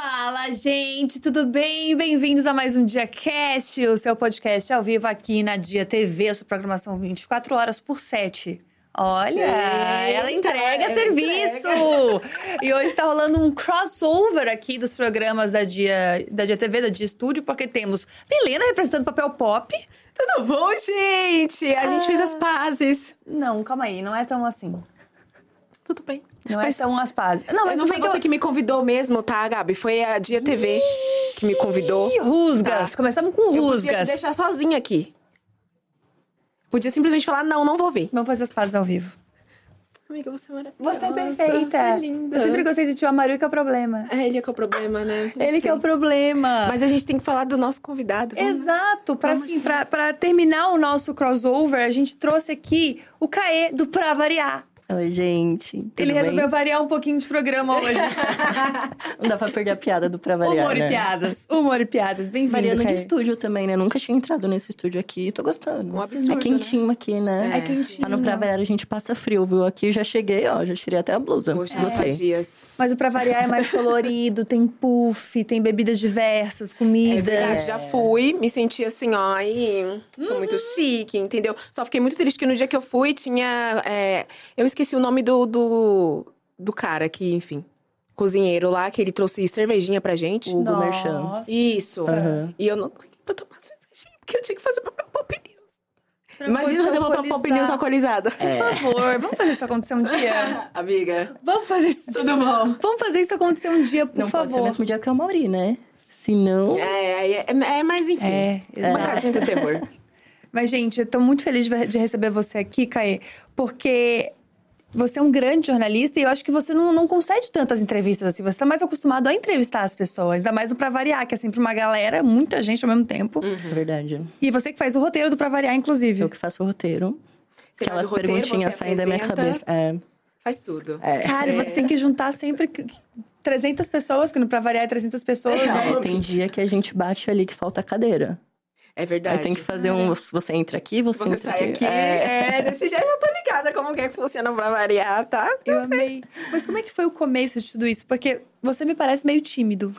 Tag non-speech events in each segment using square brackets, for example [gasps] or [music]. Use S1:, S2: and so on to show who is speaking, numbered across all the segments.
S1: Fala, gente, tudo bem? Bem-vindos a mais um Dia Cast, o seu podcast ao vivo aqui na Dia TV, a sua programação 24 horas por 7. Olha, ela entrega
S2: ela
S1: serviço! E hoje tá rolando um crossover aqui dos programas da Dia, da Dia TV, da Dia Estúdio, porque temos Milena representando papel pop.
S2: Tudo bom, gente? A gente fez as pazes.
S1: Não, calma aí, não é tão assim.
S2: Tudo bem.
S1: Não
S2: Mas
S1: é tão as pazes. Não, mas
S2: não foi você que me convidou mesmo, tá, Gabi? Foi a Dia TV que me convidou.
S1: Rusgas!
S2: Tá.
S1: Começamos com
S2: Eu podia te
S1: rusgas.
S2: deixar sozinha aqui. Podia simplesmente falar, não, não vou vir.
S1: Vamos fazer as pazes ao vivo.
S2: Amiga, você é maravilhosa.
S1: Você é perfeita.
S2: Você é linda.
S1: Eu sempre gostei de tio Amaru, que é o problema.
S2: É ele que é o problema, né? Eu [laughs]
S1: Ele que é o
S2: sei.
S1: problema.
S2: Mas a gente tem que falar do nosso convidado. Vamos-
S1: Exato,
S2: Vamos
S1: assim, pra, pra terminar o nosso crossover, a gente trouxe aqui o Caê do Pra Variar.
S3: Oi, gente. Tudo
S1: Ele
S3: bem?
S1: resolveu variar um pouquinho de programa hoje. [laughs]
S3: Não dá pra perder a piada do Pra Variar,
S1: Humor
S3: né?
S1: e piadas. Humor e piadas. Bem-vindo,
S3: Variando de estúdio também, né? Nunca tinha entrado nesse estúdio aqui. Tô gostando.
S2: Um absurdo,
S3: É quentinho aqui, né?
S1: É quentinho.
S3: Lá no Pra Variar a gente passa frio, viu? Aqui já cheguei, ó. Já tirei até a blusa.
S2: Poxa,
S3: Gostei.
S2: dias.
S1: Mas o Pra Variar é mais [laughs] colorido, tem puff, tem bebidas diversas,
S2: É
S1: comidas.
S2: verdade, já fui, me senti assim, ó, ai, tô muito chique, entendeu? Só fiquei muito triste que no dia que eu fui tinha. é, eu esqueci o nome do, do, do cara que, enfim, cozinheiro lá, que ele trouxe cervejinha pra gente.
S3: Hugo Merchan.
S2: Isso.
S3: Aham.
S2: E eu não pra tomar cervejinha, porque eu tinha que fazer papel pop news. Imagina fazer papel pop news alcoolizada.
S1: Por favor, vamos fazer isso acontecer um dia? [laughs]
S2: Amiga,
S1: Vamos fazer isso.
S2: tudo bom?
S1: Vamos fazer isso acontecer um dia, por
S3: Não
S1: favor.
S3: pode ser o mesmo dia que o Mauri, né? Se não...
S2: É, é, é, é mas enfim.
S1: É,
S2: Uma
S1: exato.
S2: caixinha do terror. [laughs]
S1: Mas, gente, eu tô muito feliz de receber você aqui, Caê, porque você é um grande jornalista e eu acho que você não, não concede tantas entrevistas assim. Você tá mais acostumado a entrevistar as pessoas, ainda mais o Pra Variar, que é sempre uma galera, muita gente ao mesmo tempo.
S3: É verdade.
S1: E você que faz o roteiro do Pra Variar, inclusive.
S3: Eu que faço o roteiro.
S2: Você faz
S3: Aquelas
S2: o roteiro,
S3: perguntinhas
S2: você
S3: saem da minha cabeça. É.
S2: Faz tudo.
S3: É.
S1: Cara, você tem que juntar sempre 300 pessoas, que no Pra Variar é 300 pessoas, né?
S3: É, tem dia que a gente bate ali que falta cadeira.
S2: É verdade.
S3: Aí tem que fazer um. Você entra aqui, você,
S2: Você
S3: entra
S2: sai aqui,
S3: É.
S2: é, desse jeito eu tô ligada como que é que funciona pra variar, tá?
S1: Eu amei. Mas como é que foi o começo de tudo isso? Porque você me parece meio tímido,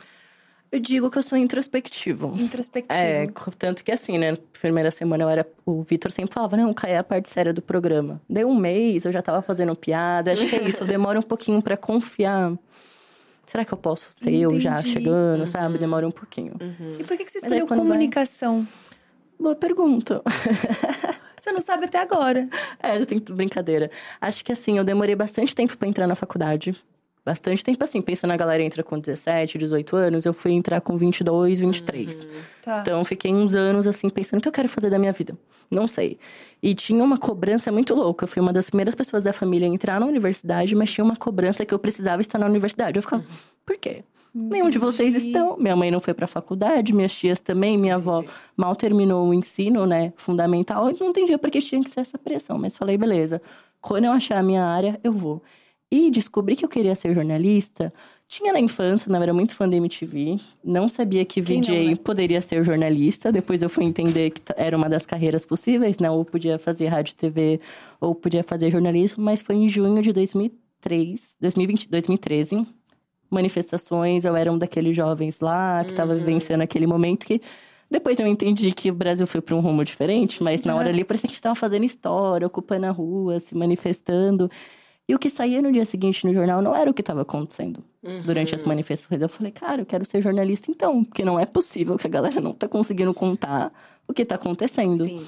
S3: Eu digo que eu sou introspectivo.
S1: introspectivo.
S3: É, tanto que assim, né? Primeira semana eu era. O Vitor sempre falava, não, Caia é a parte séria do programa. Deu um mês, eu já tava fazendo piada. Acho que é isso, demora um pouquinho pra confiar. Será que eu posso ser eu já
S1: Entendi.
S3: chegando, sabe? Demora um pouquinho.
S1: E por que, que você escolheu
S3: quando vai-
S1: comunicação?
S3: Boa pergunta.
S1: Você não sabe até agora. [laughs]
S3: É, eu tenho brincadeira. Acho que assim, eu demorei bastante tempo pra entrar na faculdade. Bastante tempo, assim, pensando na galera entra com 17, 18 anos, eu fui entrar com 22, 23.
S1: Tá.
S3: Então, fiquei uns anos, assim, pensando o que eu quero fazer da minha vida. Não sei. E tinha uma cobrança muito louca. Eu fui uma das primeiras pessoas da família a entrar na universidade, mas tinha uma cobrança que eu precisava estar na universidade. Eu ficava, por quê? Nenhum de vocês
S1: Entendi.
S3: estão. Minha mãe não foi pra faculdade, minhas tias também, minha avó mal terminou o ensino, né, fundamental. Eu não entendia por que tinha que ser essa pressão, mas falei, beleza. Quando eu achar a minha área, eu vou. E descobri que eu queria ser jornalista. Tinha na infância, não era muito fã da MTV. Não sabia que
S1: Quem não,
S3: VJ
S1: né?
S3: poderia ser jornalista. Depois eu fui entender que era uma das carreiras possíveis, né? Ou podia fazer rádio TV, ou podia fazer jornalismo. Mas foi em junho de 2003, 2020, 2013. Manifestações, eu era um daqueles jovens lá que estava vivenciando aquele momento que Depois eu entendi que o Brasil foi para um rumo diferente, mas na hora ali parecia que a gente estava fazendo história, ocupando a rua, se manifestando. E o que saía no dia seguinte no jornal não era o que estava acontecendo durante as manifestações. Eu falei, cara, eu quero ser jornalista então, porque não é possível que a galera não tá conseguindo contar o que tá acontecendo.
S2: Sim.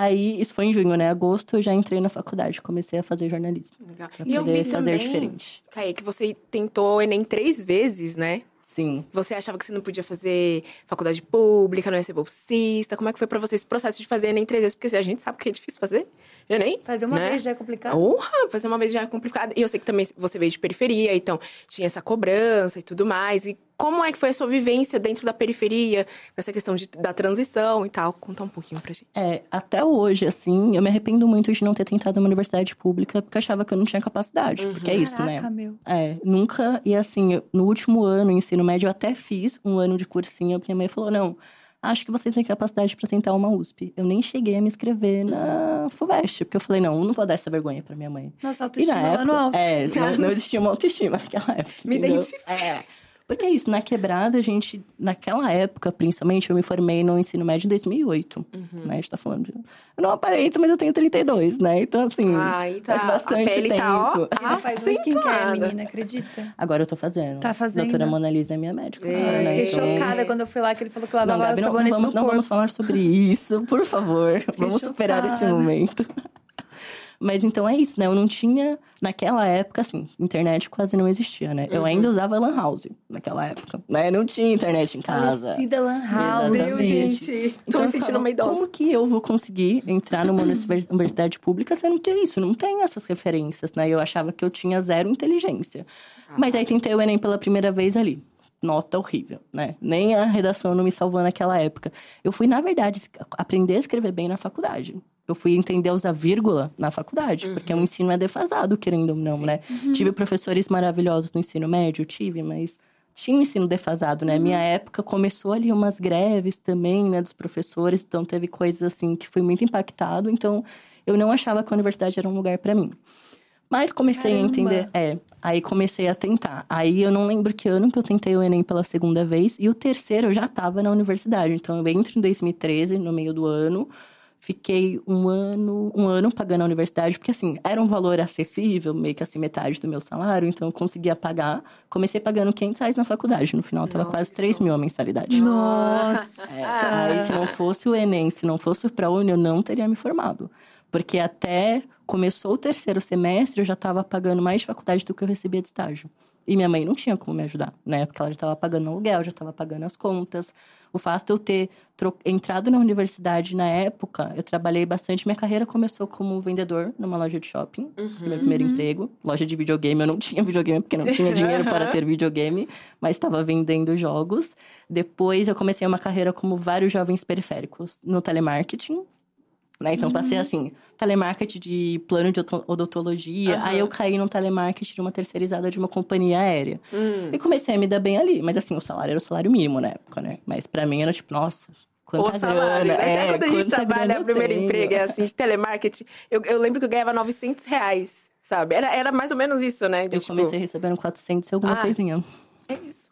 S3: Aí, isso foi em junho, né? Agosto, eu já entrei na faculdade, comecei a fazer jornalismo.
S2: Legal.
S3: Pra
S2: E eu
S3: poder
S2: vi
S3: fazer
S2: também,
S3: diferente.
S2: Caí, que você tentou o Enem três vezes, né?
S3: Sim.
S2: Você achava que você não podia fazer faculdade pública, não ia ser bolsista. Como é que foi pra você esse processo de fazer Enem três vezes? Porque a gente sabe que é difícil fazer Enem.
S1: Fazer uma
S2: né?
S1: vez já é complicado.
S2: Honra, fazer uma vez já é complicado. E eu sei que também você veio de periferia, então tinha essa cobrança e tudo mais. E como é que foi a sua vivência dentro da periferia, com essa questão de, da transição e tal? Conta um pouquinho pra gente.
S3: É, até hoje, assim, eu me arrependo muito de não ter tentado uma universidade pública, porque eu achava que eu não tinha capacidade. Porque é isso, né?
S1: Caraca, meu.
S3: É, nunca. E assim, eu- no último ano, ensino médio, eu até fiz um ano de cursinho, porque minha mãe falou: não, acho que você tem capacidade pra tentar uma USP. Eu nem cheguei a me inscrever na FUVEST, porque eu falei: não, não vou dar essa vergonha pra minha mãe.
S1: Nossa,
S3: E
S1: autoestima
S3: na
S1: lá
S3: época,
S1: alto.
S3: é, não, não [laughs] existia uma autoestima naquela época.
S2: Me
S3: entendeu?
S2: identifico.
S3: É. Porque é isso, na quebrada, a gente, naquela época, principalmente, eu me formei no ensino médio em 2008.
S2: Uhum.
S3: Né? A gente tá falando de. Eu não aparento, mas eu tenho 32, né? Então, assim.
S2: Ai, tá.
S3: Faz bastante
S2: a pele
S3: tempo.
S2: tá, ó.
S1: Ela faz um skincare,
S2: acentuada.
S1: menina, acredita?
S3: Agora eu tô fazendo.
S1: Tá fazendo?
S3: Doutora Mona Lisa é minha médica. Agora, né?
S1: Fiquei
S3: Então-
S1: chocada quando eu fui lá, que ele falou que
S3: Não,
S1: lavava
S3: Gabi, não, não vamos, não vamos falar sobre isso, por favor. vamos superar esse
S1: chocada.
S3: momento. Mas então é isso, né? Eu não tinha. Naquela época, assim, internet quase não existia, né? Eu ainda usava Lan House naquela época, né? Não tinha internet em casa.
S1: Falecida Lan House.
S2: Meu,
S3: Exatamente.
S2: gente. Tô
S3: Então
S2: me
S3: eu
S2: sentindo uma idosa.
S3: Como que eu vou conseguir entrar numa universi- universidade pública sendo que é isso? Não tem essas referências, né? Eu achava que eu tinha zero inteligência. Mas aí tentei o Enem pela primeira vez ali. Nota horrível, né? Nem a redação não me salvou naquela época. Eu fui, na verdade, aprender a escrever bem na faculdade. Eu fui entender usar vírgula na faculdade, porque o ensino é defasado, querendo ou não, né? Tive professores maravilhosos no ensino médio, tive, mas tinha um ensino defasado, né? Minha época começou ali umas greves também, né, dos professores, então teve coisas assim que fui muito impactado, então eu não achava que a universidade era um lugar para mim. Mas comecei
S1: Caramba.
S3: a entender, é, aí comecei a tentar. Aí eu não lembro que ano que eu tentei o ENEM pela segunda vez, e o terceiro eu já estava na universidade, então eu entro em 2013, no meio do ano, Fiquei um ano, um ano pagando a universidade, porque assim, era um valor acessível, meio que assim, metade do meu salário, então eu conseguia pagar. Comecei pagando 500 reais na faculdade, no final tava
S2: Nossa,
S3: quase
S2: que
S3: 3
S2: som.
S3: mil a mensalidade.
S1: Nossa.
S3: É, aí se não fosse o Enem, se não fosse pra Uni, eu não teria me formado. Porque até começou o terceiro semestre, eu já estava pagando mais de faculdade do que eu recebia de estágio. E minha mãe não tinha como me ajudar, né? Porque ela já estava pagando aluguel, já estava pagando as contas. O fato de eu ter entrado na universidade na época, eu trabalhei bastante. Minha carreira começou como vendedor numa loja de shopping, meu primeiro emprego. Loja de videogame, eu não tinha videogame porque não tinha dinheiro para ter [laughs] videogame, mas estava vendendo jogos. Depois eu comecei uma carreira como vários jovens periféricos no telemarketing. Né? Então, passei assim, telemarketing de plano de odonto- odontologia. Aí eu caí no telemarketing de uma terceirizada de uma companhia aérea.
S2: Hum.
S3: E comecei a me dar bem ali. Mas assim, o salário era o salário mínimo na época, né? Mas pra mim era tipo, nossa, quanta
S2: o salário,
S3: grana.
S2: né?
S3: É,
S2: Quando a gente trabalha, o primeiro
S3: tenho.
S2: emprego é assim, de telemarketing. Eu, eu lembro que eu ganhava 900 reais, sabe? Era, era mais ou menos isso, né? De,
S3: Eu
S2: tipo,
S3: comecei recebendo 400 e alguma
S2: Ah.
S3: coisinha.
S2: É isso.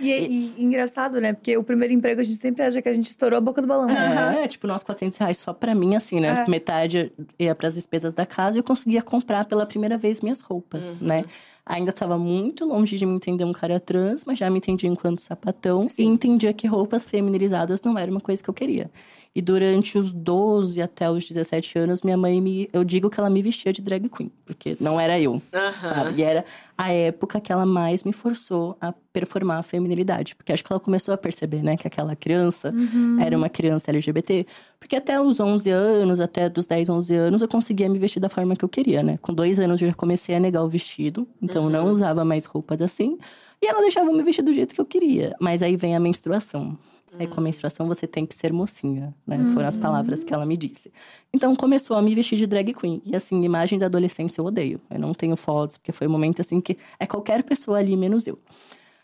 S1: E, e engraçado, né? Porque o primeiro emprego a gente sempre acha que a gente estourou a boca do balão.
S3: É, tipo, nós 400 reais só pra mim, assim, né?
S1: É.
S3: Metade ia pras despesas da casa e eu conseguia comprar pela primeira vez minhas roupas, né? Ainda tava muito longe de me entender um cara trans, mas já me entendia enquanto sapatão. E entendia que roupas feminilizadas não era uma coisa que eu queria. E durante os 12 até os 17 anos, minha mãe me... Eu digo que ela me vestia de drag queen, porque não era eu, sabe? E era a época que ela mais me forçou a performar a feminilidade. Porque acho que ela começou a perceber, né? Que aquela criança era uma criança LGBT. Porque até os 11 anos, até dos 10, 11 anos, eu conseguia me vestir da forma que eu queria, né? Com dois anos eu já comecei a negar o vestido. Então não usava mais roupas assim. E ela deixava eu me vestir do jeito que eu queria. Mas aí vem a menstruação. Aí com a menstruação você tem que ser mocinha, né? Foram as palavras que ela me disse. Então começou a me vestir de drag queen. E assim, imagem da adolescência eu odeio. Eu não tenho fotos, porque foi um momento assim que é qualquer pessoa ali menos eu.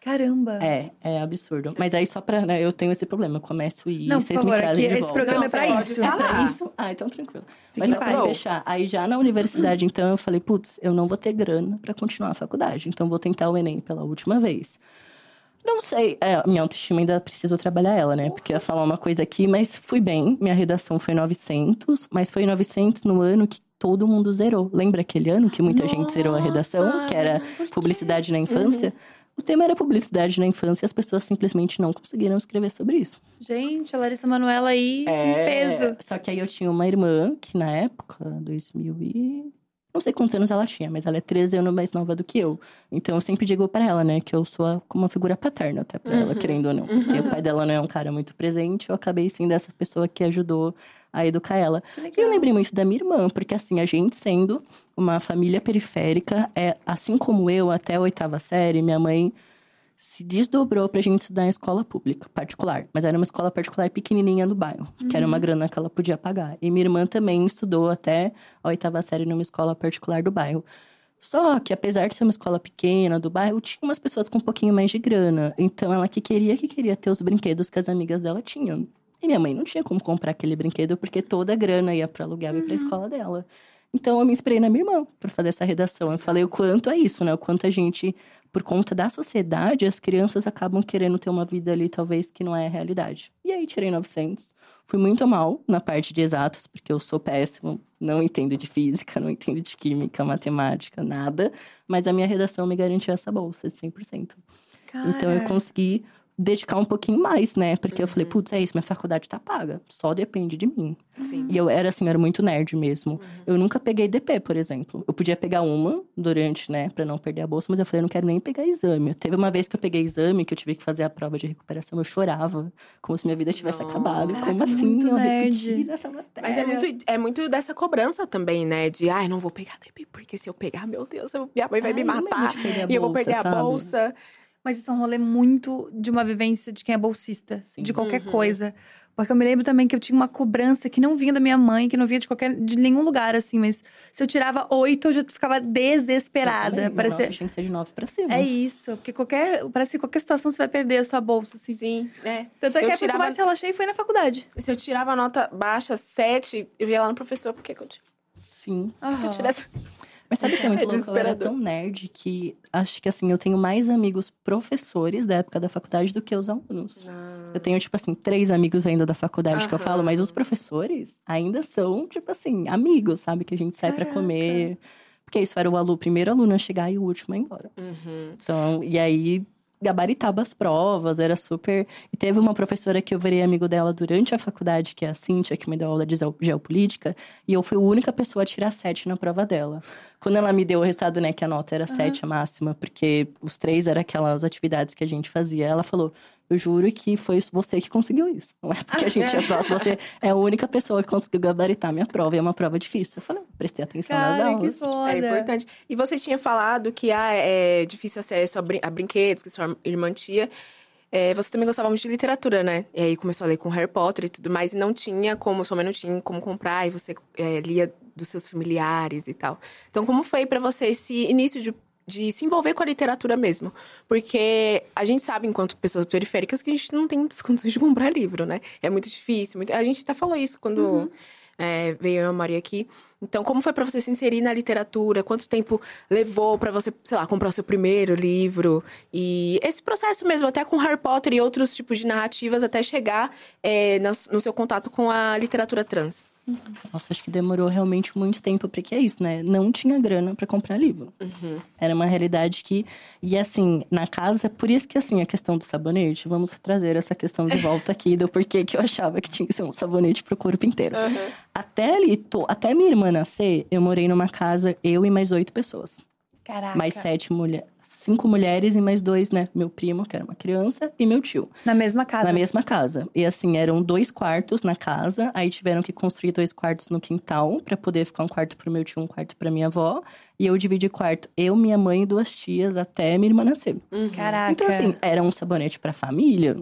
S1: Caramba.
S3: É, é absurdo. Mas aí só pra, né, eu tenho esse problema. Eu começo ir,
S1: Não,
S3: vocês
S1: favor,
S3: me trazem de
S1: esse
S3: volta.
S1: programa
S2: Não,
S1: é pra
S2: pode
S1: isso.
S3: É pra isso? Ah, então tranquilo.
S1: Fique
S3: Mas só pra fechar. Aí já na universidade, então, eu falei, putz, eu não vou ter grana pra continuar a faculdade. Então vou tentar o Enem pela última vez. Não sei. É, minha autoestima ainda precisou trabalhar ela, né? Porque eu ia falar uma coisa aqui, mas fui bem. Minha redação foi 900, mas foi 900 no ano que todo mundo zerou. Lembra aquele ano que muita gente zerou a redação?
S2: Nossa,
S3: Que era publicidade na infância? O tema era publicidade na infância e as pessoas simplesmente não conseguiram escrever sobre isso.
S1: Gente, a Larissa Manoela aí,
S3: É.
S1: em peso.
S3: Só que aí eu tinha uma irmã que na época, 2000 e... Não sei quantos anos ela tinha, mas ela é 13 anos mais nova do que eu. Então eu sempre digo pra ela, né, que eu sou a- como uma figura paterna até pra ela, querendo ou não. Porque o pai dela não é um cara muito presente, eu acabei sendo essa pessoa que ajudou a educar ela. E eu lembrei muito da minha irmã, porque assim, a gente sendo uma família periférica, é assim como eu, até a oitava série, minha mãe se desdobrou pra gente estudar em escola pública, particular. Mas era uma escola particular pequenininha no bairro, que era uma grana que ela podia pagar. E minha irmã também estudou até a oitava série numa escola particular do bairro. Só que, apesar de ser uma escola pequena do bairro, tinha umas pessoas com um pouquinho mais de grana. Então, ela que queria, que queria ter os brinquedos que as amigas dela tinham. E minha mãe não tinha como comprar aquele brinquedo, porque toda a grana ia para aluguel e pra escola dela. Então, eu me inspirei na minha irmã para fazer essa redação. Eu falei o quanto é isso, né? O quanto a gente, por conta da sociedade, as crianças acabam querendo ter uma vida ali, talvez, que não é a realidade. E aí, tirei 900. Fui muito mal na parte de exatas, porque eu sou péssimo. Não entendo de física, não entendo de química, matemática, nada. Mas a minha redação me garantiu essa bolsa de 100%. Então eu
S1: Cara.
S3: consegui dedicar um pouquinho mais, né? Porque eu falei,
S2: Uhum.
S3: putz, é isso, minha faculdade tá paga. Só depende de mim.
S2: Sim.
S3: E eu era assim, eu era muito nerd mesmo.
S2: Uhum.
S3: Eu nunca peguei DP, por exemplo. Eu podia pegar uma durante, né, pra não perder a bolsa, mas eu falei, eu não quero nem pegar exame. Teve uma vez que eu peguei exame, que eu tive que fazer a prova de recuperação, eu chorava, como se minha vida tivesse
S2: Nossa.
S3: acabado. Como
S1: Caraca,
S3: assim? Eu
S1: nerd.
S3: repeti essa matéria.
S2: Mas é muito, é muito dessa cobrança também, né? De, ai, não vou pegar DP, porque se eu pegar, meu Deus, eu- minha mãe vai me
S3: Ai,
S2: matar.
S3: de perder a
S2: E eu vou perder a bolsa.
S1: Mas isso é um rolê muito de uma vivência de quem é bolsista,
S3: Sim.
S1: de qualquer
S2: Uhum.
S1: coisa. Porque eu me lembro também que eu tinha uma cobrança que não vinha da minha mãe, que não vinha de qualquer de nenhum lugar, assim, mas se eu tirava oito, eu já ficava
S3: Eu
S1: desesperada.
S3: também,
S1: Parecia...
S3: Nossa, tinha que ser de nove pra cima.
S1: É isso, porque qualquer. Parece que qualquer situação você vai perder a sua bolsa, assim.
S2: Sim, é.
S1: Tanto é
S2: Eu
S1: que a época que eu
S2: tirava-
S1: mais relaxei foi na faculdade.
S2: Se eu tirava nota baixa, sete, eu ia lá no professor, por que que eu tirei?
S3: Sim.
S2: Por que eu tirei essa?
S3: Mas sabe que é muito
S2: É
S3: louco? Eu era tão nerd que acho que assim, eu tenho mais amigos professores da época da faculdade do que os alunos. Eu tenho, tipo assim, três amigos ainda da faculdade que eu
S2: Aham.
S3: falo, mas os professores ainda são, tipo assim, amigos, sabe? Que a gente sai pra
S1: Caraca.
S3: comer. Porque isso era o aluno, primeiro aluno a chegar e o último a ir embora.
S2: Uhum.
S3: Então, e aí gabaritava as provas, era super. E teve uma professora que eu virei amigo dela durante a faculdade, que é a Cíntia, que me deu aula de geo- geopolítica, e eu fui a única pessoa a tirar sete na prova dela. Quando ela me deu o resultado, né, que a nota era sete a máxima, porque os três eram aquelas atividades que a gente fazia, ela falou. Eu juro que foi você que conseguiu isso. Não é porque a [laughs] gente é próximo, você é a única pessoa que conseguiu gabaritar minha prova. E é uma prova difícil. Eu falei, prestei atenção nas
S1: Cara, que
S3: aulas.
S1: foda.
S2: É importante. E você tinha falado que ah, é difícil acesso a, brin- a brinquedos, que sua irmã tinha. É, você também gostava muito de literatura, né? E aí começou a ler com Harry Potter e tudo mais. E não tinha como, sua mãe não tinha como comprar. E você é, lia dos seus familiares e tal. Então, como foi pra você esse início de, de se envolver com a literatura mesmo? Porque a gente sabe, enquanto pessoas periféricas, que a gente não tem muitas [laughs] condições de comprar livro, né? É muito difícil. muito- A gente até falou isso quando é, veio a Maria aqui. Então, como foi pra você se inserir na literatura? Quanto tempo levou pra você, sei lá, comprar o seu primeiro livro? E esse processo mesmo, até com Harry Potter e outros tipos de narrativas, até chegar é, no seu contato com a literatura trans.
S3: Nossa, acho que demorou realmente muito tempo, porque é isso, né? Não tinha grana pra comprar livro. Era uma realidade que. E assim, na casa, por isso que assim, a questão do sabonete, vamos trazer essa questão de volta aqui do porquê que eu achava que tinha que ser um sabonete pro corpo inteiro. Até ali, to- até minha irmã nascer, eu morei numa casa, eu e mais oito pessoas.
S1: Caraca.
S3: Mais sete mulheres. Cinco mulheres e mais dois, né? Meu primo, que era uma criança, e meu tio.
S1: Na mesma casa.
S3: Na mesma casa. E assim, eram dois quartos na casa, aí tiveram que construir dois quartos no quintal pra poder ficar um quarto pro meu tio, um quarto pra minha avó. E eu dividi quarto, eu, minha mãe e duas tias até minha irmã nascer.
S1: Caraca.
S3: Então, assim, era um sabonete pra família,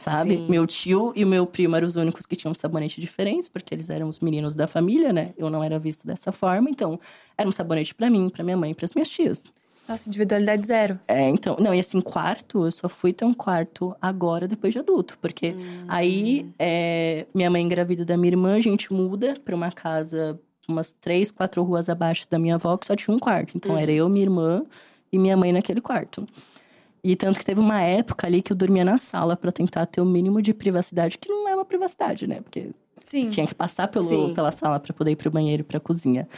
S3: sabe?
S2: Sim.
S3: Meu tio e o meu primo eram os únicos que tinham sabonete diferentes, porque eles eram os meninos da família, né? Eu não era visto dessa forma, então era um sabonete pra mim, pra minha mãe e pras minhas tias.
S1: Nossa, individualidade zero.
S3: É, então, não, e assim, quarto, eu só fui ter um quarto agora, depois de adulto. Porque aí, é, minha mãe engravida da minha irmã, a gente muda pra uma casa umas três, quatro ruas abaixo da minha avó, que só tinha um quarto. Então, era eu, minha irmã e minha mãe naquele quarto. E tanto que teve uma época ali que eu dormia na sala pra tentar ter o mínimo de privacidade, que não é uma privacidade, né? Porque
S1: Sim.
S3: tinha que passar pelo,
S2: Sim.
S3: pela sala pra poder ir pro banheiro e pra cozinha.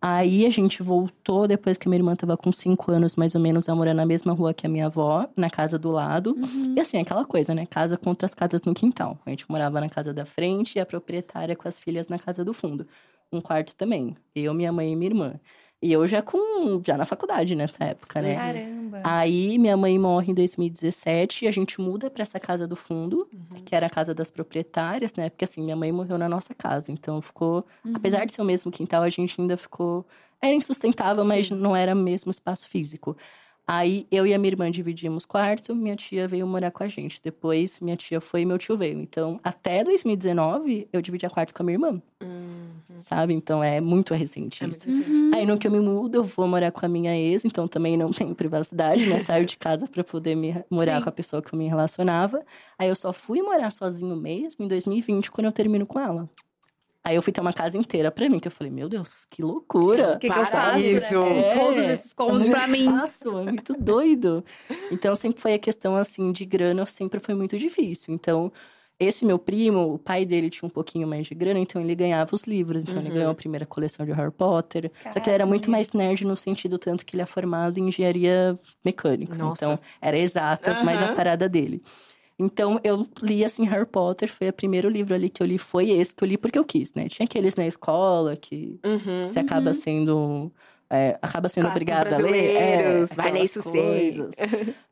S3: Aí a gente voltou depois que a minha irmã tava com cinco anos, mais ou menos, a morar na mesma rua que a minha avó, na casa do lado. E assim, aquela coisa, né? Casa contra as casas no quintal. A gente morava na casa da frente e a proprietária com as filhas na casa do fundo. Um quarto também. Eu, minha mãe e minha irmã. E eu já com já na faculdade nessa época, né?
S1: Caramba.
S3: Aí minha mãe morre em 2017 e a gente muda pra essa casa do fundo, que era a casa das proprietárias, né? Porque assim, minha mãe morreu na nossa casa, então ficou, apesar de ser o mesmo quintal, a gente ainda ficou era insustentável, mas não era mesmo espaço físico. Aí eu e a minha irmã dividimos quarto, minha tia veio morar com a gente. Depois minha tia foi e meu tio veio. Então, até 2019, eu dividia quarto com a minha irmã. Sabe? Então é muito recente
S2: É
S3: isso.
S2: muito recente.
S3: Aí no que eu me mudo, eu vou morar com a minha ex, então também não [laughs] tenho privacidade, né? Saio de casa pra poder me morar
S1: Sim.
S3: com a pessoa que eu me relacionava. Aí eu só fui morar sozinho mesmo em 2020, quando eu termino com ela. Aí eu fui ter uma casa inteira pra mim, que eu falei, meu Deus, que loucura.
S1: O que, que eu
S2: Para
S1: faço?
S2: isso.
S1: Né?
S3: É,
S1: Todos esses cômodos pra [laughs] mim.
S3: Fácil, é muito doido. Então sempre foi a questão assim de grana, sempre foi muito difícil. Então esse meu primo, o pai dele tinha um pouquinho mais de grana, então ele ganhava os livros. Então ele ganhou a primeira coleção de Harry Potter. Só que ele era muito
S1: Caramba.
S3: mais nerd no sentido tanto que ele é formado em engenharia mecânica.
S2: Nossa.
S3: Então era exatas, mais a
S2: Aham.
S3: parada dele. Então eu li assim Harry Potter, foi o primeiro livro ali que eu li, foi esse que eu li porque eu quis, né? Tinha aqueles na escola que
S2: Uhum.
S3: você acaba sendo é, acaba sendo
S2: Clássicos
S3: obrigada a ler. É,
S2: vai ler isso
S3: coisas.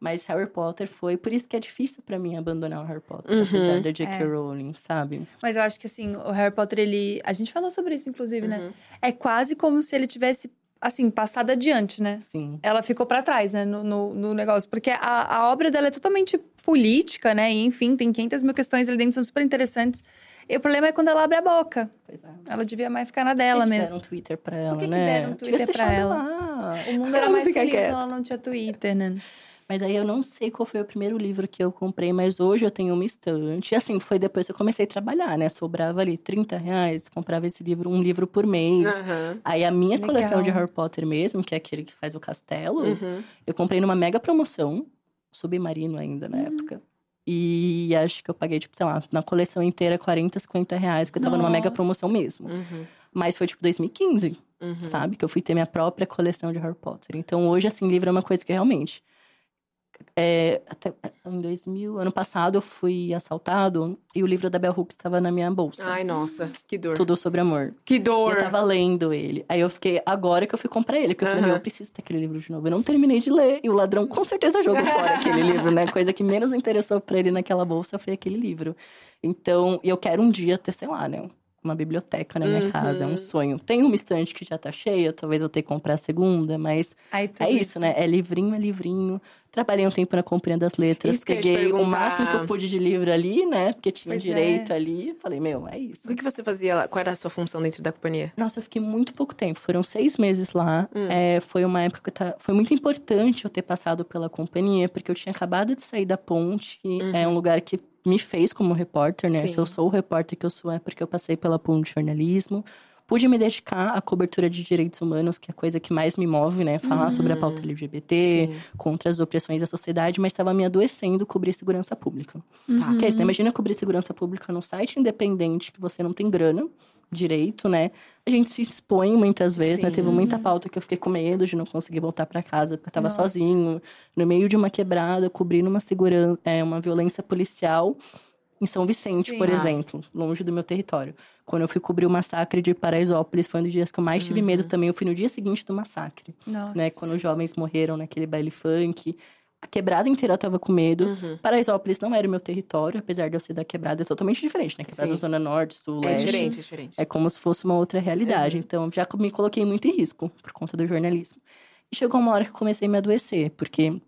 S3: Mas Harry Potter foi, por isso que é difícil pra mim abandonar o Harry Potter,
S2: Uhum.
S3: apesar da J.K.
S1: É.
S3: Rowling, sabe?
S1: Mas eu acho que assim, o Harry Potter, ele. A gente falou sobre isso, inclusive, né?
S2: Uhum.
S1: É quase como se ele tivesse, assim, passado adiante, né?
S3: Sim.
S1: Ela ficou pra trás, né, no, no, no negócio. Porque a, a obra dela é totalmente política, né? E, enfim, tem 500 mil questões ali dentro, são super interessantes. E o problema é quando ela abre a boca.
S3: Pois é.
S1: Ela devia mais ficar na dela
S3: Por que que
S1: mesmo.
S3: deram um Twitter pra ela,
S1: que que
S3: né?
S1: deram um
S3: Devia
S1: Twitter
S3: ter
S1: pra ela?
S3: lá.
S1: O mundo era mais feliz quando ela não tinha Twitter, né?
S3: Mas aí eu não sei qual foi o primeiro livro que eu comprei, mas hoje eu tenho uma estante. E assim, foi depois que eu comecei a trabalhar, né? Sobrava ali 30 reais, comprava esse livro, um livro por mês.
S2: Aham.
S3: Aí a minha
S1: Que
S3: coleção de
S1: legal.
S3: Harry Potter mesmo, que é aquele que faz o castelo,
S2: Uhum.
S3: eu comprei numa mega promoção, submarino ainda na época. E acho que eu paguei, tipo, sei lá, na coleção inteira 40, 50 reais, que eu tava numa mega
S1: Nossa.
S3: promoção mesmo.
S2: Uhum.
S3: Mas foi tipo 2015,
S2: Uhum.
S3: sabe? Que eu fui ter minha própria coleção de Harry Potter. Então hoje, assim, livro é uma coisa que realmente. É, até em 2000, ano passado, eu fui assaltado e o livro da Bell Hooks estava na minha bolsa.
S2: Ai, nossa, que dor.
S3: Tudo sobre amor.
S2: Que
S3: E
S2: dor.
S3: eu tava lendo ele. Aí eu fiquei, agora que eu fui comprar ele, porque eu falei, eu preciso ter aquele livro de novo. Eu não terminei de ler. E o ladrão com certeza jogou fora [laughs] aquele livro, né? Coisa que menos interessou pra ele naquela bolsa foi aquele livro. Então, e eu quero um dia ter, sei lá, né? Uma biblioteca na minha
S2: Uhum.
S3: casa, é um sonho. Tem uma estante que já tá cheia, talvez eu tenha que comprar a segunda, mas
S1: tudo
S3: é isso, né? É livrinho, é livrinho. Trabalhei um tempo na Companhia das Letras,
S2: Isso
S3: peguei o máximo que eu pude de livro ali, né? Porque tinha
S1: Pois é.
S3: direito ali. Falei, meu, é isso.
S2: O que, você fazia lá? Qual era a sua função dentro da companhia?
S3: Nossa, eu fiquei muito pouco tempo. Foram seis meses lá. É, foi uma época que ta- foi muito importante eu ter passado pela companhia, porque eu tinha acabado de sair da ponte. É um lugar que me fez como repórter, né?
S2: Sim.
S3: Se eu sou o repórter que eu sou, é porque eu passei pela ponte de jornalismo. Pude me dedicar à cobertura de direitos humanos, que é a coisa que mais me move, né? Falar sobre a pauta LGBT,
S2: Sim.
S3: contra as opressões da sociedade, mas estava me adoecendo cobrir segurança pública.
S2: Tá.
S3: Que é isso, né? Imagina cobrir segurança pública num site independente que você não tem grana direito, né? A gente se expõe muitas vezes, né?
S2: Sim.
S3: Teve muita pauta que eu fiquei com medo de não conseguir voltar para casa, porque eu tava
S1: Nossa.
S3: sozinho, no meio de uma quebrada, cobrindo uma segurança, é, uma violência policial em São Vicente,
S1: Sim.
S3: por
S2: Ah.
S3: exemplo, longe do meu território. Quando eu fui cobrir o massacre de Paraisópolis, foi um dos dias que eu mais tive
S2: Uhum.
S3: medo também. Eu fui no dia seguinte do massacre,
S1: Nossa.
S3: né? Quando os jovens morreram naquele baile funk. A quebrada inteira tava com medo.
S2: Uhum.
S3: Paraisópolis não era o meu território, apesar de eu ser da quebrada, é totalmente diferente, né? Quebrada
S2: Sim.
S3: Zona Norte, Sul,
S2: É
S3: Leste.
S2: diferente, é diferente.
S3: É como se fosse uma outra realidade.
S2: Uhum.
S3: Então, já me coloquei muito em risco por conta do jornalismo. E chegou uma hora que eu comecei a me adoecer, porque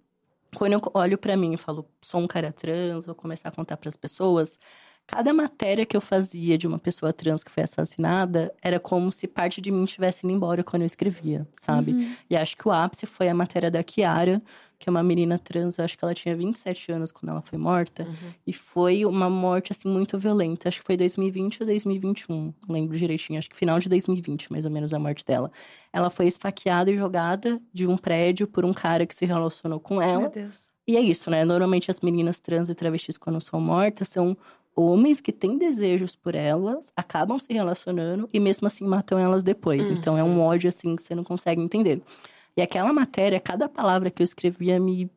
S3: quando eu olho pra mim e falo, sou um cara trans, vou começar a contar pras pessoas, cada matéria que eu fazia de uma pessoa trans que foi assassinada era como se parte de mim tivesse indo embora quando eu escrevia, sabe?
S1: Uhum.
S3: E acho que o ápice foi a matéria da Kiara, que é uma menina trans, acho que ela tinha 27 anos quando ela foi morta.
S2: Uhum.
S3: E foi uma morte, assim, muito violenta. Acho que foi 2020 ou 2021. Não lembro direitinho. Acho que final de 2020, mais ou menos, a morte dela. Ela foi esfaqueada e jogada de um prédio por um cara que se relacionou com
S1: Meu
S3: ela.
S1: Deus.
S3: E é isso, né? Normalmente as meninas trans e travestis, quando são mortas, são homens que têm desejos por elas, acabam se relacionando e mesmo assim matam elas depois. Uhum. Então é um ódio assim que você não consegue entender. E aquela matéria, cada palavra que eu escrevia me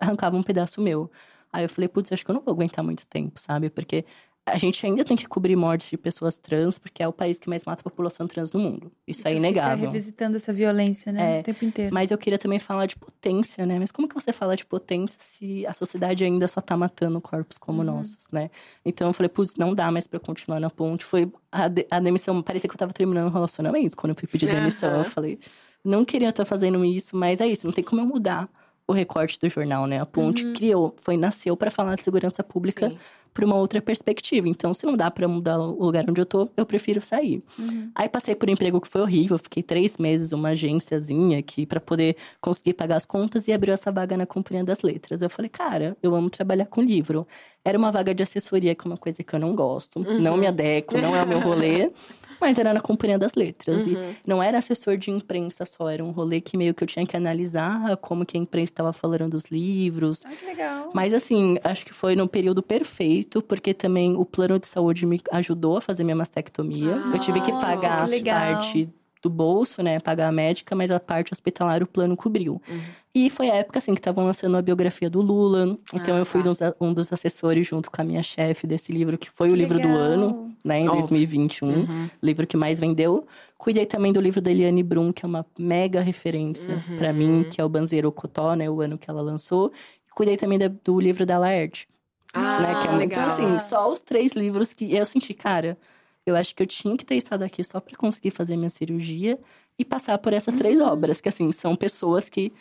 S3: arrancava um pedaço meu. Aí eu falei, putz, acho que eu não vou aguentar muito tempo, sabe? Porque a gente ainda tem que cobrir mortes de pessoas trans, porque é o país que mais mata a população trans no mundo. Isso é inegável.
S1: Fica revisitando essa violência, né? É, o tempo inteiro.
S3: Mas eu queria também falar de potência, né? Mas como que você fala de potência se a sociedade ainda só tá matando corpos como uhum. nossos, né? Então eu falei, putz, não dá mais pra continuar na ponte. Foi a, de, a demissão, parecia que eu tava terminando um relacionamento quando eu fui pedir demissão. Uhum. Eu falei, não queria estar fazendo isso, mas é isso, não tem como eu mudar o recorte do jornal, né? A Ponte uhum. criou, foi nasceu para falar de segurança pública por uma outra perspectiva. Então, se não dá para mudar o lugar onde eu tô, eu prefiro sair. Uhum. Aí passei por um emprego que foi horrível, fiquei três meses uma agênciazinha aqui para poder conseguir pagar as contas e abriu essa vaga na Companhia das Letras. Eu falei, cara, eu amo trabalhar com livro. Era uma vaga de assessoria, que é uma coisa que eu não gosto, uhum. não me adequo, não é o meu rolê. [laughs] Mas era na Companhia das Letras. Uhum. E não era assessor de imprensa só, era um rolê que meio que eu tinha que analisar como que a imprensa estava falando dos livros.
S1: Ah, que legal.
S3: Mas assim, acho que foi no período perfeito, porque também o plano de saúde me ajudou a fazer minha mastectomia. Ah, eu tive que pagar que parte do bolso, né, pagar a médica, mas a parte hospitalar o plano cobriu. Uhum. E foi a época, assim, que estavam lançando a biografia do Lula. Então, ah, eu fui tá. um dos assessores junto com a minha chefe desse livro, que foi que o livro legal. do ano, né, em oh. 2021. Uhum. Livro que mais vendeu. Cuidei também do livro da Eliane Brum, que é uma mega referência uhum. para mim, que é o Banzeiro Cotó, né, o ano que ela lançou. Cuidei também do livro da Laerte.
S2: Ah, né, que é um, legal.
S3: Então, assim, só os três livros que eu senti, cara eu acho que eu tinha que ter estado aqui só para conseguir fazer minha cirurgia e passar por essas três uhum. obras, que assim, são pessoas que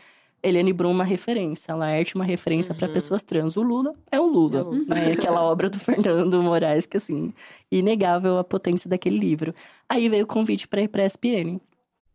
S3: Eliane Brum uma referência, a Laerte uma referência uhum. para pessoas trans. O Lula é o Lula, uhum. né? Aquela obra do [laughs] Fernando Moraes que assim, inegável a potência daquele livro. Aí veio o convite para ir para ESPN.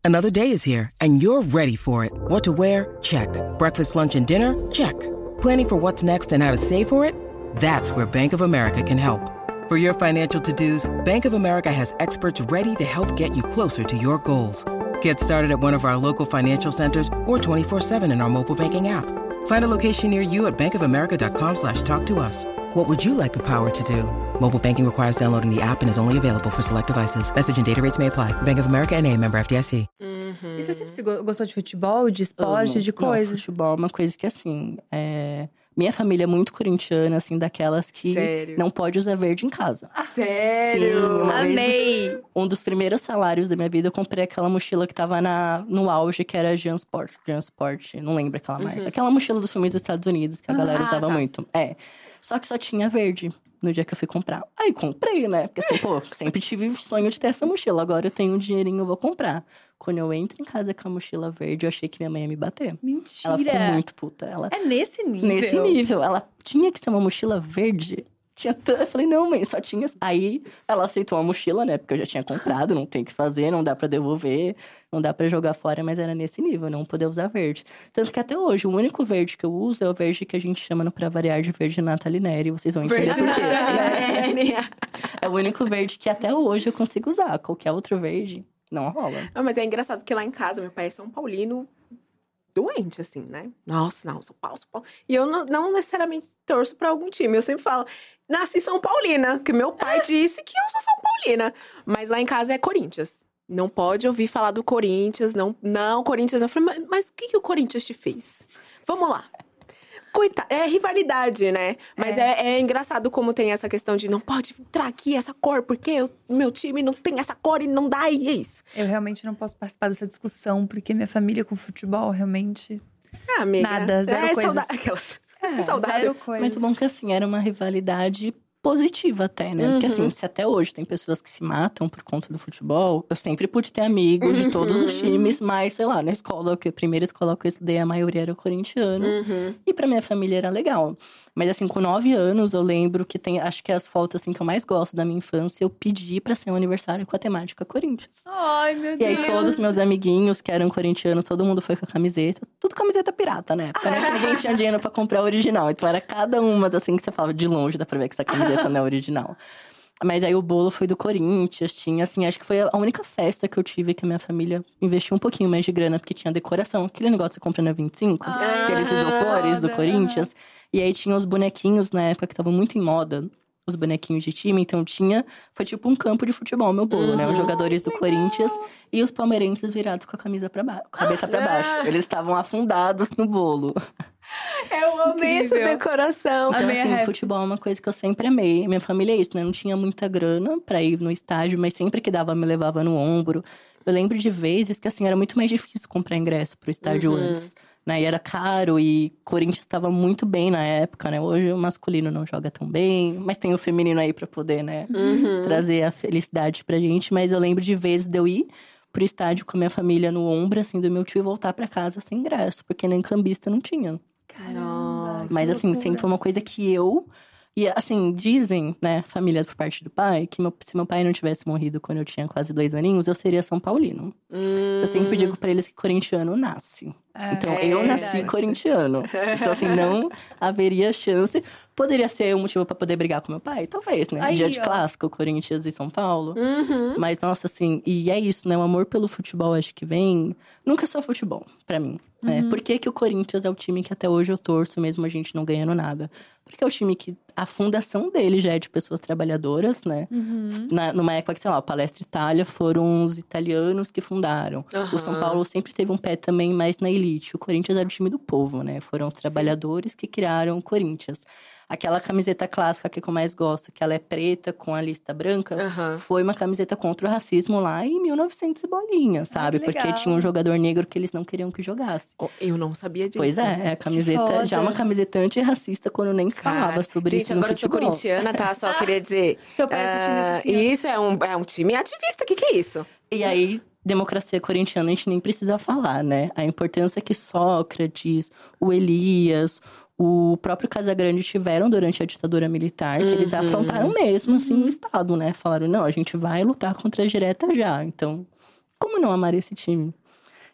S4: Another day is here and you're ready for it. What to wear? Check. Breakfast, lunch and dinner? Check. Planning for what's next and how to save for it? That's where Bank of America can help. For your financial to-dos, Bank of America has experts ready to help get you closer to your goals. Get started at one of our local financial centers or 24-7 in our mobile banking app. Find a location near you at bankofamerica.com slash talk to us. What would you like the power to do? Mobile banking requires downloading the app and is only available for select devices. Message and data rates may apply. Bank of America and a member FDIC.
S1: Uhum. E você sempre gostou de futebol, de esporte, Amo. de coisa?
S3: Não, futebol é uma coisa que, assim, é... Minha família é muito corintiana, assim, daquelas que
S2: Sério?
S3: não pode usar verde em casa.
S2: Sério?
S3: Sim, uma
S1: Amei!
S3: Vez, um dos primeiros salários da minha vida, eu comprei aquela mochila que tava na, no auge, que era Jansport. Jansport, não lembro aquela marca. Uhum. Aquela mochila dos filmes dos Estados Unidos, que a galera ah, usava tá. muito. É. Só que só tinha verde no dia que eu fui comprar. Aí comprei, né? Porque assim, pô, sempre tive sonho de ter essa mochila. Agora eu tenho um dinheirinho, eu vou comprar. Quando eu entro em casa com a mochila verde, eu achei que minha mãe ia me bater.
S1: Mentira!
S3: Ela ficou muito puta. Ela...
S1: É nesse nível?
S3: Nesse nível. Ela tinha que ser uma mochila verde tinha Eu falei, não, mãe, só tinha. Aí ela aceitou a mochila, né? Porque eu já tinha comprado, não tem o que fazer, não dá para devolver, não dá para jogar fora, mas era nesse nível, não poder usar verde. Tanto que até hoje, o único verde que eu uso é o verde que a gente chama no Pra Variar de verde Natalineri. Vocês vão entender verde por quê. Né? É o único verde que até hoje eu consigo usar. Qualquer outro verde, não rola.
S2: Não, mas é engraçado, porque lá em casa, meu pai é São Paulino, doente, assim, né? Nossa, não, São Paulo, São Paulo. E eu não, não necessariamente torço para algum time. Eu sempre falo, nasci São Paulina, que meu pai é. disse que eu sou São Paulina. Mas lá em casa é Corinthians. Não pode ouvir falar do Corinthians, não, não, Corinthians. Eu falei, mas, mas o que, que o Corinthians te fez? Vamos lá. Coitado, é rivalidade, né? Mas é. É, é. engraçado como tem essa questão de não pode entrar aqui essa cor, porque o meu time não tem essa cor e não dá, e é isso.
S1: Eu realmente não posso participar dessa discussão, porque minha família com futebol realmente.
S2: Ah, amiga.
S1: Nada, zero é, coisas. [laughs]
S2: Aquelas...
S3: É, saudável. Muito bom que assim, era uma rivalidade positiva até, né? Uhum. Porque assim, uhum. se até hoje tem pessoas que se matam por conta do futebol, eu sempre pude ter amigos uhum. de todos os uhum. times, mas sei lá, na escola, que a primeira escola que eu estudei, a maioria era corintiano.
S2: Uhum.
S3: E pra minha família era legal. Mas assim, com nove anos, eu lembro que tem, acho que é as fotos assim que eu mais gosto da minha infância, eu pedi para ser um aniversário com a temática Corinthians.
S1: Ai, meu Deus.
S3: E aí todos meus amiguinhos que eram corintianos, todo mundo foi com a camiseta, tudo camiseta pirata, né? Porque né, ninguém tinha dinheiro para comprar a original. Então era cada uma assim que você falava de longe, dá pra ver que essa camiseta não é original. Mas aí o bolo foi do Corinthians, tinha assim, acho que foi a única festa que eu tive que a minha família investiu um pouquinho mais de grana, porque tinha decoração. Aquele negócio que você compra na 25,
S1: Ah,
S3: aqueles isopores do Corinthians. E aí tinha os bonequinhos na época que estavam muito em moda, os bonequinhos de time, então tinha, foi tipo um campo de futebol, meu bolo, né? Os jogadores do Corinthians e os palmeirenses virados com a camisa para baixo, cabeça pra baixo. Eles estavam afundados no bolo.
S2: Eu amei essa decoração.
S3: Então,
S1: Amei
S3: assim,
S1: ref.
S3: futebol é uma coisa que eu sempre amei. Minha família é isso, né? Não tinha muita grana pra ir no estádio, mas sempre que dava, me levava no ombro. Eu lembro de vezes que, assim, era muito mais difícil comprar ingresso pro estádio antes. Né? E era caro e Corinthians estava muito bem na época, né? Hoje o masculino não joga tão bem, mas tem o feminino aí pra poder, né? Trazer a felicidade pra gente. Mas eu lembro de vezes de eu ir pro estádio com a minha família no ombro, assim, do meu tio e voltar pra casa sem ingresso, porque nem cambista não tinha.
S1: Caramba,
S3: Mas assim,
S1: loucura.
S3: sempre foi uma coisa que eu. E assim, dizem, né, família por parte do pai, que meu- se meu pai não tivesse morrido quando eu tinha quase dois aninhos, eu seria São Paulino. Eu sempre digo pra eles que corintiano nasce.
S1: É,
S3: então,
S2: é
S3: eu nasci
S1: verdade.
S3: corintiano. Então, assim, não [laughs] haveria chance. Poderia ser um motivo pra poder brigar com meu pai? Talvez, né?
S1: Aí,
S3: Dia de
S1: ó.
S3: clássico, Corinthians e São Paulo.
S2: Uhum.
S3: Mas, nossa, assim, e é isso, né? O amor pelo futebol, acho que vem. Nunca só futebol, pra mim. Né? Por que, que o Corinthians é o time que até hoje eu torço, mesmo a gente não ganhando nada? Porque é o time que a fundação dele já é de pessoas trabalhadoras, né? Na- numa época que, sei lá, o Palestra Itália foram os italianos que fundaram. O São. Paulo sempre teve um pé também mais na elite. O Corinthians era o time do povo, né? Foram os trabalhadores que criaram o Corinthians. Aquela camiseta clássica que eu mais gosto, que ela é preta com a lista branca,
S2: Aham.
S3: foi uma camiseta contra o racismo lá em 1900 e bolinha, sabe?
S1: que
S3: Porque tinha um jogador negro que eles não queriam que jogasse.
S2: Oh, Eu não sabia disso.
S3: Pois é, é a camiseta, já uma camiseta antirracista quando nem se falava
S2: Cara,
S3: sobre
S2: gente,
S3: isso no
S2: agora eu sou
S3: futebol.
S2: corintiana, tá? Só [laughs] queria dizer.
S1: Tô
S2: ah,
S1: sim.
S2: isso é um, é um time ativista. O que, que é isso?
S3: E aí, democracia corintiana, a gente nem precisa falar, né? A importância que Sócrates, o Elias, o próprio Casagrande tiveram durante a ditadura militar, que eles afrontaram mesmo, assim, o Estado, né? Falaram, não, a gente vai lutar contra a direta já. Então, como não amar esse time?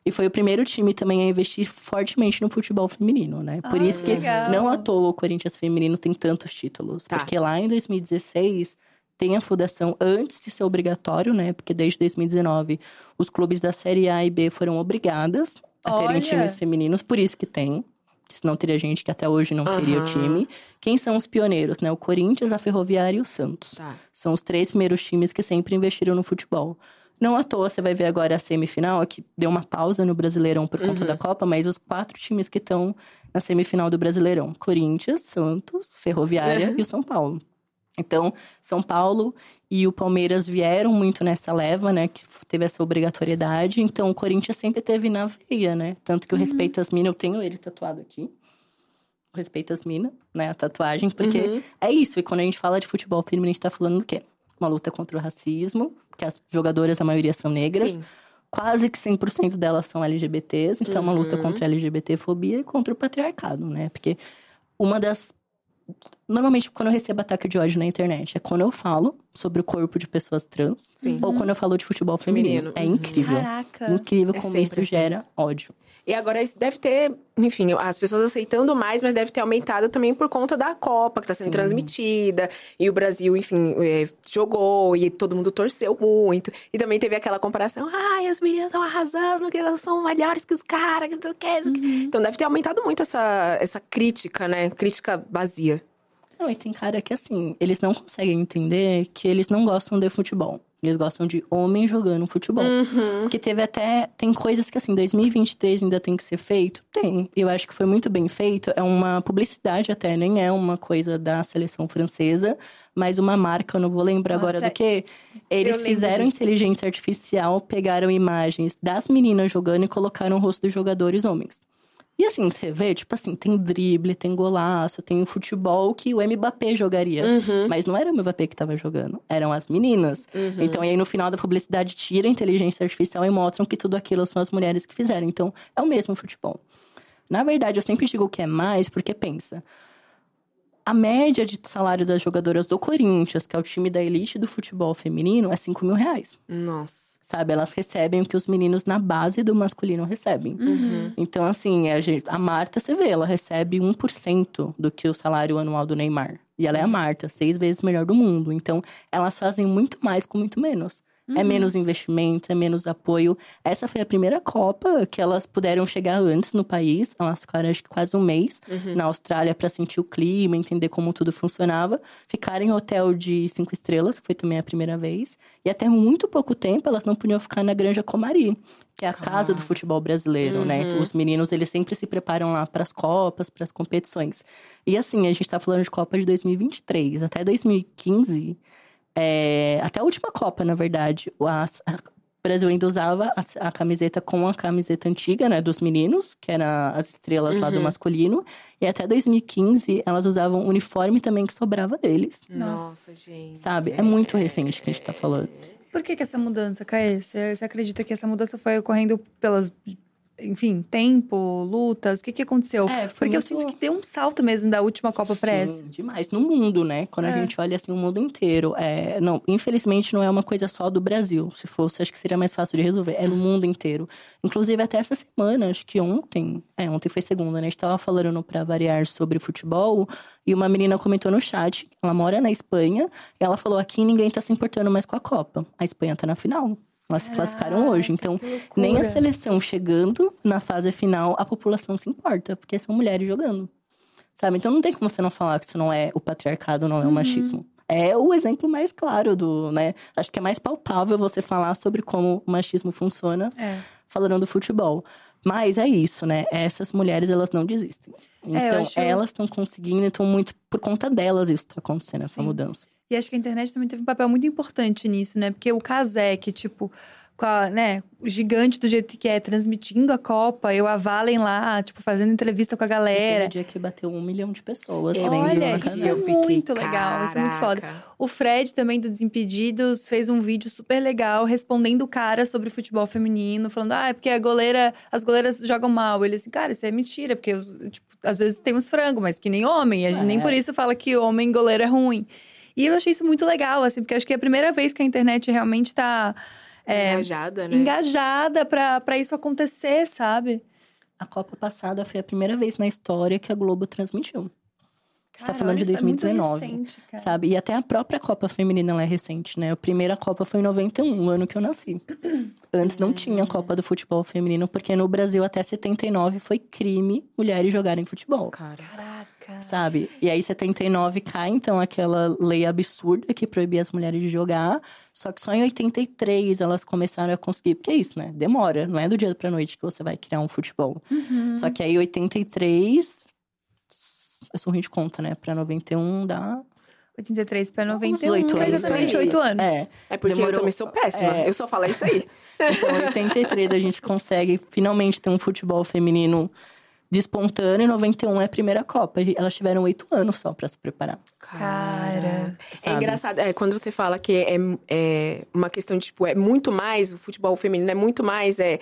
S3: E foi o primeiro time também a investir fortemente no futebol feminino, né? Por
S1: Ah,
S3: isso que
S1: legal.
S3: não à toa o Corinthians feminino tem tantos títulos.
S2: Tá.
S3: Porque lá em 2016 tem a fundação antes de ser obrigatório, né? Porque desde 2019 os clubes da Série A e B foram obrigadas a terem
S1: Olha.
S3: times femininos, por isso que tem. Senão teria gente que até hoje não teria o time. Quem são os pioneiros, né? O Corinthians, a Ferroviária e o Santos.
S2: Tá.
S3: São os três primeiros times que sempre investiram no futebol. Não à toa, você vai ver agora a semifinal, que deu uma pausa no Brasileirão por conta da Copa, mas os quatro times que estão na semifinal do Brasileirão: Corinthians, Santos, Ferroviária e o São Paulo. Então, São Paulo e o Palmeiras vieram muito nessa leva, né? Que teve essa obrigatoriedade. Então, o Corinthians sempre teve na veia, né? Tanto que o Respeito às Minas, eu tenho ele tatuado aqui. Respeito às Minas, né? A tatuagem, porque
S2: Uhum.
S3: é isso. E quando a gente fala de futebol feminino, a gente tá falando do quê? Uma luta contra o racismo, que as jogadoras, a maioria são negras.
S2: Sim.
S3: Quase que 100% delas são LGBTs. Então, é uma luta
S2: Uhum.
S3: contra a LGBTfobia e contra o patriarcado, né? Porque uma das Normalmente, quando eu recebo ataque de ódio na internet, é quando eu falo sobre o corpo de pessoas trans
S2: Sim.
S3: ou quando eu falo de futebol feminino.
S2: Feminino.
S3: É
S2: Uhum.
S3: incrível.
S1: Caraca.
S3: Incrível
S2: É
S3: como isso
S2: assim.
S3: gera ódio.
S2: E agora isso deve ter, enfim, as pessoas aceitando mais, mas deve ter aumentado também por conta da Copa, que tá sendo
S3: Sim.
S2: transmitida. E o Brasil, enfim, é, jogou e todo mundo torceu muito. E também teve aquela comparação: ai, as meninas estão arrasando, que elas são melhores que os caras, que não sei o que. não sei o quê."
S3: Uhum.
S2: Então deve ter aumentado muito essa, essa crítica, né? Crítica vazia.
S3: Não, e tem cara que assim, eles não conseguem entender que eles não gostam de futebol. Eles gostam de homem jogando futebol.
S2: Uhum.
S3: Porque teve até. Tem coisas que, assim, 2023 ainda tem que ser feito? Tem. Eu acho que foi muito bem feito. É uma publicidade até, nem é uma coisa da seleção francesa, mas uma marca, eu não vou lembrar
S1: Nossa,
S3: agora do que. Eles fizeram
S1: disso.
S3: inteligência artificial, pegaram imagens das meninas jogando e colocaram o rosto dos jogadores homens. E assim, você vê, tipo assim, tem drible, tem golaço, tem o futebol que o Mbappé jogaria.
S2: Uhum.
S3: Mas não era o Mbappé que tava jogando, eram as meninas. Então, aí no final da publicidade, tira a inteligência artificial e mostram que tudo aquilo são as mulheres que fizeram. Então, é o mesmo futebol. Na verdade, eu sempre digo que é mais, porque pensa. A média de salário das jogadoras do Corinthians, que é o time da elite do futebol feminino, é 5 mil reais.
S2: Nossa.
S3: Sabe? Elas recebem o que os meninos na base do masculino recebem.
S2: Uhum.
S3: Então, assim, a, gente, a Marta, você vê, ela recebe 1% do que o salário anual do Neymar. E ela é a Marta, seis vezes melhor do mundo. Então, elas fazem muito mais com muito menos. É menos investimento, é menos apoio. Essa foi a primeira Copa que elas puderam chegar antes no país. Elas ficaram, acho que quase um mês na Austrália para sentir o clima, entender como tudo funcionava. Ficaram em hotel de cinco estrelas, que foi também a primeira vez. E até muito pouco tempo elas não podiam ficar na Granja Comari, que é a casa do futebol brasileiro, né? Os meninos, eles sempre se preparam lá para as Copas, para as competições. E assim, a gente tá falando de Copa de 2023. Até 2015, é, até a última Copa, na verdade, o as- a- o Brasil ainda usava a, a camiseta com a camiseta antiga, né, dos meninos, que era as estrelas lá do masculino. E até 2015, elas usavam o uniforme também que sobrava deles.
S2: Nossa, gente.
S3: Sabe? É muito recente que a gente tá falando.
S1: Por que, que essa mudança, Caê? Você, você acredita que essa mudança foi ocorrendo pelas. Enfim, tempo, lutas? O que, que aconteceu?
S3: É,
S1: Porque eu
S3: muito-
S1: sinto que deu um salto mesmo da última Copa pra essa.
S3: Demais. No mundo, né? Quando
S1: É.
S3: a gente olha assim, o mundo inteiro. É, não, infelizmente não é uma coisa só do Brasil. Se fosse, acho que seria mais fácil de resolver. É no mundo inteiro. Inclusive, até essa semana, acho que ontem. É, ontem foi segunda, né? A gente tava falando Pra Variar sobre futebol. E uma menina comentou no chat. Ela mora na Espanha. E ela falou: aqui ninguém tá se importando mais com a Copa. A Espanha tá na final. Elas se classificaram hoje. Então, nem a seleção chegando na fase final, a população se importa, porque são mulheres jogando. Sabe? Então não tem como você não falar que isso não é o patriarcado, não é o machismo. É o exemplo mais claro do, né? Acho que é mais palpável você falar sobre como o machismo funciona
S1: É.
S3: falando do futebol. Mas é isso, né? Essas mulheres, elas não desistem.
S1: É,
S3: Então,
S1: acho-
S3: elas estão conseguindo, então muito por conta delas isso tá acontecendo, essa
S1: Sim.
S3: mudança.
S1: E acho que a internet também teve um papel muito importante nisso, né? Porque o Kazek, tipo, com a, né, o gigante do jeito que é, transmitindo a Copa, eu a Valen lá, tipo, fazendo entrevista com a galera.
S3: Teve dia que bateu um milhão de pessoas.
S2: Eu
S3: vendo
S1: Olha, isso é
S2: eu fiquei,
S1: muito legal, isso é muito foda. O Fred, também do Desimpedidos, fez um vídeo super legal respondendo o cara sobre futebol feminino, falando: ah, é porque a goleira, as goleiras jogam mal. Ele assim, cara, isso é mentira, porque os- tipo, às vezes tem uns frangos, mas que nem homem. A gente nem
S3: É.
S1: por isso fala que homem goleiro é ruim. E eu achei isso muito legal, assim, porque acho que é a primeira vez que a internet realmente tá é,
S2: Engajada, né?
S1: engajada pra, pra isso acontecer, sabe?
S3: A Copa passada foi a primeira vez na história que a Globo transmitiu. Gente tá falando de
S1: olha, isso é muito
S3: 2019.
S1: recente, cara.
S3: Sabe? E até a própria Copa Feminina ela é recente, né? A primeira Copa foi em 91, o ano que eu nasci. [clears throat] Antes não tinha Copa do Futebol Feminino, porque no Brasil até 79 foi crime mulheres jogarem futebol.
S2: Cara.
S1: Caraca.
S3: Sabe? E aí 79 cai, então, aquela lei absurda que proibia as mulheres de jogar. Só que só em 83 elas começaram a conseguir. Porque é isso, né? Demora. Não é do dia pra noite que você vai criar um futebol.
S1: Uhum.
S3: Só que aí 83. Eu sou ruim de conta, né? Pra 91 dá.
S1: 83 pra
S3: Uns
S1: 91,
S3: oito
S1: é
S3: anos
S1: exatamente
S2: aí.
S1: 8 anos.
S3: É.
S2: É porque
S3: Demorou-
S2: eu também sou péssima.
S3: É.
S2: Eu só falo isso aí.
S3: Então, em 83 a gente consegue finalmente ter um futebol feminino despontando. E 91 é a primeira Copa. Elas tiveram oito anos só pra se preparar.
S1: Cara.
S2: É
S3: sabe?
S2: engraçado, é, quando você fala que é, é uma questão de, tipo, é muito mais, o futebol feminino é muito mais, é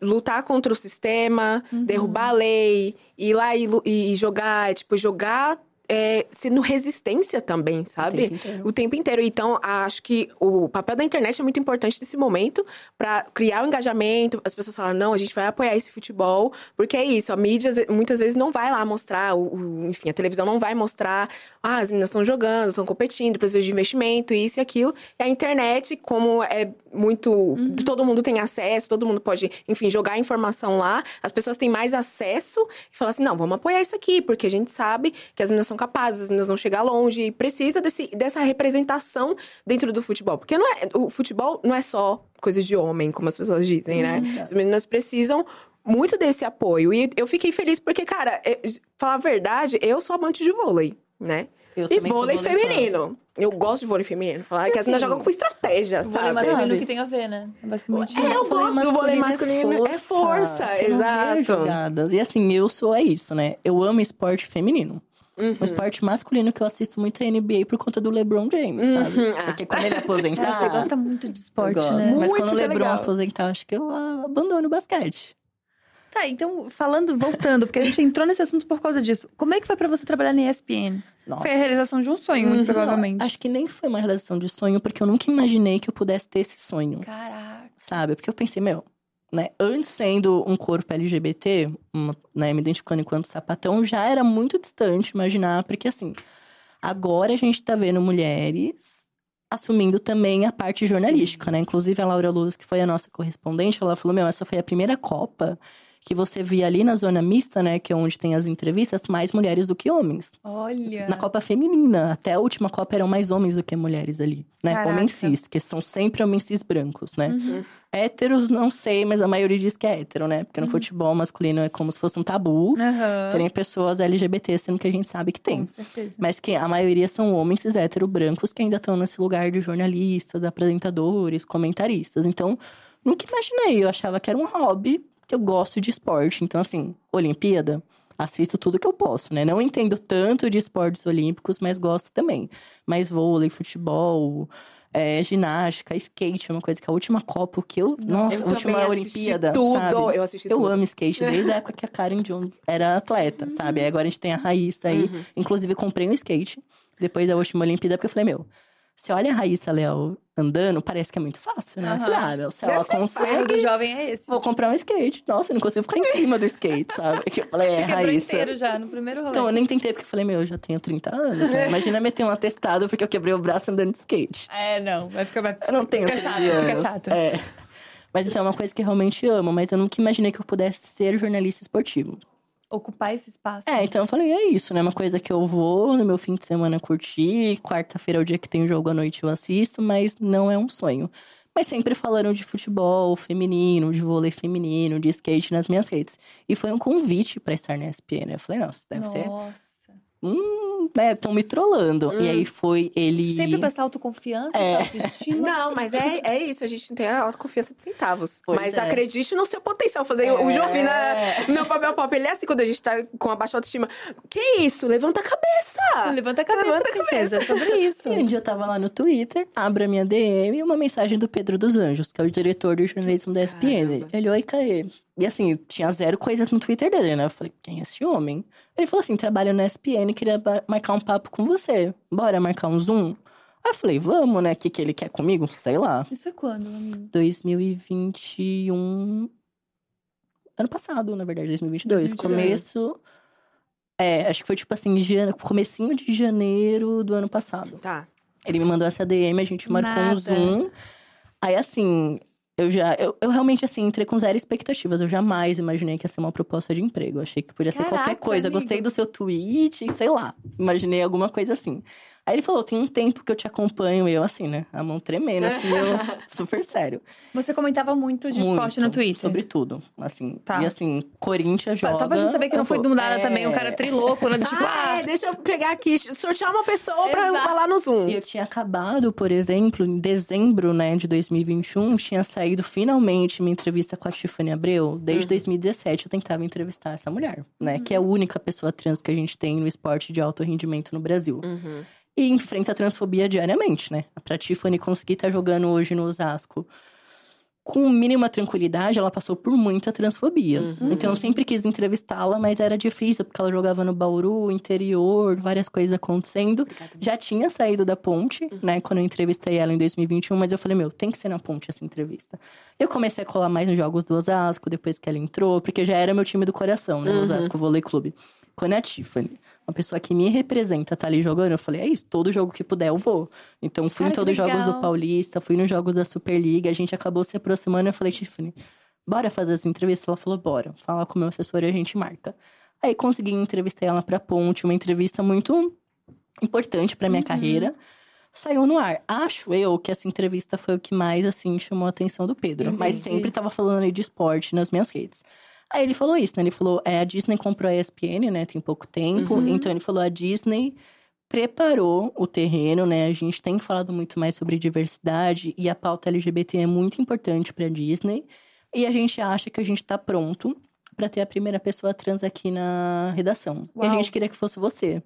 S2: lutar contra o sistema,
S3: Uhum.
S2: derrubar a lei, ir lá e, e jogar, tipo, jogar é, sendo resistência também, sabe?
S3: tempo inteiro.
S2: O tempo inteiro. Então, acho que o papel da internet é muito importante nesse momento para criar o engajamento. As pessoas falam, não, a gente vai apoiar esse futebol, porque é isso. A mídia muitas vezes não vai lá mostrar, o, o- enfim, a televisão não vai mostrar, ah, as meninas estão jogando, estão competindo, precisa de investimento, isso e aquilo. E a internet, como é muito. Todo mundo tem acesso, todo mundo pode, enfim, jogar informação lá, as pessoas têm mais acesso e falam assim: não, vamos apoiar isso aqui, porque a gente sabe que as meninas são capazes, as meninas vão chegar longe, e precisa desse, dessa representação dentro do futebol. Porque não é, o futebol não é só coisa de homem, como as pessoas dizem, né? As meninas precisam muito desse apoio. E eu fiquei feliz porque, cara, é, falar a verdade, eu sou amante de vôlei, né?
S3: Eu
S2: E vôlei
S3: vôlei
S2: feminino. Eu gosto de vôlei feminino. Falar que as meninas
S3: assim,
S2: jogam com estratégia,
S1: O vôlei
S2: sabe?
S1: masculino
S3: Sabe?
S1: que tem a ver, né? É basicamente
S2: É, eu gosto do vôlei masculino. É força,
S3: não vê
S2: exato.
S3: jogadas. E assim, eu sou é isso, né? Eu amo esporte feminino.
S2: Uhum.
S3: O esporte masculino que eu assisto muito é NBA por conta do LeBron James, sabe?
S2: Uhum. Ah.
S3: Porque quando ele aposentar.
S1: Cara, você gosta muito de
S3: eu
S1: esporte,
S3: gosto.
S1: né?
S3: Mas
S2: Muito,
S3: quando o
S2: é
S3: LeBron
S2: legal.
S3: aposentar, acho que eu ah, abandono o basquete.
S1: Tá, então, falando, voltando, porque a gente entrou nesse assunto por causa disso. Como é que foi pra você trabalhar na ESPN?
S3: Nossa.
S1: Foi a realização de um sonho, muito
S2: Uhum.
S1: provavelmente.
S3: Acho que nem foi uma realização de sonho, porque eu nunca imaginei que eu pudesse ter esse sonho.
S1: Caraca.
S3: sabe? Porque eu pensei, meu, né? Antes sendo um corpo LGBT, uma- né, me identificando enquanto sapatão, já era muito distante imaginar, porque assim, Agora a gente tá vendo mulheres assumindo também a parte jornalística, né? Inclusive a Laura Luz, que foi a nossa correspondente, ela falou: Meu, essa foi a primeira Copa que você via ali na zona mista, né? Que é onde tem as entrevistas, mais mulheres do que homens.
S1: Olha.
S3: Na Copa Feminina, até a última Copa eram mais homens do que mulheres ali, né?
S1: Caraca.
S3: Homens cis, que são sempre homens cis brancos, né?
S1: Uhum.
S3: Héteros, não sei, mas a maioria diz que é hétero, né? Porque no futebol masculino é como se fosse um tabu.
S1: Aham.
S3: Tem pessoas LGBT, sendo que a gente sabe que tem.
S1: Com certeza.
S3: Mas que a maioria são homens cis hétero brancos que ainda estão nesse lugar de jornalistas, apresentadores, comentaristas. Então, nunca imaginei. Eu achava que era um hobby, eu gosto de esporte. Então, assim, Olimpíada, assisto tudo que eu posso, né? Não entendo tanto de esportes olímpicos, mas gosto também. Mas vôlei, futebol, é, ginástica, skate, é uma coisa que a última Copa, que eu. Nossa,
S2: Eu
S3: a última Olimpíada.
S2: tudo,
S3: sabe?
S2: eu assisti
S3: Eu
S2: tudo.
S3: amo skate desde a época que a Karen Jones era atleta, sabe? Aí agora a gente tem a Raíssa aí.
S2: Uhum.
S3: Inclusive, comprei um skate depois da última Olimpíada, porque eu falei, meu, você olha a Raíssa Leal andando, parece que é muito fácil, né? Eu
S1: Aham.
S3: falei, ah, meu,
S2: Deve
S3: ela
S2: ser
S1: O erro do
S3: consegue,
S1: jovem é esse.
S3: vou comprar um skate. Nossa, eu não consigo ficar em cima do skate, sabe? Que eu falei, é,
S1: Você quebrou
S3: Raíssa.
S1: inteiro já, no primeiro rolê.
S3: Então, eu nem tentei, porque eu falei, meu, eu já tenho 30 anos, né? Imagina meter um atestado porque eu quebrei o braço andando de skate.
S1: É, não. Vai ficar... Vai...
S3: Eu não tenho
S1: Fica
S3: 13
S1: chato, fica
S3: anos.
S1: chato.
S3: É. Mas então é uma coisa que eu realmente amo, mas eu nunca imaginei que eu pudesse ser jornalista esportivo.
S1: Ocupar esse espaço.
S3: É, então eu falei, é isso, né? Uma coisa que eu vou no meu fim de semana curtir, quarta-feira é o dia que tem jogo à noite eu assisto, mas não é um sonho. Mas sempre falando de futebol feminino, de vôlei feminino, de skate nas minhas redes. E foi um convite pra estar na ESPN. Eu falei, nossa, deve ser.
S1: Nossa.
S3: Hum, né? Estão me trollando. E aí foi ele.
S1: Sempre pra essa autoconfiança,
S3: É.
S1: essa autoestima.
S2: Não, mas é, é isso, a gente não tem a autoconfiança de centavos.
S3: Pois
S2: mas
S3: é.
S2: acredite no seu potencial. Fazer o Jovi na, no papel pop, ele é assim quando a gente tá com a baixa autoestima. Que isso? Levanta a cabeça!
S1: Levanta a cabeça,
S2: Levanta a
S1: princesa. É sobre isso. [laughs]
S3: E um dia eu tava lá no Twitter, abro a minha DM e uma mensagem do Pedro dos Anjos, que é o diretor de jornalismo da ESPN. Ele, oi, Caê. E assim, tinha zero coisas no Twitter dele, né? Eu falei, quem é esse homem? Ele falou assim, trabalho na ESPN, queria marcar um papo com você. Bora marcar um Zoom? Aí eu falei, vamos, né? O que, que ele quer comigo? Sei lá.
S1: Isso foi quando, amigo?
S3: 2021... Ano passado, na verdade, 2022.
S1: 2022.
S3: Começo... É, acho que foi tipo assim, jane... comecinho de janeiro do ano passado.
S2: Tá.
S3: Ele me mandou essa DM, a gente marcou
S1: Nada.
S3: um Zoom. Aí, assim, eu já. Eu, eu realmente, assim, entrei com zero expectativas. Eu jamais imaginei que ia ser uma proposta de emprego. Eu achei que podia ser qualquer
S1: Caraca,
S3: coisa.
S1: amigo.
S3: Gostei do seu tweet, sei lá. Imaginei alguma coisa assim. Aí ele falou: tem um tempo que eu te acompanho. E eu, assim, né? A mão tremendo, assim, eu [laughs] super sério.
S1: Você comentava muito de esporte no
S3: Muito,
S1: Twitter.
S3: Sobre tudo. Assim.
S1: Tá.
S3: E assim, Corinthians joga.
S1: Só pra gente saber que não
S3: eu
S1: foi do nada
S3: É.
S1: também, um cara trilouco, né? Tipo, [laughs]
S2: Ah, é, deixa eu pegar aqui, sortear uma pessoa pra
S1: Exato.
S2: falar no Zoom.
S3: E eu tinha acabado, por exemplo, em dezembro né, de 2021, tinha saído finalmente minha entrevista com a Tiffany Abreu. Desde 2017 eu tentava entrevistar essa mulher, né? Que é a única pessoa trans que a gente tem no esporte de alto rendimento no Brasil.
S2: Uhum.
S3: E enfrenta a transfobia diariamente, né? Pra Tiffany conseguir estar jogando hoje no Osasco com mínima tranquilidade, ela passou por muita transfobia.
S2: Uhum.
S3: Então eu sempre quis entrevistá-la, mas era difícil, porque ela jogava no Bauru, interior, várias coisas acontecendo. Já tinha saído da ponte, né, quando eu entrevistei ela em 2021, mas eu falei, meu, tem que ser na ponte essa entrevista. Eu comecei a colar mais nos jogos do Osasco, depois que ela entrou, porque já era meu time do coração, né, o Osasco Vôlei Clube. Quando é a Tiffany, uma pessoa que me representa, tá ali jogando, eu falei, é isso, todo jogo que puder eu vou. Então fui
S1: Cara,
S3: em todos os jogos do Paulista, fui nos jogos da Superliga, a gente acabou se aproximando, eu falei, Tiffany, bora fazer essa entrevista? Ela falou, bora. Fala com o meu assessor e a gente marca. Aí consegui entrevistar ela pra Ponte, uma entrevista muito importante pra minha carreira. Saiu no ar. Acho eu que essa entrevista foi o que mais, assim, chamou a atenção do Pedro. Mas
S1: Entendi.
S3: sempre tava falando ali de esporte nas minhas redes. Aí ele falou isso, né? Ele falou, é, a Disney comprou a ESPN, né? Tem pouco tempo. Então ele falou, a Disney preparou o terreno, né? A gente tem falado muito mais sobre diversidade e a pauta LGBT é muito importante pra Disney. E a gente acha que a gente tá pronto pra ter a primeira pessoa trans aqui na redação. E a
S1: Uau.
S3: gente queria que fosse você.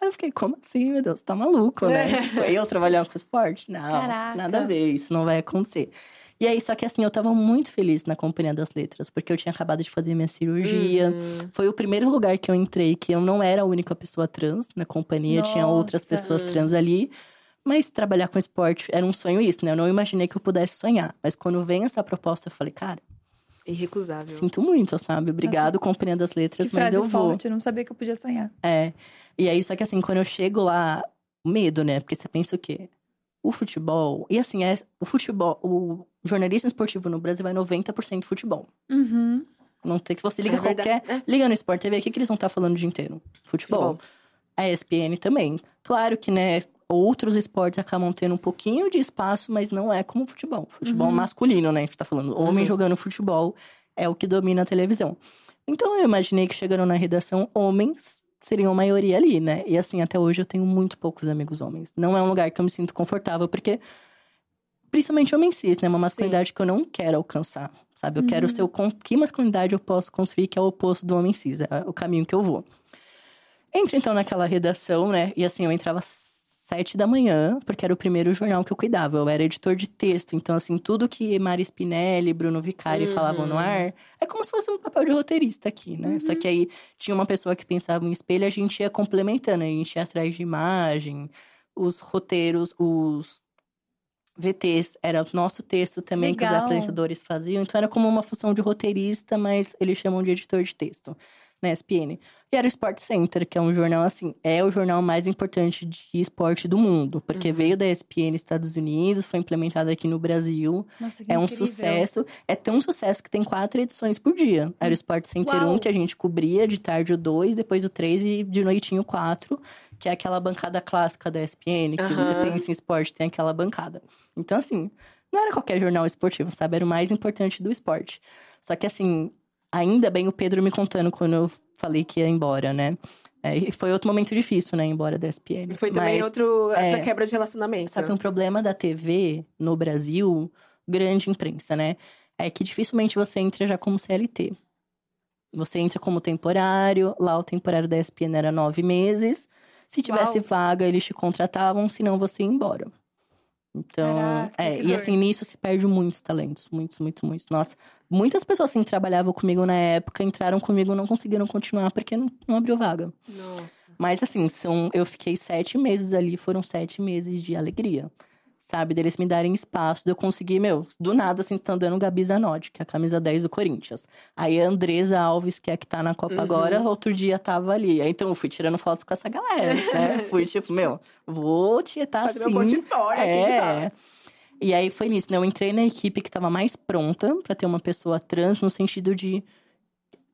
S3: Aí eu fiquei, como assim, meu Deus? Tá maluco, né? [laughs] Tipo, eu trabalhando com esporte? Não,
S1: Caraca.
S3: nada a ver, isso não vai acontecer. E aí, só que assim, eu tava muito feliz na Companhia das Letras, porque eu tinha acabado de fazer minha cirurgia.
S2: Uhum.
S3: Foi o primeiro lugar que eu entrei, que eu não era a única pessoa trans na companhia, tinha outras
S1: Nossa.
S3: pessoas trans ali. Mas trabalhar com esporte era um sonho isso, né? Eu não imaginei que eu pudesse sonhar. Mas quando vem essa proposta, eu falei, cara,
S2: Irrecusável.
S3: sinto muito, sabe? Obrigado, Companhia das
S1: que
S3: Letras, mas eu vou.
S1: forte, eu não sabia que eu podia sonhar.
S3: É. E aí, só que assim, quando eu chego lá, medo, né? Porque você pensa o quê? O futebol. E assim, é, o futebol. O jornalista esportivo no Brasil é 90% futebol.
S1: Uhum.
S3: Não tem, se você liga
S2: É
S3: qualquer.
S2: é.
S3: Liga no Sport TV, o que, que eles vão estar falando o dia inteiro? Futebol.
S2: Futebol.
S3: A ESPN também. Claro que, né, outros esportes acabam tendo um pouquinho de espaço, mas não é como o futebol. Futebol masculino, né? A gente tá falando. Homem jogando futebol é o que domina a televisão. Então eu imaginei que chegando na redação, homens seriam a maioria ali, né? E assim, até hoje eu tenho muito poucos amigos homens. Não é um lugar que eu me sinto confortável, porque. Principalmente homem cis, né? Uma masculinidade que eu não quero alcançar, sabe? Eu quero ser o. Que masculinidade eu posso construir que é o oposto do homem cis? É o caminho que eu vou. Entro então naquela redação, né? E assim, eu entrava sete da manhã, porque era o primeiro jornal que eu cuidava. Eu era editor de texto. Então, assim, tudo que Mari Spinelli, Bruno Vicari falavam no ar, é como se fosse um papel de roteirista aqui, né? Só que aí tinha uma pessoa que pensava em espelho e a gente ia complementando. A gente ia atrás de imagem, os roteiros, os VTs, era o nosso texto também que os
S1: Legal.
S3: apresentadores faziam. Então, era como uma função de roteirista, mas eles chamam de editor de texto na ESPN. E era o Sport Center, que é um jornal assim, é o jornal mais importante de esporte do mundo, porque veio da ESPN Estados Unidos, foi implementado aqui no Brasil,
S1: Nossa, que
S3: é um
S1: incrível.
S3: sucesso, é tão sucesso que tem quatro edições por dia. Era o Sport Center
S1: Uau.
S3: 1, que a gente cobria, de tarde o 2, depois o 3 e de noitinho o 4, que é aquela bancada clássica da ESPN, que você
S2: Aham.
S3: pensa em esporte, tem aquela bancada. Então, assim, não era qualquer jornal esportivo, sabe? Era o mais importante do esporte. Só que, assim, ainda bem o Pedro me contando quando eu falei que ia embora, né? É, e foi outro momento difícil, né? Embora da ESPN.
S2: Foi também
S3: Mas-
S2: outro,
S3: é.
S2: outra quebra de relacionamento.
S3: só que um problema da TV no Brasil, grande imprensa, né? É que dificilmente você entra já como CLT. Você entra como temporário, lá o temporário da ESPN era nove meses. Se tivesse
S1: Uau.
S3: vaga, eles te contratavam, senão você ia embora. Então,
S1: Caraca,
S3: é, e assim, nisso se perde muitos talentos, muitos, muitos, muitos. Nossa, muitas pessoas assim que trabalhavam comigo na época, entraram comigo não conseguiram continuar porque não, não abriu vaga.
S2: Nossa.
S3: Mas assim, são, eu fiquei sete meses ali, foram sete meses de alegria. Sabe, deles me darem espaço, de eu conseguir, meu, do nada, assim, tá andando Gabi Zanotti, que é a camisa 10 do Corinthians. Aí a Andresa Alves, que é a que tá na Copa
S2: Uhum.
S3: agora, outro dia tava ali. Aí, então eu fui tirando fotos com essa galera, né? [laughs] fui tipo, meu, vou tietar
S2: Fazer
S3: assim.
S2: meu portfólio
S3: é. E aí foi nisso, né? Eu entrei na equipe que tava mais pronta pra ter uma pessoa trans, no sentido de.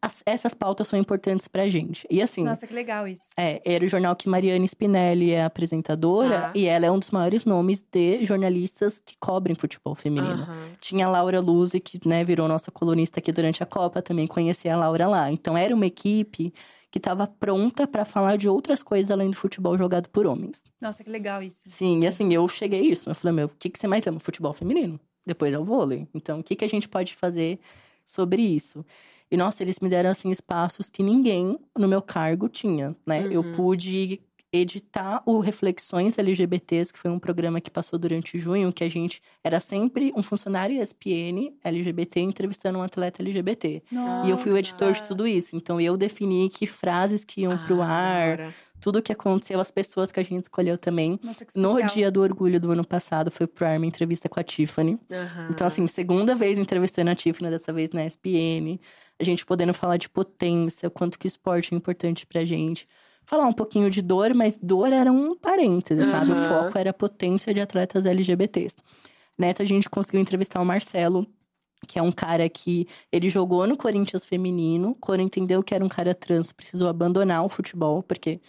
S3: As- essas pautas são importantes pra gente. E assim.
S1: Nossa, que legal isso.
S3: É, era o jornal que Mariane Spinelli é apresentadora
S2: Ah.
S3: e ela é um dos maiores nomes de jornalistas que cobrem futebol feminino.
S2: Aham.
S3: Tinha a Laura Luzi, que né, virou nossa colunista aqui durante a Copa, também conhecia a Laura lá. Então era uma equipe que estava pronta para falar de outras coisas além do futebol jogado por homens.
S1: Nossa, que legal isso.
S3: Sim, e assim, eu cheguei a isso. Eu falei, meu, o que, que você mais ama? Futebol feminino. Depois é o vôlei. Então, o que, que a gente pode fazer sobre isso? E, nossa, eles me deram, assim, espaços que ninguém no meu cargo tinha, né? Eu
S2: Uhum.
S3: pude editar o Reflexões LGBTs, que foi um programa que passou durante junho, que a gente era sempre um funcionário ESPN LGBT entrevistando um atleta LGBT. E eu fui o editor de tudo isso. Então, eu defini que frases que iam pro
S2: Ah,
S3: ar,
S2: da hora.
S3: Tudo que aconteceu, as pessoas que a gente escolheu também.
S1: Nossa, que
S3: No dia do orgulho do ano passado, foi pro ar minha entrevista com a Tiffany.
S2: Aham.
S3: Então, assim, segunda vez entrevistando a Tiffany, dessa vez na SPN. A gente podendo falar de potência, quanto que o esporte é importante pra gente. Falar um pouquinho de dor, mas dor era um parêntese, sabe? O foco era a potência de atletas LGBTs. Nessa, a gente conseguiu entrevistar o Marcelo, que é um cara que ele jogou no Corinthians feminino. Quando entendeu que era um cara trans, precisou abandonar o futebol, porque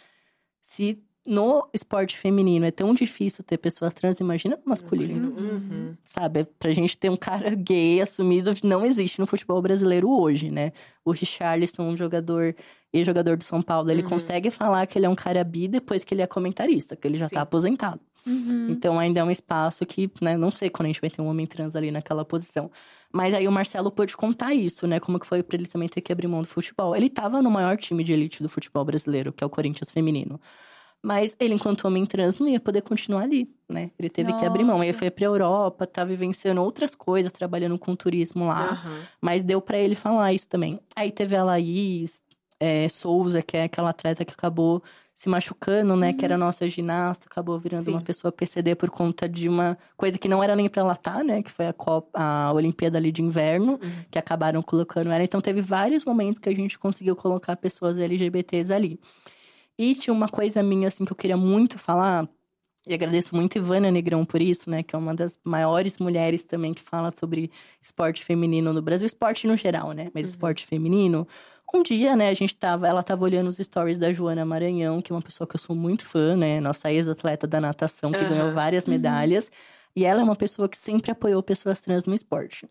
S3: se no esporte feminino é tão difícil ter pessoas trans, imagina no masculino.
S2: Uhum.
S3: Sabe? Pra gente ter um cara [laughs] gay assumido, não existe no futebol brasileiro hoje, né? O Richarlison, um jogador, ex-jogador do São Paulo, ele
S2: Uhum.
S3: consegue falar que ele é um cara bi depois que ele é comentarista, que ele já
S2: Sim.
S3: tá aposentado.
S1: Uhum.
S3: Então ainda é um espaço que, né, não sei quando a gente vai ter um homem trans ali naquela posição. Mas aí o Marcelo pôde contar isso, né? Como que foi pra ele também ter que abrir mão do futebol. Ele tava no maior time de elite do futebol brasileiro, que é o Corinthians feminino. Mas ele, enquanto homem trans, não ia poder continuar ali, né? Ele teve que abrir mão. Aí
S1: Nossa.
S3: foi pra Europa, tá vivenciando outras coisas, trabalhando com turismo lá.
S2: Aham.
S3: Mas deu pra ele falar isso também. Aí teve a Laís é, Souza, que é aquela atleta que acabou se machucando, né? Que era nossa ginasta, acabou virando
S2: Sim.
S3: uma pessoa PCD por conta de uma coisa que não era nem pra ela estar, né? Que foi a, Copa, a Olimpíada ali de inverno, que acabaram colocando ela. Então teve vários momentos que a gente conseguiu colocar pessoas LGBTs ali. E tinha uma coisa minha, assim, que eu queria muito falar, E agradeço muito Ivana Negrão por isso, né? Que é uma das maiores mulheres também que fala sobre esporte feminino no Brasil. Esporte no geral, né? Mas esporte feminino. Um dia, né, a gente tava... Ela tava olhando os stories da Joana Maranhão, que é uma pessoa que eu sou muito fã, né? Nossa ex-atleta da natação, que ganhou
S2: Aham.
S3: várias medalhas. E ela é uma pessoa que sempre apoiou pessoas trans no esporte.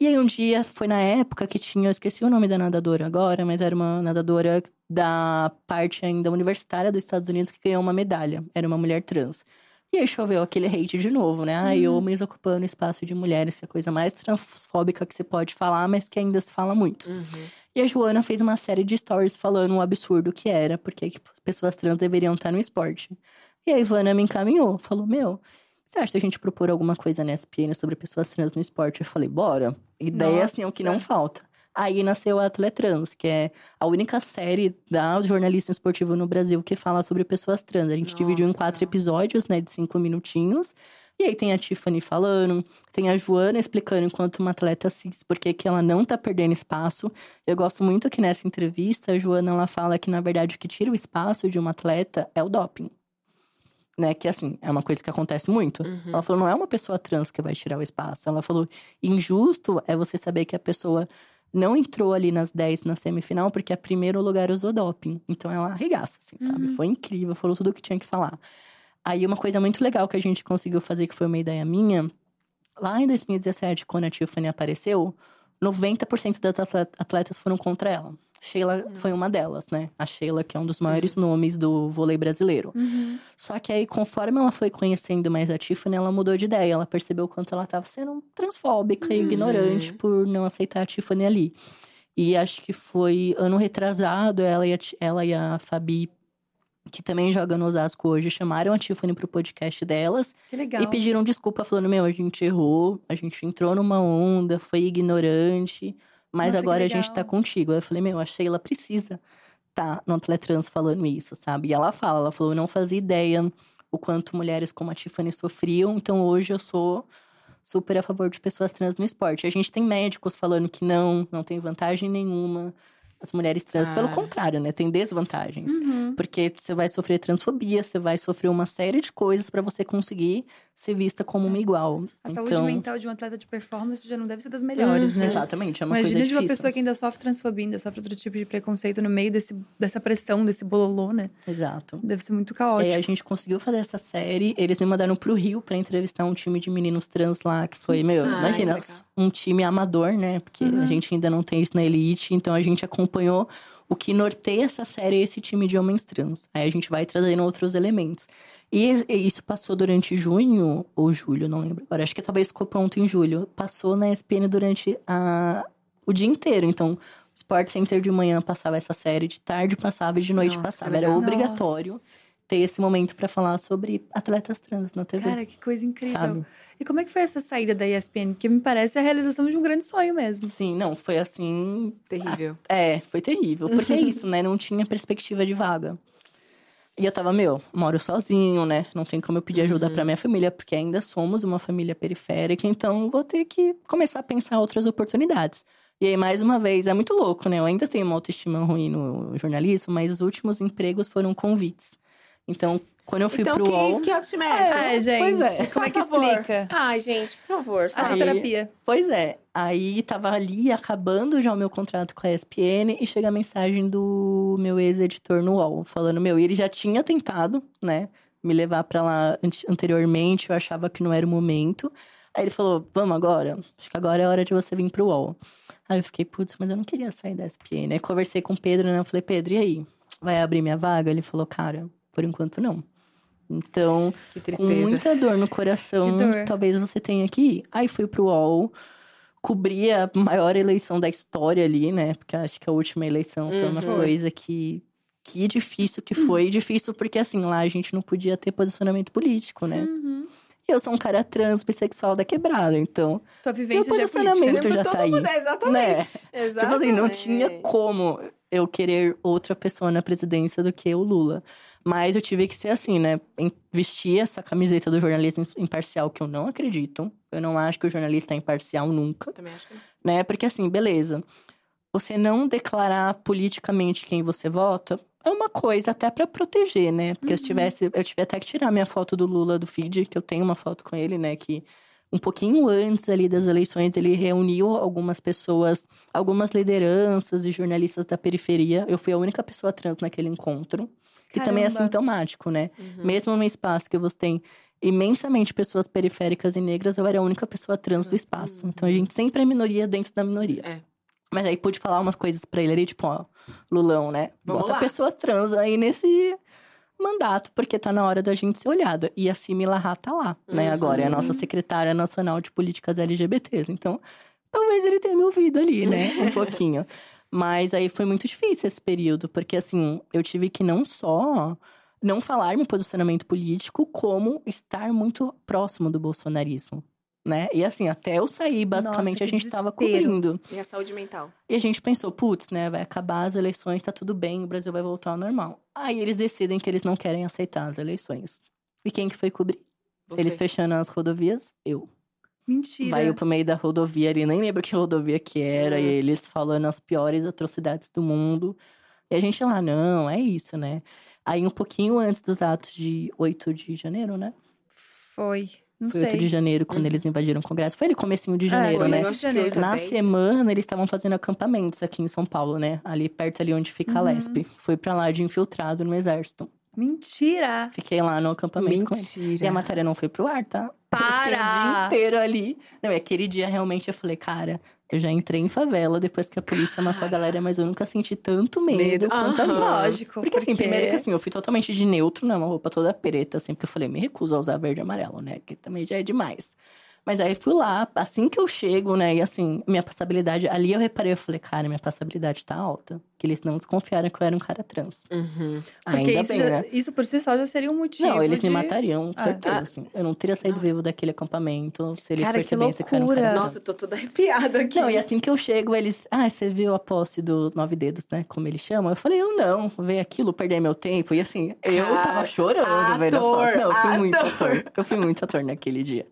S3: E aí um dia, foi na época que tinha, eu esqueci o nome da nadadora agora, mas era uma nadadora da parte ainda universitária dos Estados Unidos que ganhou uma medalha. Era uma mulher trans. E aí choveu aquele hate de novo, né? Ai, homens ocupando espaço de mulheres, que é a coisa mais transfóbica que se pode falar, mas que ainda se fala muito.
S2: Uhum.
S3: E a Joana fez uma série de stories falando o absurdo que era, porque que pessoas trans deveriam estar no esporte. E a Ivana me encaminhou, falou: Meu, você acha que a gente propor alguma coisa na SPN sobre pessoas trans no esporte? Eu falei: Bora. Ideia assim é o que não
S1: Nossa.
S3: falta. Aí nasceu a Atletrans, que é a única série da jornalismo esportivo no Brasil que fala sobre pessoas trans. A gente
S2: Nossa,
S3: dividiu em quatro episódios, né, de cinco minutinhos. E aí tem a Tiffany falando, tem a Joana explicando enquanto uma atleta cis, porque que ela não tá perdendo espaço. Eu gosto muito que nessa entrevista a Joana ela fala que na verdade o que tira o espaço de uma atleta é o doping. Né, que assim, é uma coisa que acontece muito.
S2: Uhum.
S3: Ela falou, não é uma pessoa trans que vai tirar o espaço. Ela falou, injusto é você saber que a pessoa não entrou ali nas 10 na semifinal porque a primeiro lugar usou doping. Então ela arregaça, assim, sabe? Foi incrível, falou tudo o que tinha que falar. Aí uma coisa muito legal que a gente conseguiu fazer, que foi uma ideia minha, lá em 2017, quando a Tiffany apareceu, 90% das atle- atletas foram contra ela. Sheila foi uma delas, né? A Sheila, que é um dos maiores nomes do vôlei brasileiro. Só que aí, conforme ela foi conhecendo mais a Tiffany, ela mudou de ideia. Ela percebeu o quanto ela estava sendo transfóbica e ignorante por não aceitar a Tiffany ali. E acho que foi ano retrasado, ela e a, ela e a Fabi, que também joga no Osasco hoje, chamaram a Tiffany pro podcast delas
S1: Que legal.
S3: e pediram desculpa, falando: Meu, a gente errou, a gente entrou numa onda, foi ignorante, mas
S1: Nossa,
S3: agora a gente tá contigo. Aí eu falei: Meu, a Sheila precisa tá no Atletrans falando isso, sabe? E ela fala: Ela falou, eu não fazia ideia o quanto mulheres como a Tiffany sofriam, então hoje eu sou super a favor de pessoas trans no esporte. A gente tem médicos falando que não, não tem vantagem nenhuma. As mulheres trans, pelo
S2: Ah.
S3: contrário, né? Tem desvantagens.
S1: Uhum.
S3: Porque você vai sofrer transfobia, você vai sofrer uma série de coisas pra você conseguir ser vista como uma igual.
S1: A saúde
S3: então,
S1: mental de um atleta de performance já não deve ser das melhores, né?
S3: Exatamente, é uma
S1: Imagina
S3: coisa
S1: de uma
S3: difícil.
S1: pessoa que ainda sofre transfobia, ainda sofre outro tipo de preconceito no meio desse, dessa pressão, desse bololô, né?
S3: Exato.
S1: Deve ser muito
S3: E aí
S1: caótico.
S3: a gente conseguiu fazer essa série. Eles me mandaram pro Rio pra entrevistar um time de meninos trans lá, que foi, meu,
S2: Ai,
S3: imagina, um time amador, né? Porque a gente ainda não tem isso na Elite, então a gente acompanhou o que norteia essa série é esse time de homens trans. Aí a gente vai trazendo outros elementos. E e isso passou durante junho ou julho, não lembro agora. Acho que talvez ficou pronto em julho. Passou na ESPN durante a... o dia inteiro. Então, o Sport Center de manhã passava essa série, de tarde passava e de noite
S2: Nossa,
S3: passava.
S2: que
S3: Era obrigatório
S1: Nossa.
S3: ter esse momento pra falar sobre atletas trans na TV.
S1: Cara, que coisa incrível.
S3: sabe?
S1: E como é que foi essa saída da ESPN? Porque me parece a realização de um grande sonho mesmo.
S3: Sim, não, foi assim.
S2: Terrível.
S3: É, foi terrível. Porque é isso, né? Não tinha perspectiva de vaga. E eu tava, meu, moro sozinho, né? Não tem como eu pedir ajuda pra minha família, porque ainda somos uma família periférica, então vou ter que começar a pensar outras oportunidades. E aí, mais uma vez, é muito louco, né? Eu ainda tenho uma autoestima ruim no jornalismo, mas os últimos empregos foram convites. Então, quando eu fui
S2: então,
S3: pro
S2: que,
S3: UOL.
S2: que autoestima é essa?
S1: Ai, gente.
S3: pois é.
S1: Como é que explica?
S2: Ai, gente, por favor. Sabe?
S1: terapia.
S3: Pois é. Aí tava ali acabando já o meu contrato com a ESPN e chega a mensagem do meu ex-editor no UOL, falando: Meu, e ele já tinha tentado, né, me levar pra lá ante- anteriormente, eu achava que não era o momento. Aí ele falou: Vamos agora? Acho que agora é hora de você vir pro UOL. Aí eu fiquei, putz, mas eu não queria sair da ESPN. Aí conversei com o Pedro, né? Eu falei: Pedro, e aí? Vai abrir minha vaga? Ele falou: Cara, por enquanto não. Então,
S2: Que
S3: com muita dor no [laughs] coração,
S1: dor.
S3: talvez você tenha que ir. Aí fui pro UOL, cobri a maior eleição da história ali, né? Porque acho que a última eleição foi uma
S2: Uhum.
S3: coisa que. Que difícil que foi. Difícil porque, assim, lá a gente não podia ter posicionamento político, né?
S1: Uhum.
S3: E eu sou um cara trans, bissexual da quebrada, então.
S1: Tua vivência
S3: Meu
S1: já é
S3: posicionamento já
S2: Todo
S3: tá aí.
S2: mundo- é, exatamente. Exatamente.
S3: Tipo assim, não tinha como eu querer outra pessoa na presidência do que o Lula. Mas eu tive que ser assim, né? Vestir essa camiseta do jornalismo imparcial, que eu não acredito. Eu não acho que o jornalista é imparcial nunca,
S2: Também acho que...
S3: né? Porque assim, beleza. Você não declarar politicamente quem você vota, é uma coisa até pra proteger, né? Porque se tivesse, eu tive até que tirar minha foto do Lula do feed, que eu tenho uma foto com ele, né? Que um pouquinho antes ali das eleições, ele reuniu algumas pessoas, algumas lideranças e jornalistas da periferia. Eu fui a única pessoa trans naquele encontro. Que também é sintomático, né? Mesmo num espaço que você tem imensamente pessoas periféricas e negras, eu era a única pessoa trans do espaço. Então a gente sempre é minoria dentro da minoria.
S2: É.
S3: Mas aí pude falar umas coisas pra ele ali, tipo, ó, Lulão, né?
S2: Vamos
S3: Bota
S2: lá.
S3: a pessoa trans aí nesse mandato, porque tá na hora da gente ser olhada. E a Simi Larra tá lá, né?
S2: Uhum.
S3: Agora é a nossa secretária nacional de políticas LGBTs. Então, talvez ele tenha me ouvido ali, né? Um [laughs] pouquinho. Mas aí foi muito difícil esse período, porque assim, eu tive que não só não falar meu posicionamento político, como estar muito próximo do bolsonarismo. Né? E assim, até eu sair, basicamente,
S1: Nossa,
S3: a gente tava
S1: desespero.
S3: cobrindo.
S2: E a saúde mental.
S3: E a gente pensou, putz, né, vai acabar as eleições, tá tudo bem, o Brasil vai voltar ao normal. Aí eles decidem que eles não querem aceitar as eleições. E quem que foi cobrir?
S2: Você.
S3: Eles fechando as rodovias? Eu.
S1: Mentira.
S3: Vai eu pro meio da rodovia ali, nem lembro que rodovia que era,
S2: Hum.
S3: e eles falando as piores atrocidades do mundo. E a gente lá, não, é isso, né? Aí um pouquinho antes dos atos de 8 de janeiro, né?
S1: Foi. Não
S3: Foi
S1: sei.
S3: 8 de janeiro, quando
S2: Uhum.
S3: eles invadiram o Congresso. Foi ali comecinho de
S1: É,
S3: janeiro,
S1: foi,
S3: né?
S2: que
S1: janeiro.
S2: a
S3: Na
S2: 10.
S3: semana, eles estavam fazendo acampamentos aqui em São Paulo, né? Ali perto ali onde fica a
S1: Uhum.
S3: Lesp. Foi pra lá de infiltrado no exército.
S1: Mentira.
S3: Fiquei lá no acampamento com ele.
S2: Mentira.
S3: E a matéria não foi pro ar, tá? Eu fiquei o
S1: Para!
S3: dia inteiro ali. Não, e aquele dia realmente eu falei, cara, eu já entrei em favela depois que a polícia matou a galera, mas eu nunca senti tanto medo,
S2: Medo.
S3: quanto.
S2: Aham.
S1: Lógico.
S3: Porque, assim, primeiro que assim, eu fui totalmente de neutro, né? Uma roupa toda preta, assim, porque eu falei, me recuso a usar verde e amarelo, né? Que também já é demais. Mas aí fui lá, assim que eu chego, né? E assim, minha passabilidade. Ali eu reparei, eu falei, cara, minha passabilidade tá alta. Que eles não desconfiaram que eu era um cara trans.
S2: Uhum.
S1: Porque
S3: Ainda
S1: isso,
S3: bem,
S1: já-
S3: né?
S1: isso por si só já seria um motivo.
S3: Não, eles
S1: de...
S3: me matariam, com
S1: Ah.
S3: certeza,
S2: Ah.
S3: assim. Eu não teria saído vivo daquele acampamento se eles
S1: Cara, que
S3: percebessem que eu era um cara trans.
S2: Nossa, eu tô toda arrepiada aqui.
S3: Não, e assim que eu chego, eles. Ah, você viu a posse do Nove Dedos, né? Como eles chamam? Eu falei, eu não. Ver aquilo, perder meu tempo. E assim, eu tava chorando, velho. Não, eu fui muito
S2: ator.
S3: ator. Eu fui muito ator naquele dia.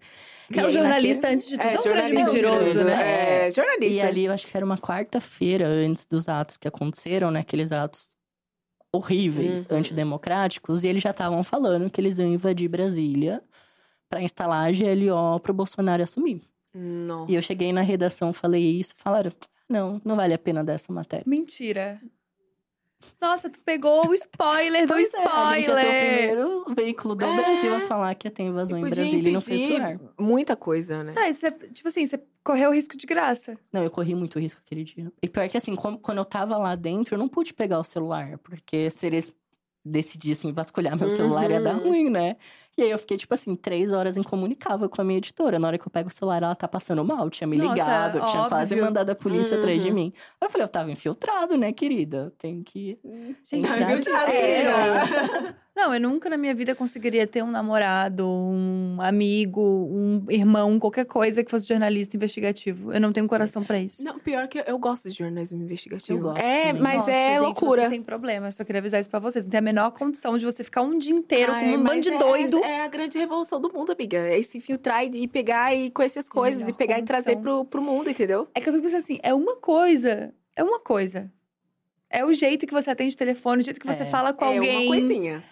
S1: Que é
S3: aí,
S1: jornalista,
S3: naquele-
S1: antes de tudo,
S2: É,
S1: é um grande
S2: jornalista
S1: mentiroso,
S2: mentiroso,
S1: né?
S2: É, jornalista.
S3: E ali, eu acho que era uma quarta-feira antes dos atos que aconteceram, né? Aqueles atos horríveis,
S2: Uhum.
S3: antidemocráticos. E eles já estavam falando que eles iam invadir Brasília pra instalar a GLO pro Bolsonaro assumir.
S2: Nossa.
S3: E eu cheguei na redação, falei isso, falaram: não, não vale a pena dar essa matéria.
S1: Mentira. Nossa, tu pegou o spoiler do
S3: Pois é, a gente ser o
S1: spoiler.
S3: primeiro veículo do
S2: É.
S3: Brasil a falar que ia ter invasão em Brasília e não ar.
S2: impedir muita coisa, né?
S1: Não, você, tipo assim, você correu risco de graça.
S3: Não, eu corri muito risco aquele dia. E pior que assim, como- quando eu tava lá dentro, eu não pude pegar o celular, porque se eles decidissem vasculhar meu celular, ia dar
S2: Uhum.
S3: ruim, né? E aí eu fiquei, tipo assim, três horas incomunicável com a minha editora. Na hora que eu pego o celular, ela tá passando mal, tinha me
S1: Nossa,
S3: ligado, tinha quase mandado a polícia atrás de
S2: Uhum.
S3: mim. Aí eu falei, eu tava infiltrado, né, querida? Tem que.
S1: Gente,
S3: Tá
S1: que
S2: infiltrado. [laughs]
S1: Não, eu nunca na minha vida conseguiria ter um namorado, um amigo, um irmão, qualquer coisa que fosse jornalista investigativo. Eu não tenho coração pra isso.
S2: Não, pior que eu, eu gosto de jornalismo investigativo.
S3: Eu gosto
S2: É,
S3: também.
S2: mas
S1: Nossa,
S2: é
S1: gente,
S2: loucura.
S1: Vocês têm problema, eu só queria avisar isso pra vocês. Não tem a menor condição de você ficar um dia inteiro
S2: Ai,
S1: com um bando de
S2: é-
S1: doido.
S2: É a grande revolução do mundo, amiga. É se filtrar e, e pegar e conhecer as coisas. E pegar e trazer
S1: condição.
S2: pro, pro mundo, entendeu?
S1: É que eu fico pensando assim, é uma coisa. É uma coisa. É o jeito que você atende o telefone, o jeito que você
S3: É.
S1: fala com
S2: é
S1: alguém.
S2: uma coisinha.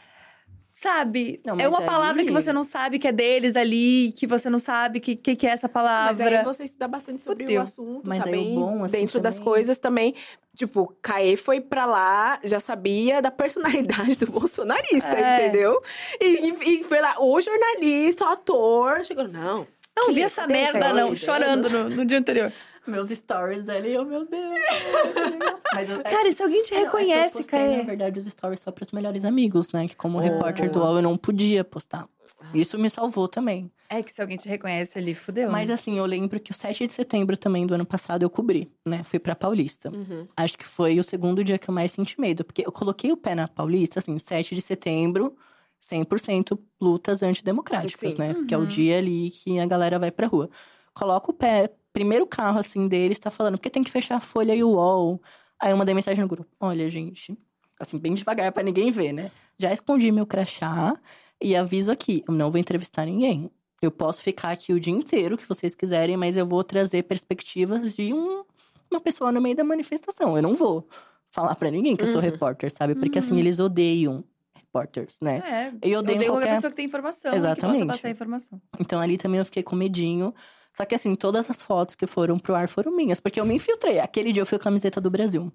S1: Sabe?
S3: Não,
S1: é
S3: mas
S1: uma
S3: ali-
S1: palavra que você não sabe que é deles ali, que você não sabe que, que, que é essa
S2: Mas
S1: palavra.
S2: aí você estuda bastante sobre
S1: Fudeu.
S2: o assunto
S3: Mas aí
S2: também.
S3: bom, assim,
S2: dentro das
S3: também-
S2: coisas também. Tipo, Caê foi pra lá, já sabia da personalidade do bolsonarista,
S1: É.
S2: entendeu? E, e- e foi lá, o jornalista, o ator, chegou, não.
S1: Não
S2: que
S1: vi essa merda,
S2: essa
S1: não.
S2: ideia?
S1: Chorando no, no dia anterior.
S3: Meus stories ali, oh meu Deus. [laughs] Mas eu-
S1: Cara, e se alguém te
S3: Não, é que eu
S1: reconhece,
S3: postei,
S1: Caê?
S3: Na verdade, os stories só pros melhores amigos, né? Que como
S2: Oh,
S3: repórter do
S2: boa.
S3: UOL eu não podia postar. Isso me salvou também.
S1: É que se alguém te reconhece ali, fudeu.
S3: Mas
S1: né?
S3: assim, eu lembro que o 7 de setembro também do ano passado eu cobri, né? Fui pra Paulista.
S2: Uhum.
S3: Acho que foi o segundo dia que eu mais senti medo. Porque eu coloquei o pé na Paulista, assim, 7 de setembro, 100% lutas antidemocráticas,
S2: Sim.
S3: né? Que é o
S1: Uhum.
S3: dia ali que a galera vai pra rua. Coloco o pé, primeiro carro, assim, deles tá falando, porque tem que fechar a Folha e o UOL. Aí eu mandei mensagem no grupo. Olha, gente, assim, bem devagar pra ninguém ver, né? Já escondi meu crachá e aviso aqui, eu não vou entrevistar ninguém. Eu posso ficar aqui o dia inteiro, que vocês quiserem, mas eu vou trazer perspectivas de um- uma pessoa no meio da manifestação. Eu não vou falar pra ninguém que eu sou
S2: Uhum.
S3: repórter, sabe? Porque assim, eles odeiam repórteres, né?
S1: É.
S3: Eu odeio
S1: qualquer
S3: qualquer-
S1: pessoa que tem informação. e Que
S3: Exatamente.
S1: possa passar informação.
S3: Então ali também eu fiquei com medinho. Só que assim, todas as fotos que foram pro ar foram minhas, porque eu me infiltrei. Aquele dia eu fui com a camiseta do Brasil.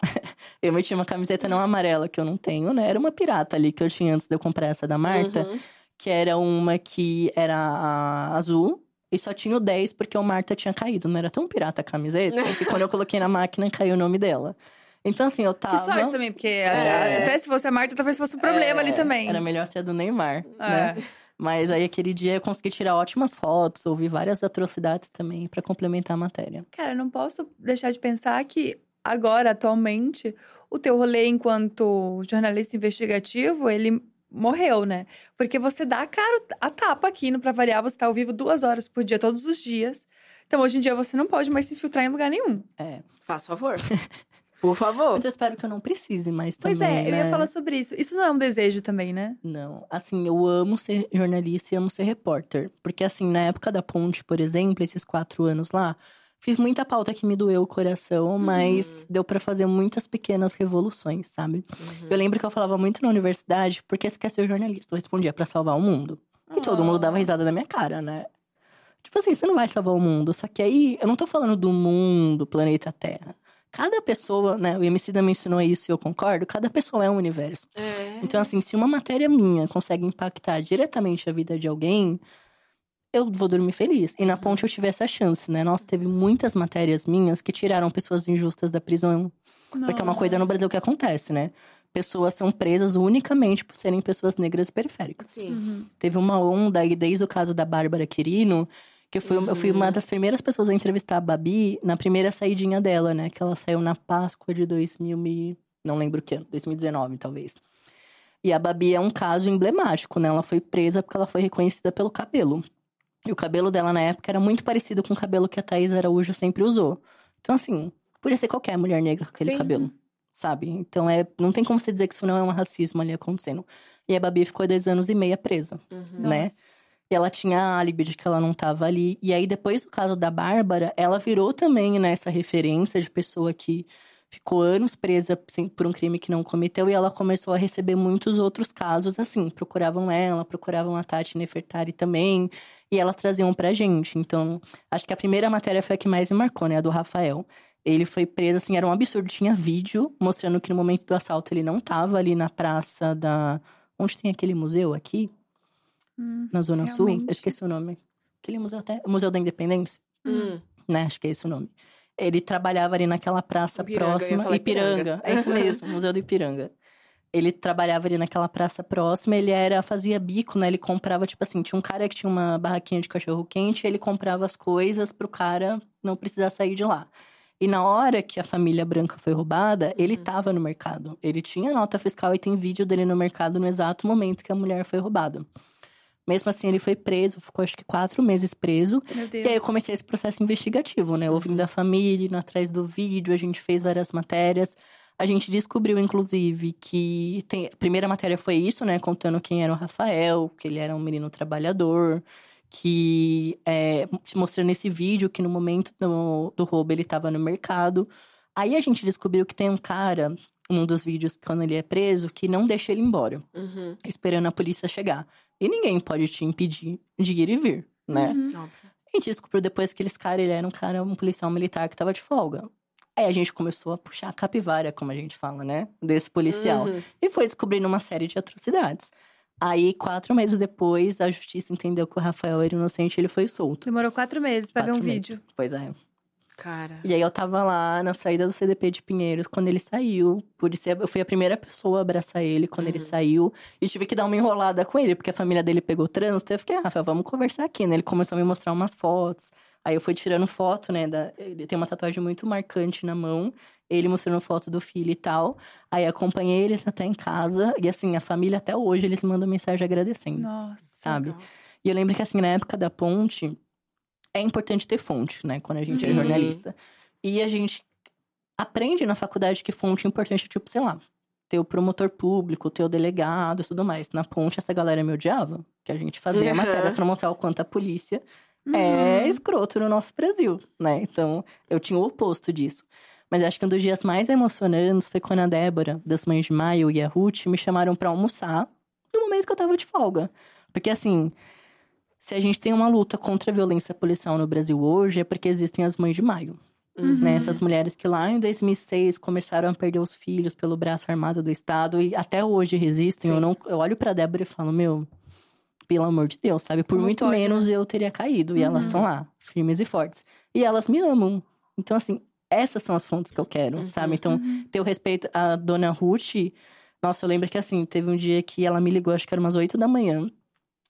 S3: [laughs] eu meti uma camiseta não amarela, que eu não tenho, né? Era uma pirata ali que eu tinha antes de eu comprar essa da Marta,
S2: Uhum.
S3: que era uma que era azul. E só tinha o 10 porque o Marta tinha caído. Não era tão pirata a camiseta [laughs] que quando eu coloquei na máquina caiu o nome dela. Então, assim, eu tava.
S1: Que sorte também, porque
S2: É.
S1: até se fosse a Marta, talvez fosse um problema ali
S3: É,
S1: também.
S3: Era melhor ser a do Neymar,
S1: É.
S3: né? Mas aí aquele dia eu consegui tirar ótimas fotos, ouvi várias atrocidades também pra complementar a matéria.
S1: Cara, eu não posso deixar de pensar que agora, atualmente, o teu rolê enquanto jornalista investigativo, ele morreu, né? Porque você dá a cara, a tapa aqui no Pra Variar, você tá ao vivo duas horas por dia, todos os dias. Então, hoje em dia, você não pode mais se infiltrar em lugar nenhum.
S3: É.
S2: Faz favor. [laughs] Por favor.
S3: Mas eu espero que eu não precise mais também,
S1: Pois é, eu ia
S3: né?
S1: falar sobre isso. Isso não é um desejo também, né?
S3: Não, assim, eu amo ser jornalista e amo ser repórter. Porque, assim, na época da ponte, por exemplo, esses quatro anos lá, fiz muita pauta que me doeu o coração, mas deu pra fazer muitas pequenas revoluções, sabe? Eu lembro que eu falava muito na universidade, porque você quer ser jornalista? Eu respondia pra salvar o mundo. E todo mundo dava risada da minha cara, né? Tipo assim, você não vai salvar o mundo. Só que aí, eu não tô falando do mundo, planeta Terra. Cada pessoa, né? O MC me ensinou isso e eu concordo. Cada pessoa é um universo.
S2: É.
S3: Então, assim, se uma matéria minha consegue impactar diretamente a vida de alguém, eu vou dormir feliz. E na ponte eu tive essa chance, né? Nossa, teve muitas matérias minhas que tiraram pessoas injustas da prisão. Porque é uma coisa no Brasil que acontece, né? Pessoas são presas unicamente por serem pessoas negras e periféricas.
S2: Sim.
S1: Uhum.
S3: Teve uma onda aí, desde o caso da Bárbara Quirino, que eu fui, eu fui uma das primeiras pessoas a entrevistar a Babi na primeira saidinha dela, né? Que ela saiu na Páscoa de 2000 e... Não lembro o que ano, 2019, talvez. E a Babi é um caso emblemático, né? Ela foi presa porque ela foi reconhecida pelo cabelo. E o cabelo dela na época era muito parecido com o cabelo que a Thaís Araújo sempre usou. Então, assim, podia ser qualquer mulher negra com aquele
S2: Sim.
S3: cabelo, sabe? Então, é, não tem como você dizer que isso não é um racismo ali acontecendo. E a Babi ficou dois anos e meia presa,
S2: Uhum.
S3: né? E ela tinha álibi de que ela não tava ali. E aí, depois do caso da Bárbara, ela virou também nessa referência de pessoa que ficou anos presa por um crime que não cometeu. E ela começou a receber muitos outros casos, assim. Procuravam ela, procuravam a Tati Nefertari também. E elas traziam pra gente. Então, acho que a primeira matéria foi a que mais me marcou, né? A do Rafael. Ele foi preso, assim, era um absurdo. Tinha vídeo mostrando que no momento do assalto ele não tava ali na praça da... Onde tem aquele museu aqui?
S1: Hum,
S3: na Zona Sul.
S1: realmente.
S3: Eu esqueci o nome. Aquele museu até. Museu da Independência,
S2: Hum.
S3: né? Acho que é esse o nome. Ele trabalhava ali naquela praça
S2: Ipiranga,
S3: próxima. Ipiranga.
S2: Ipiranga.
S3: É isso [laughs] mesmo, Museu do Ipiranga. Ele trabalhava ali naquela praça próxima, ele era, fazia bico, né? Ele comprava, tipo assim, tinha um cara que tinha uma barraquinha de cachorro quente, ele comprava as coisas pro cara não precisar sair de lá. E na hora que a família branca foi roubada, ele
S2: Uhum.
S3: tava no mercado. Ele tinha nota fiscal e tem vídeo dele no mercado no exato momento que a mulher foi roubada. Mesmo assim, ele foi preso, ficou acho que quatro meses preso.
S1: Meu Deus.
S3: E aí eu comecei esse processo investigativo, né? Ouvindo a família, indo atrás do vídeo, a gente fez várias matérias. A gente descobriu, inclusive, que tem... a primeira matéria foi isso, né? Contando quem era o Rafael, que ele era um menino trabalhador, que é, mostrando esse vídeo que no momento do, do roubo ele estava no mercado. Aí a gente descobriu que tem um cara, num dos vídeos, quando ele é preso, que não deixa ele embora
S2: Uhum.
S3: esperando a polícia chegar. E ninguém pode te impedir de ir e vir, né?
S1: Uhum.
S3: A gente descobriu depois que esse cara, ele era um cara, um policial militar que tava de folga. Aí a gente começou a puxar a capivara, como a gente fala, né? Desse policial.
S2: Uhum.
S3: E foi descobrindo uma série de atrocidades. Aí, quatro meses depois, a justiça entendeu que o Rafael era inocente e ele foi solto.
S1: Demorou quatro meses pra ver um
S3: meses.
S1: vídeo.
S3: Pois é.
S2: Cara.
S3: E aí eu tava lá na saída do CDP de Pinheiros quando ele saiu. Por isso eu fui a primeira pessoa a abraçar ele quando ele saiu. E tive que dar uma enrolada com ele, porque a família dele pegou trânsito. Eu fiquei, ah, Rafael, vamos conversar aqui, né? Ele começou a me mostrar umas fotos. Aí eu fui tirando foto, né? Da... Ele tem uma tatuagem muito marcante na mão. Ele mostrando foto do filho e tal. Aí acompanhei eles até em casa. E assim, a família até hoje, eles mandam mensagem agradecendo
S1: Nossa.
S3: sabe?
S2: Legal.
S3: E eu lembro que, assim, na época da ponte, é importante ter fonte, né? Quando a gente é
S2: Sim.
S3: jornalista. E a gente aprende na faculdade que fonte é importante, tipo, sei lá, ter o promotor público, ter o delegado e tudo mais. Na ponte, essa galera me odiava, que a gente fazia
S2: Uhum.
S3: matérias pra mostrar o quanto a polícia
S1: Uhum.
S3: é escroto no nosso Brasil, né? Então, eu tinha o oposto disso. Mas acho que um dos dias mais emocionantes foi quando a Débora, das Mães de Maio e a Ruth me chamaram para almoçar no momento que eu tava de folga. Porque assim, se a gente tem uma luta contra a violência policial no Brasil hoje, é porque existem as Mães de Maio.
S2: Uhum.
S3: Né? Essas mulheres que lá em 2006 começaram a perder os filhos pelo braço armado do Estado e até hoje resistem. Eu, não, eu olho pra Débora e falo, meu, pelo amor de Deus, sabe? Por
S1: Como
S3: muito
S1: pode,
S3: menos eu teria caído. E elas
S2: Uhum.
S3: estão lá, firmes e fortes. E elas me amam. Então, assim, essas são as fontes que eu quero,
S2: Uhum.
S3: sabe? Então, ter o respeito à dona Ruth. Nossa, eu lembro que assim, teve um dia que ela me ligou, acho que era umas 8 da manhã.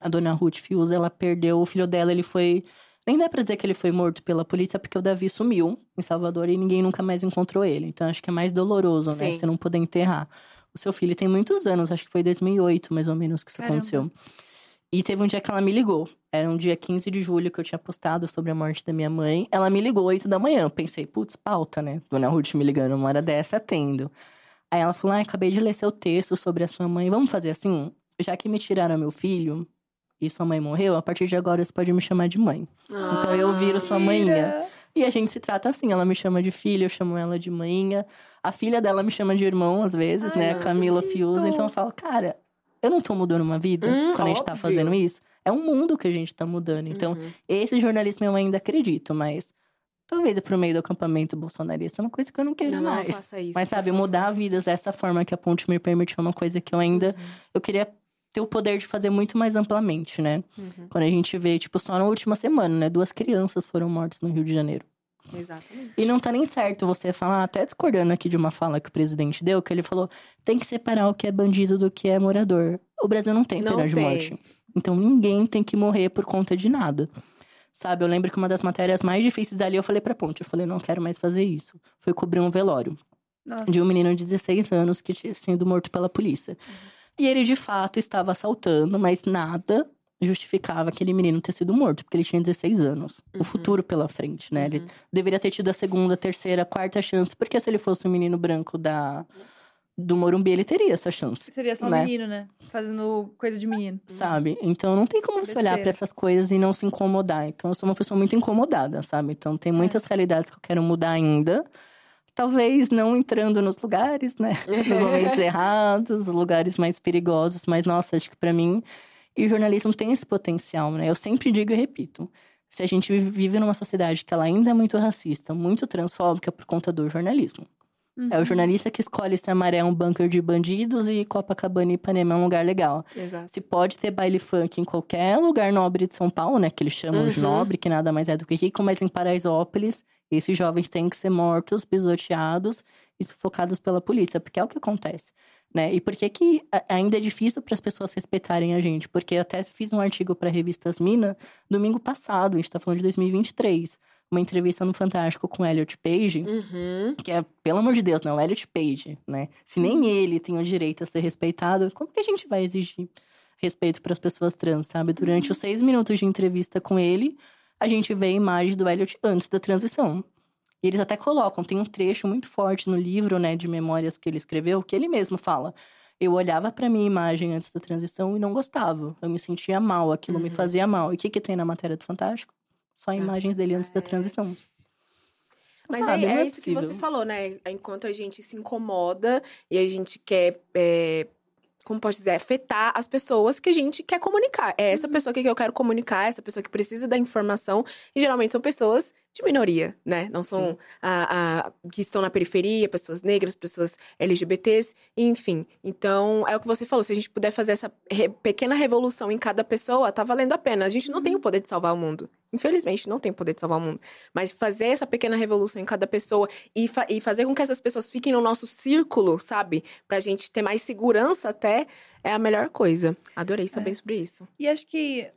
S3: A dona Ruth Fiuza, ela perdeu o filho dela, ele foi. Nem dá pra dizer que ele foi morto pela polícia, porque o Davi sumiu em Salvador e ninguém nunca mais encontrou ele. Então acho que é mais doloroso, né?
S2: Sim.
S3: Você não poder enterrar. O seu filho tem muitos anos, acho que foi 2008 mais ou menos que isso
S1: Caramba.
S3: aconteceu. E teve um dia que ela me ligou. Era um dia 15 de julho que eu tinha postado sobre a morte da minha mãe. Ela me ligou 8 da manhã. Eu pensei, putz, pauta, né? Dona Ruth me ligando uma hora dessa, atendo. Aí ela falou: ah, acabei de ler seu texto sobre a sua mãe. Vamos fazer assim? Já que me tiraram meu filho e sua mãe morreu, a partir de agora você pode me chamar de mãe. Então eu viro sua manhinha. E a gente se trata assim, ela me chama de filha, eu chamo ela de manhinha. A filha dela me chama de irmão, às vezes,
S1: Ai,
S3: né?
S1: não
S3: A Camila. Fiuza. Então eu falo, cara, eu não tô mudando uma vida
S2: Hum,
S3: quando a gente tá
S2: óbvio.
S3: fazendo isso. É um mundo que a gente tá mudando. Então,
S2: Uhum.
S3: esse jornalismo eu ainda acredito, mas talvez pro meio do acampamento bolsonarista é uma coisa que eu não queira
S2: Não, não
S3: mais.
S2: faça isso.
S3: Mas
S2: por
S3: sabe, mudar vidas dessa forma que a ponte me permitiu é uma coisa que eu ainda.
S2: Uhum.
S3: Eu queria ter o poder de fazer muito mais amplamente, né?
S2: Uhum.
S3: Quando a gente vê, tipo, só na última semana, né? Duas crianças foram mortas no Rio de Janeiro.
S2: Exatamente.
S3: E não tá nem certo você falar, até discordando aqui de uma fala que o presidente deu, que ele falou: tem que separar o que é bandido do que é morador. O Brasil não tem
S2: Não
S3: pena de
S2: tem.
S3: morte. Então ninguém tem que morrer por conta de nada. Sabe, eu lembro que uma das matérias mais difíceis ali, eu falei pra Ponte, eu falei, não quero mais fazer isso. Foi cobrir um velório
S1: Nossa.
S3: de um menino de 16 anos que tinha sido morto pela polícia. E ele, de fato, estava assaltando, mas nada justificava aquele menino ter sido morto, porque ele tinha 16 anos. O futuro pela frente, né? Ele deveria ter tido a segunda, terceira, quarta chance, porque se ele fosse um menino branco da do Morumbi, ele teria essa chance.
S1: Seria só um
S3: né?
S1: menino, né? Fazendo coisa de menino.
S3: Sabe? Então não tem como você olhar pra essas coisas e não se incomodar. Então eu sou uma pessoa muito incomodada, sabe? Então tem muitas realidades que eu quero mudar ainda. Talvez não entrando nos lugares, né? Nos momentos errados, lugares mais perigosos. Mas, nossa, acho que pra mim. E o jornalismo tem esse potencial, né? Eu sempre digo e repito. Se a gente vive numa sociedade que ela ainda é muito racista, muito transfóbica por conta do jornalismo. É o jornalista que escolhe se Amaré é um bunker de bandidos e Copacabana e Ipanema é um lugar legal.
S2: Exato.
S3: Se pode ter baile funk em qualquer lugar nobre de São Paulo, né? Que eles chamam de
S2: Uhum.
S3: nobre, que nada mais é do que rico, mas em Paraisópolis, esses jovens têm que ser mortos, pisoteados e sufocados pela polícia, porque é o que acontece. Né? E por que, que ainda é difícil para as pessoas respeitarem a gente? Porque eu até fiz um artigo para a revista Asmina domingo passado, a gente tá falando de 2023. Uma entrevista no Fantástico com Elliot Page,
S2: Uhum.
S3: que é, pelo amor de Deus, não, Elliot Page, né? Se nem ele tem o direito a ser respeitado, como que a gente vai exigir respeito para as pessoas trans, sabe? Durante os seis minutos de entrevista com ele, a gente vê a imagem do Elliot antes da transição. E eles até colocam, tem um trecho muito forte no livro, né, de memórias que ele escreveu, que ele mesmo fala. Eu olhava para minha imagem antes da transição e não gostava. Eu me sentia mal, aquilo me fazia mal. E o que, que tem na matéria do Fantástico? Só imagens dele antes da transição.
S2: Mas
S3: Sabe,
S2: é, é
S3: é
S2: isso que você falou, né? Enquanto a gente se incomoda e a gente quer, é, como pode dizer, afetar as pessoas que a gente quer comunicar. É
S3: Uhum.
S2: essa pessoa que eu quero comunicar, essa pessoa que precisa da informação. E geralmente são pessoas de minoria, né? Não são a, a- que estão na periferia, pessoas negras, pessoas LGBTs, enfim. Então, é o que você falou. Se a gente puder fazer essa re- pequena revolução em cada pessoa, tá valendo a pena. A gente não tem
S3: Uhum.
S2: o poder de salvar o mundo. Infelizmente, não tem o poder de salvar o mundo. Mas fazer essa pequena revolução em cada pessoa e, fa- e fazer com que essas pessoas fiquem no nosso círculo, sabe? Pra gente ter mais segurança até, é a melhor coisa. Adorei saber
S1: É.
S2: sobre isso.
S1: E acho que,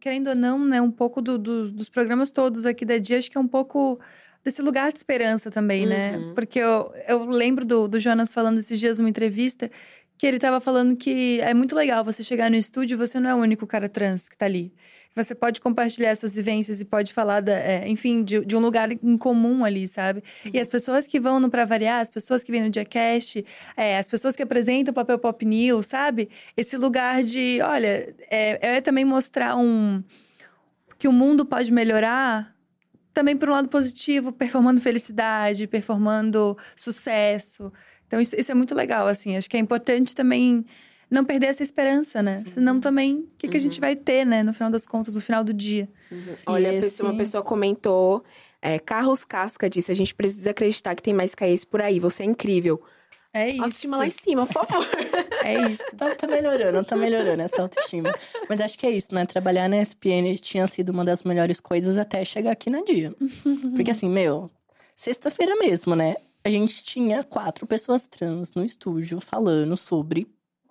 S1: querendo ou não, né, um pouco do- do- dos programas todos aqui da Dia, acho que é um pouco desse lugar de esperança também, né?
S2: Uhum.
S1: Porque eu, eu lembro do, do Jonas falando esses dias numa entrevista que ele tava falando que é muito legal você chegar no estúdio e você não é o único cara trans que tá ali. Você pode compartilhar suas vivências e pode falar, da, é, enfim, de, de um lugar em comum ali, sabe? E as pessoas que vão no Pra Variar, as pessoas que vêm no Diacast, é, as pessoas que apresentam o papel Pop News, sabe? Esse lugar de, olha, é, é também mostrar um que o mundo pode melhorar também por um lado positivo, performando felicidade, performando sucesso. Então, isso, isso é muito legal, assim. Acho que é importante também não perder essa esperança, né? Senão também, o que, que a gente vai ter, né? No final das contas, no final do dia.
S2: Olha,
S3: E
S2: pessoa- uma pessoa comentou. É, Carlos Casca disse: a gente precisa acreditar que tem mais caís por aí. Você é incrível.
S1: É isso.
S2: Autoestima lá em cima, por favor. [laughs]
S1: É isso.
S3: Tá, tá melhorando, tá melhorando essa autoestima. Mas acho que é isso, né? Trabalhar na SPN tinha sido uma das melhores coisas até chegar aqui na dia. [laughs] Porque assim, meu, sexta-feira mesmo, né? A gente tinha quatro pessoas trans no estúdio falando sobre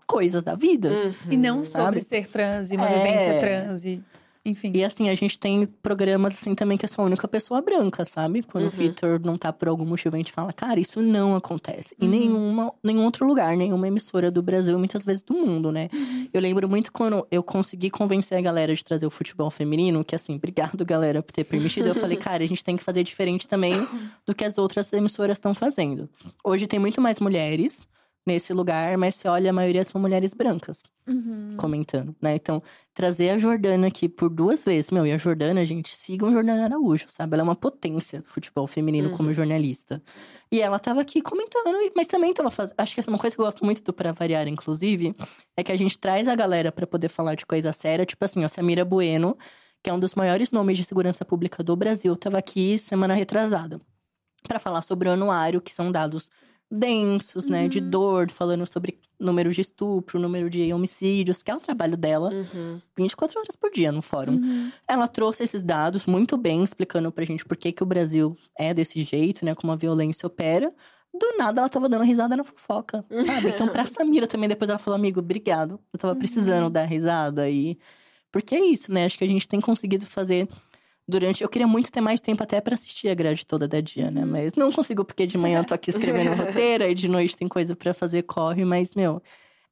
S3: coisas da vida.
S1: E não sobre
S3: Sabe?
S1: ser trans e uma
S3: É.
S1: vivência trans e... Enfim.
S3: E assim, a gente tem programas assim também que eu sou a única pessoa branca, sabe? Quando o Vitor não tá por algum motivo, a gente fala, cara, isso não acontece. Em nenhuma, nenhum outro lugar, nenhuma emissora do Brasil, muitas vezes do mundo, né? Eu lembro muito quando eu consegui convencer a galera de trazer o futebol feminino, que assim, obrigado, galera, por ter permitido. Eu falei, [laughs] cara, a gente tem que fazer diferente também do que as outras emissoras estão fazendo. Hoje tem muito mais mulheres nesse lugar, mas se olha, a maioria são mulheres brancas
S1: Uhum.
S3: comentando, né? Então, trazer a Jordana aqui por duas vezes. Meu, e a Jordana, gente, sigam a Jordana Araújo, sabe? Ela é uma potência do futebol feminino como jornalista. E ela tava aqui comentando, mas também tava fazendo. Acho que essa é uma coisa que eu gosto muito do Pra Variar, inclusive, é que a gente traz a galera pra poder falar de coisa séria. Tipo assim, a Samira Bueno, que é um dos maiores nomes de segurança pública do Brasil, tava aqui semana retrasada. Pra falar sobre o anuário, que são dados densos, né? De dor, falando sobre número de estupro, número de homicídios, que é o trabalho dela.
S2: Uhum.
S3: 24 horas por dia no fórum. Ela trouxe esses dados muito bem, explicando pra gente por que, que o Brasil é desse jeito, né? Como a violência opera. Do nada, ela tava dando risada na fofoca, sabe? Então, pra [laughs] Samira também, depois ela falou, amigo, obrigado. Eu tava precisando dar risada aí. Porque é isso, né? Acho que a gente tem conseguido fazer durante. Eu queria muito ter mais tempo até pra assistir a grade toda da dia, né? Mas não consigo, porque de manhã eu tô aqui escrevendo [laughs] roteiro, e de noite tem coisa pra fazer, corre, mas, meu.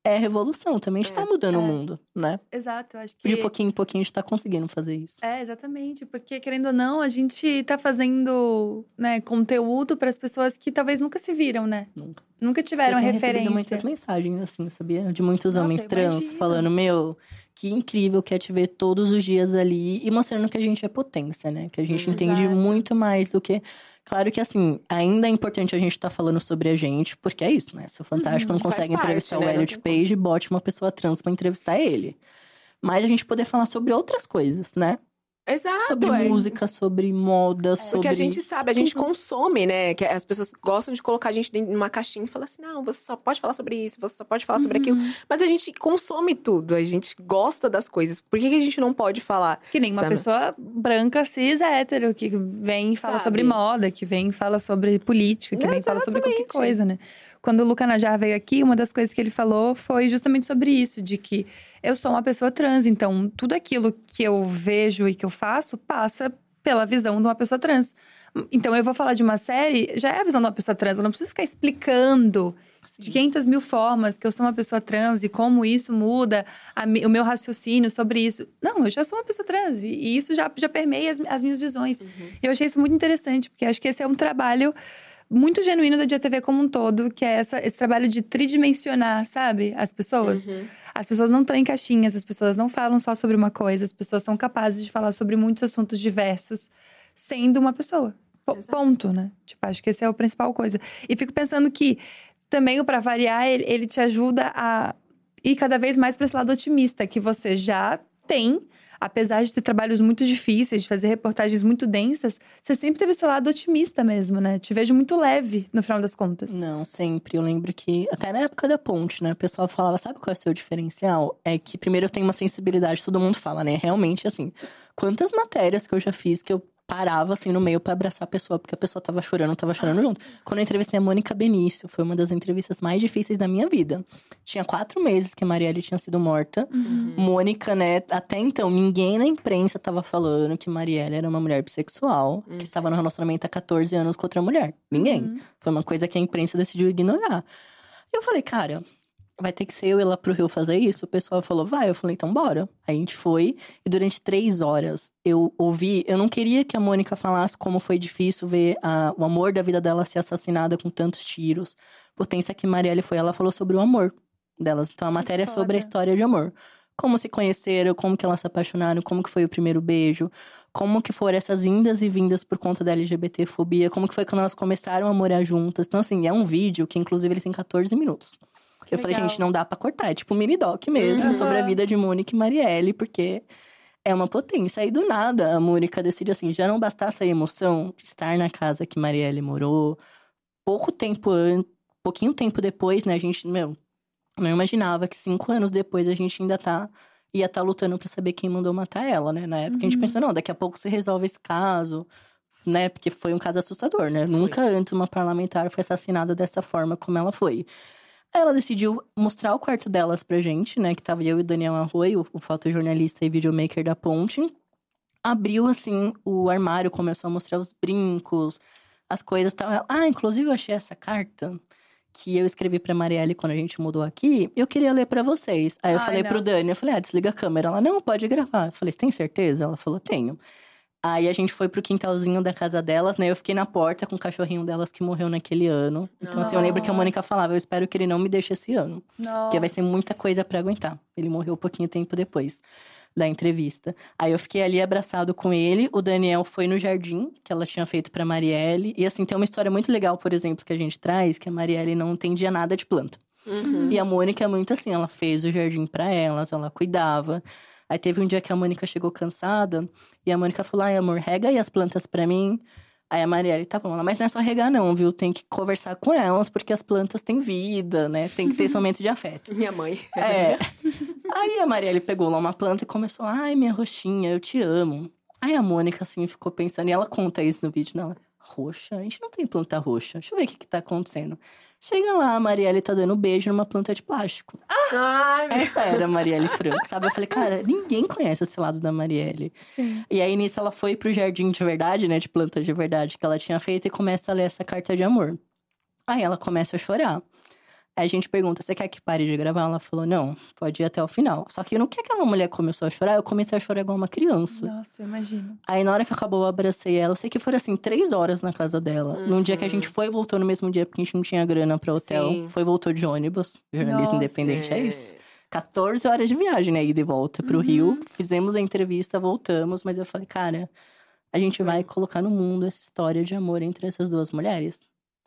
S3: É revolução também. A gente tá mudando o
S1: É.
S3: mundo, né?
S1: Exato, eu acho que...
S3: De pouquinho em pouquinho a gente tá conseguindo fazer isso.
S1: É, exatamente. Porque, querendo ou não, a gente tá fazendo né, conteúdo para as pessoas que talvez nunca se viram, né?
S3: Nunca.
S1: Nunca tiveram
S3: eu tenho
S1: referência.
S3: muitas mensagens, assim, sabia? De muitos
S1: Nossa,
S3: homens trans
S1: imagino.
S3: falando, meu, que incrível que é te ver todos os dias ali e mostrando que a gente é potência, né? Que a gente entende
S1: Exato.
S3: muito mais do que. Claro que, assim, ainda é importante a gente estar falando sobre a gente, porque é isso, né? Se o Fantástico não
S2: Faz
S3: consegue
S2: parte,
S3: entrevistar
S2: né?
S3: o
S2: Não
S3: Elliot Page, bote uma pessoa trans pra entrevistar ele. Mas a gente poder falar sobre outras coisas, né?
S2: Exato.
S3: sobre
S2: é.
S3: música, sobre moda, sobre.
S2: Porque a gente sabe, a gente
S3: tudo.
S2: consome, né? Que as pessoas gostam de colocar a gente dentro de uma caixinha e falar assim: não, você só pode falar sobre isso, você só pode falar sobre aquilo.
S1: Uhum.
S2: Mas a gente consome tudo, a gente gosta das coisas. Por que, que a gente não pode falar?
S1: Que nem uma
S2: Sabe?
S1: pessoa branca, cis, hétero, que vem e fala
S2: Sabe?
S1: sobre moda, que vem e fala sobre política, que vem e fala sobre qualquer coisa, né? Quando o Luca Najar veio aqui, uma das coisas que ele falou foi justamente sobre isso, de que eu sou uma pessoa trans, então tudo aquilo que eu vejo e que eu faço passa pela visão de uma pessoa trans. Então eu vou falar de uma série, já é a visão de uma pessoa trans, eu não preciso ficar explicando de 500 mil formas que eu sou uma pessoa trans e como isso muda a o meu raciocínio sobre isso. Não, eu já sou uma pessoa trans e, e isso já, já permeia as, as minhas visões. Eu achei isso muito interessante, porque acho que esse é um trabalho muito genuíno da Dia TV como um todo, que é essa, esse trabalho de tridimensionar, sabe? As pessoas. As pessoas não estão em caixinhas, as pessoas não falam só sobre uma coisa, as pessoas são capazes de falar sobre muitos assuntos diversos, sendo uma pessoa. Po-
S2: Exato.
S1: Ponto, né? Tipo, acho que essa é a principal coisa. E fico pensando que também o Pra Variar, ele, ele te ajuda a ir cada vez mais para esse lado otimista, que você já tem. Apesar de ter trabalhos muito difíceis, de fazer reportagens muito densas, você sempre teve esse lado otimista mesmo, né? Te vejo muito leve, no final das contas.
S3: Não, sempre. Eu lembro que, até na época da ponte, né? O pessoal falava, sabe qual é o seu diferencial? É que, primeiro, eu tenho uma sensibilidade, todo mundo fala, né? Realmente, assim, quantas matérias que eu já fiz que eu parava, assim, no meio pra abraçar a pessoa, porque a pessoa tava chorando, tava chorando junto. Quando eu entrevistei a Mônica Benício, foi uma das entrevistas mais difíceis da minha vida. Tinha quatro meses que a Marielle tinha sido morta. Mônica, né? Até então, ninguém na imprensa tava falando que Marielle era uma mulher bissexual, que estava no relacionamento há 14 anos com outra mulher. Ninguém. Foi uma coisa que a imprensa decidiu ignorar. E eu falei, cara, vai ter que ser eu ir lá pro Rio fazer isso? O pessoal falou, vai. Eu falei, então bora. Aí a gente foi. E durante três horas eu ouvi. Eu não queria que a Mônica falasse como foi difícil ver a- o amor da vida dela ser assassinada com tantos tiros. Potência que Marielle foi, ela falou sobre o amor delas. Então a matéria é sobre a história de amor. Como se conheceram, como que elas se apaixonaram, como que foi o primeiro beijo, como que foram essas indas e vindas por conta da LGBTfobia, como que foi quando elas começaram a morar juntas. Então, assim, é um vídeo que, inclusive, ele tem 14 minutos. Eu falei, gente, não dá pra cortar. É tipo um mini doc mesmo,
S1: Uhum.
S3: sobre a vida de Mônica e Marielle, porque é uma potência. Aí, do nada, a Mônica decide assim, já não bastasse a emoção de estar na casa que Marielle morou. Pouco tempo antes, pouquinho tempo depois, né, a gente, meu, não imaginava que cinco anos depois a gente ainda tá ia estar lutando pra saber quem mandou matar ela, né? Na época a gente
S1: Uhum.
S3: pensou, não, daqui a pouco se resolve esse caso, né? Porque foi um caso assustador, né? Nunca antes uma parlamentar foi assassinada dessa forma como ela foi. Ela decidiu mostrar o quarto delas pra gente, né? Que tava eu e o Daniel Arroio, o fotojornalista e videomaker da Ponte. Abriu, assim, o armário, começou a mostrar os brincos, as coisas. Tava... Ah, inclusive eu achei essa carta que eu escrevi pra Marielle quando a gente mudou aqui. Eu queria ler pra vocês. Aí eu
S1: Ai,
S3: falei
S1: não.
S3: pro Dani, eu falei, ah, desliga a câmera. Ela, não, pode gravar. Eu falei, você tem certeza? Ela falou, tenho. Aí a gente foi pro quintalzinho da casa delas, né? Eu fiquei na porta com o cachorrinho delas que morreu naquele ano. Então, assim, eu lembro que a Mônica falava, eu espero que ele não me deixe esse ano. Porque vai ser muita coisa pra aguentar. Ele morreu um pouquinho tempo depois da entrevista. Aí eu fiquei ali abraçado com ele. O Daniel foi no jardim que ela tinha feito pra Marielle. E assim, tem uma história muito legal, por exemplo, que a gente traz, que a Marielle não entendia nada de planta.
S2: Uhum.
S3: E a Mônica é muito assim, ela fez o jardim pra elas, ela cuidava. Aí teve um dia que a Mônica chegou cansada e a Mônica falou: "Ai, amor, rega aí as plantas pra mim". Aí a Marielle, tá bom, ela, mas não é só regar não, viu? Tem que conversar com elas, porque as plantas têm vida, né? Tem que ter esse momento de afeto. [laughs]
S2: Minha mãe.
S3: É. Aí a Marielle pegou lá uma planta e começou, ai, minha roxinha, eu te amo. Aí a Mônica, assim, ficou pensando, e ela conta isso no vídeo dela. Roxa? A gente não tem planta roxa. Deixa eu ver o que, que tá acontecendo. Chega lá, a Marielle tá dando beijo numa planta de plástico.
S2: Meu
S3: Essa era a Marielle Franco, sabe? Eu falei, cara, ninguém conhece esse lado da Marielle.
S1: Sim.
S3: E aí, nisso, ela foi pro jardim de verdade, né? De planta de verdade que ela tinha feito e começa a ler essa carta de amor. Aí ela começa a chorar. Aí a gente pergunta, você quer que pare de gravar? Ela falou, não, pode ir até o final. Só que no que aquela mulher começou a chorar, eu comecei a chorar igual uma criança.
S1: Nossa, eu imagino.
S3: Aí na hora que acabou, eu abracei ela. Eu sei que foram assim, três horas na casa dela. Num dia que a gente foi e voltou no mesmo dia, porque a gente não tinha grana pra hotel.
S2: Sim.
S3: Foi e voltou de ônibus. Jornalista
S1: Nossa.
S3: independente é isso. 14 horas de viagem, né? Ida e volta pro Rio. Fizemos a entrevista, voltamos. Mas eu falei, cara, a gente vai colocar no mundo essa história de amor entre essas duas mulheres.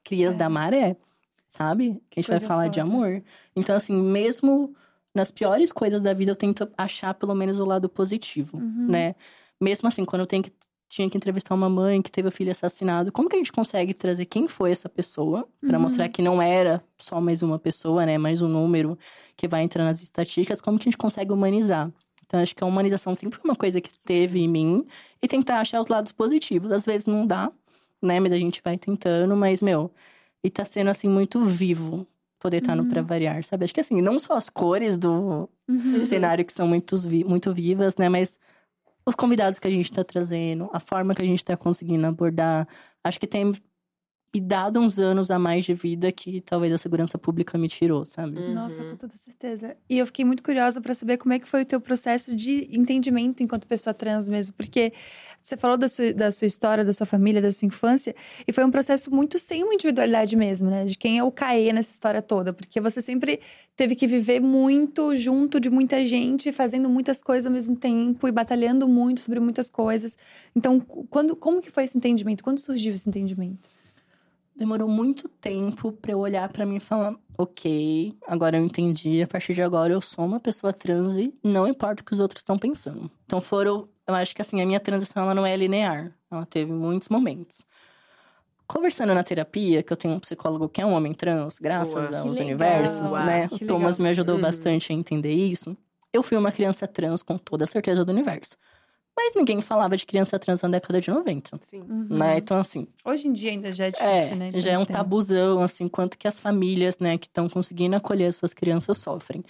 S3: Crias
S1: É.
S3: da Maré, sabe? Que a gente vai
S1: Coisa
S3: falar de
S1: foda.
S3: amor. Então, assim, mesmo nas piores coisas da vida, eu tento achar pelo menos o lado positivo,
S1: Uhum.
S3: né? Mesmo assim, quando eu tenho que, tinha que entrevistar uma mãe que teve o filho assassinado, como que a gente consegue trazer quem foi essa pessoa Pra
S1: Uhum.
S3: mostrar que não era só mais uma pessoa, né? Mais um número que vai entrar nas estatísticas, como que a gente consegue humanizar? Então, acho que a humanização sempre foi uma coisa que teve em mim e tentar achar os lados positivos. Às vezes não dá, né? Mas a gente vai tentando, mas, meu, e tá sendo assim muito vivo poder estar no Pra Variar, sabe? Acho que assim, não só as cores do
S1: Uhum.
S3: cenário que são muito, muito vivas, né? Mas os convidados que a gente tá trazendo, a forma que a gente tá conseguindo abordar. Acho que tem me dado uns anos a mais de vida que talvez a segurança pública me tirou, sabe?
S1: Nossa,
S2: Uhum.
S1: com toda certeza. E eu fiquei muito curiosa pra saber como é que foi o teu processo de entendimento enquanto pessoa trans mesmo, porque você falou da sua, da sua história, da sua família, da sua infância, e foi um processo muito sem uma individualidade mesmo, né? De quem é o Caê nessa história toda, porque você sempre teve que viver muito junto de muita gente, fazendo muitas coisas ao mesmo tempo e batalhando muito sobre muitas coisas. Então, quando, como que foi esse entendimento? Quando surgiu esse entendimento?
S3: Demorou muito tempo pra eu olhar pra mim e falar: ok, agora eu entendi, a partir de agora eu sou uma pessoa trans e não importa o que os outros estão pensando. Então foram. Eu acho que assim, a minha transição ela não é linear. Ela teve muitos momentos. Conversando na terapia, que eu tenho um psicólogo que é um homem trans, graças
S2: Boa.
S3: Aos universos, né?
S1: Que
S3: O Thomas
S1: legal.
S3: me ajudou
S2: Uhum.
S3: bastante a entender isso. Eu fui uma criança trans com toda a certeza do universo. Mas ninguém falava de criança trans na década de 90,
S2: Sim.
S1: Uhum.
S3: né? Então, assim,
S1: Hoje em dia ainda já é difícil,
S3: é,
S1: né?
S3: já é um tabuzão, assim, quanto que as famílias, né, que estão conseguindo acolher as suas crianças sofrem.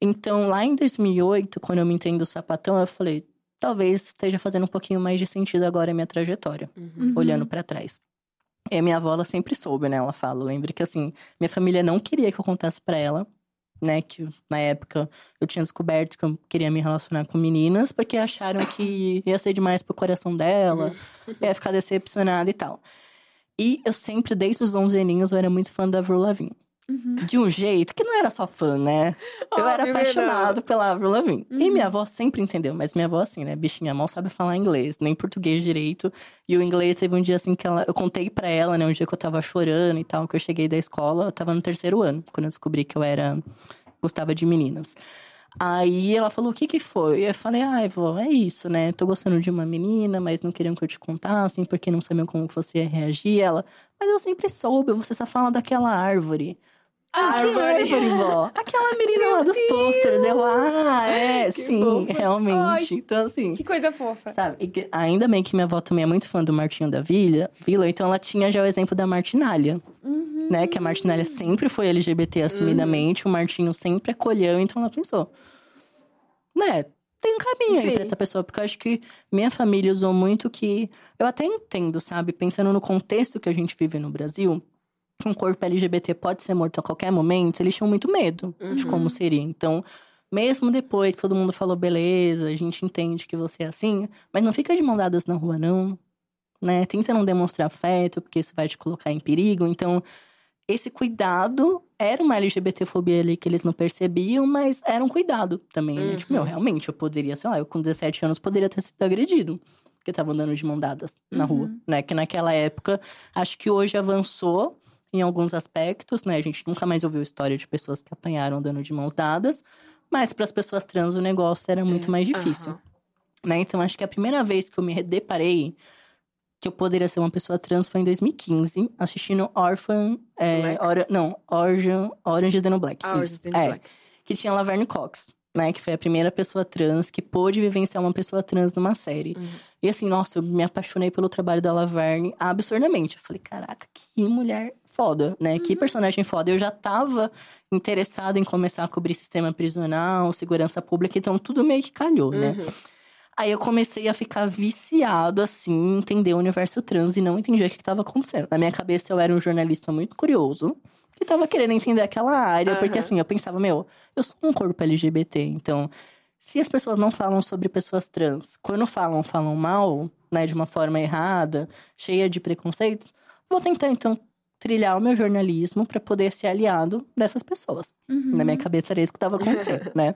S3: Então, lá em 2008, quando eu me entendo sapatão, eu falei, talvez esteja fazendo um pouquinho mais de sentido agora a minha trajetória,
S1: Uhum.
S3: olhando pra trás. E a minha avó, ela sempre soube, né, ela fala, lembra que, assim, minha família não queria que eu contasse pra ela, né, que na época eu tinha descoberto que eu queria me relacionar com meninas, porque acharam que [laughs] ia ser demais pro coração dela, ia ficar decepcionada e tal. E eu sempre, desde os 11 aninhos, eu era muito fã da Avril Lavigne. De um jeito que não era só fã, né? Eu era apaixonado pela Avril Lavigne. E minha avó sempre entendeu, mas minha avó assim, né? Bichinha mal sabe falar inglês, nem português direito. E o inglês teve um dia assim que ela, eu contei pra ela, né? Um dia que eu tava chorando e tal, que eu cheguei da escola, eu tava no terceiro ano, quando eu descobri que eu era gostava de meninas. Aí ela falou: o que que foi? Eu falei: ai, vó, é isso, né? Tô gostando de uma menina, mas não queriam que eu te contasse, porque não sabiam como você ia reagir. Ela, mas eu sempre soube, você só fala daquela árvore. Ah, que
S2: Árvore.
S3: árvore, vó? Aquela menina lá dos posters. Eu, ah, é, sim,
S2: fofa.
S3: realmente. Então, assim.
S1: Que coisa fofa.
S3: Sabe, que- ainda bem que minha avó também é muito fã do Martinho da Vila, Vila então ela tinha já o exemplo da Martinalha. Né? Que a Martinalha sempre foi LGBT assumidamente, o Martinho sempre acolheu, então ela pensou. Né? Tem um caminho aí
S2: Sim.
S3: pra essa pessoa, porque eu acho que minha família usou muito que. Eu até entendo, sabe? Pensando no contexto que a gente vive no Brasil, que um corpo LGBT pode ser morto a qualquer momento, eles tinham muito medo de como seria. Então, mesmo depois que todo mundo falou, beleza, a gente entende que você é assim, mas não fica de mão dadas na rua, não. Né? Tenta não demonstrar afeto, porque isso vai te colocar em perigo. Então, esse cuidado era uma LGBTfobia ali que eles não percebiam, mas era um cuidado também. né? Tipo, meu, realmente, eu poderia, sei lá, eu com 17 anos poderia ter sido agredido. Porque tava andando de mão dadas na rua, né? Que naquela época, acho que hoje avançou em alguns aspectos, né? A gente nunca mais ouviu história de pessoas que apanharam andando de mãos dadas. Mas para as pessoas trans o negócio era muito mais difícil. Né? Então, acho que a primeira vez que eu me deparei que eu poderia ser uma pessoa trans foi em 2015, assistindo Orphan. É? Ora- não, Orange, Orange is the New Black.
S2: Ah, Orange is the New
S3: é,
S2: Black.
S3: Que tinha Laverne Cox, né? Que foi a primeira pessoa trans que pôde vivenciar uma pessoa trans numa série.
S2: Uhum.
S3: E assim, nossa, eu me apaixonei pelo trabalho da Laverne absurdamente. Eu falei, caraca, que mulher foda, né? Que personagem foda. Eu já tava interessada em começar a cobrir sistema prisional, segurança pública, então tudo meio que calhou, né?
S2: Uhum.
S3: Aí eu comecei a ficar viciado, assim, em entender o universo trans e não entendia o que estava acontecendo. Na minha cabeça, eu era um jornalista muito curioso, que tava querendo entender aquela área, porque
S2: Aham.
S3: assim, eu pensava, meu, eu sou um corpo LGBT, então, se as pessoas não falam sobre pessoas trans, quando falam, falam mal, né, de uma forma errada, cheia de preconceitos, vou tentar então trilhar o meu jornalismo para poder ser aliado dessas pessoas. Na minha cabeça era isso que estava acontecendo, [laughs] né?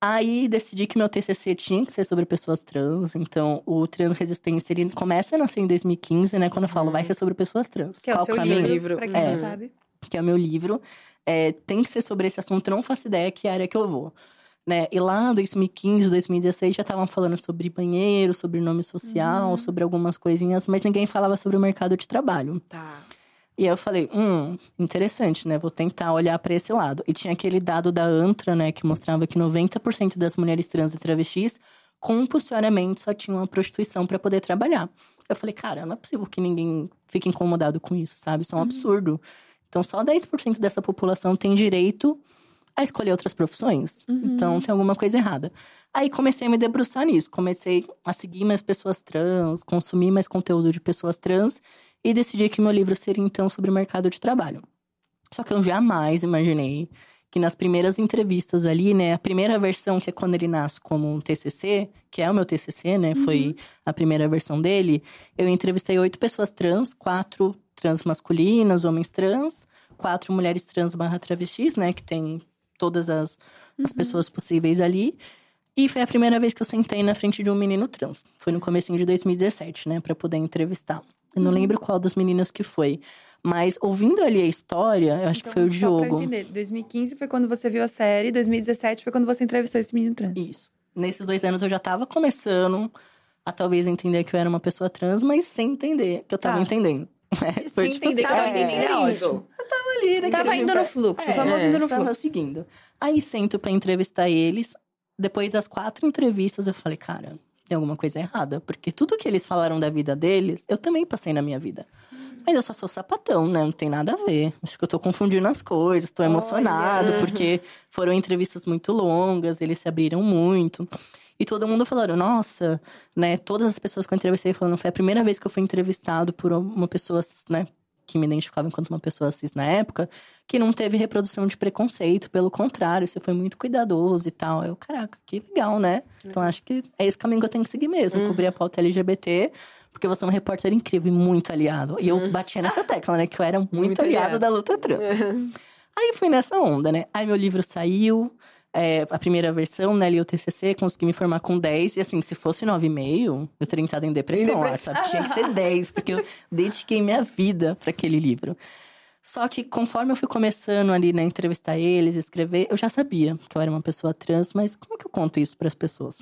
S3: Aí decidi que meu TCC tinha que ser sobre pessoas trans, então o Trans Resistência ele começa a nascer em 2015, né? Quando eu falo vai ser sobre pessoas trans.
S1: Que é o
S3: Qual
S1: seu
S3: caminho?
S1: livro, pra quem
S3: É.
S1: não sabe.
S3: Que é o meu livro, é, tem que ser sobre esse assunto, eu não faço ideia que área que eu vou. Né? E lá em 2015, 2016, já estavam falando sobre banheiro, sobre nome social, sobre algumas coisinhas, mas ninguém falava sobre o mercado de trabalho.
S2: Tá.
S3: E aí eu falei, hum, interessante, né? Vou tentar olhar para esse lado. E tinha aquele dado da ANTRA, né, que mostrava que 90% das mulheres trans e travestis compulsoriamente só tinham a prostituição para poder trabalhar. Eu falei, cara, não é possível que ninguém fique incomodado com isso, sabe? Isso é um absurdo. Então, só 10% dessa população tem direito a escolher outras profissões. Então, tem alguma coisa errada. Aí comecei a me debruçar nisso. Comecei a seguir mais pessoas trans, consumir mais conteúdo de pessoas trans e decidi que meu livro seria então sobre o mercado de trabalho. Só que eu jamais imaginei que nas primeiras entrevistas ali, né, a primeira versão, que é quando ele nasce como um TCC, que é o meu TCC, né, foi a primeira versão dele, eu entrevistei oito pessoas trans, quatro trans masculinas, homens trans, quatro mulheres trans barra travestis, né, que tem todas as, as pessoas possíveis ali. E foi a primeira vez que eu sentei na frente de um menino trans. Foi no comecinho de 2017, né, para poder entrevistar. Eu não lembro qual dos meninos que foi. Mas ouvindo ali a história, eu acho que foi o
S1: Então,
S3: Diogo.
S1: entender, 2015 foi quando você viu a série, 2017 foi quando você entrevistou esse menino trans.
S3: Isso. Nesses dois anos eu já tava começando a talvez entender que eu era uma pessoa trans, mas sem entender que eu tava
S1: Tá.
S3: entendendo. É,
S1: Sem entender que
S3: assim,
S1: tava
S3: é,
S1: seguindo,
S3: é
S1: é
S3: ótimo.
S1: ótimo.
S3: ali, né,
S1: Tava indo no fluxo, o
S3: É,
S1: famoso indo no
S3: tava
S1: fluxo.
S3: seguindo. Aí sento pra entrevistar eles. Depois das quatro entrevistas, eu falei, cara, tem alguma coisa errada. Porque tudo que eles falaram da vida deles, eu também passei na minha vida. Mas eu só sou sapatão, né? Não tem nada a ver. Acho que eu tô confundindo as coisas, tô emocionado, porque foram entrevistas muito longas, eles se abriram muito. E todo mundo falando, nossa, né? Todas as pessoas que eu entrevistei falando, foi a primeira vez que eu fui entrevistado por uma pessoa, né? Que me identificava enquanto uma pessoa cis na época, que não teve reprodução de preconceito, pelo contrário, você foi muito cuidadoso e tal. Eu, caraca, que legal, né? Então acho que é esse caminho que eu tenho que seguir mesmo, cobrir a pauta LGBT, porque você é um repórter incrível e muito aliado. E eu batia nessa tecla, né? Que eu era muito,
S2: Muito
S3: aliado,
S2: aliado.
S3: da luta trans. Aí fui nessa onda, né? Aí meu livro saiu, é, a primeira versão, né, li o TCC, consegui me formar com 10. E assim, se fosse 9,5, eu teria entrado em depressão,
S1: Em depressão.
S3: sabe? Tinha que ser 10, porque eu dediquei minha vida para aquele livro. Só que conforme eu fui começando ali, né, entrevistar eles, escrever, eu já sabia que eu era uma pessoa trans, mas como que eu conto isso para as pessoas?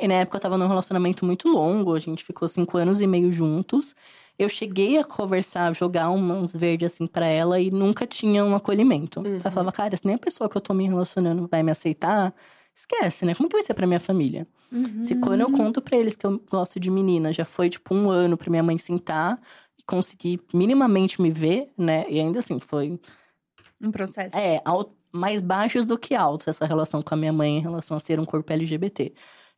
S3: E na época eu tava num relacionamento muito longo, a gente ficou cinco anos e meio juntos. Eu cheguei a conversar, jogar uns verdes assim pra ela e nunca tinha um acolhimento. Ela falava, cara, se nem a pessoa que eu tô me relacionando vai me aceitar, esquece, né? Como que vai ser pra minha família? Se quando eu conto pra eles que eu gosto de menina, já foi tipo um ano pra minha mãe sentar e conseguir minimamente me ver, né? E ainda assim, foi
S1: Um processo.
S3: é, mais baixos do que altos essa relação com a minha mãe em relação a ser um corpo LGBT.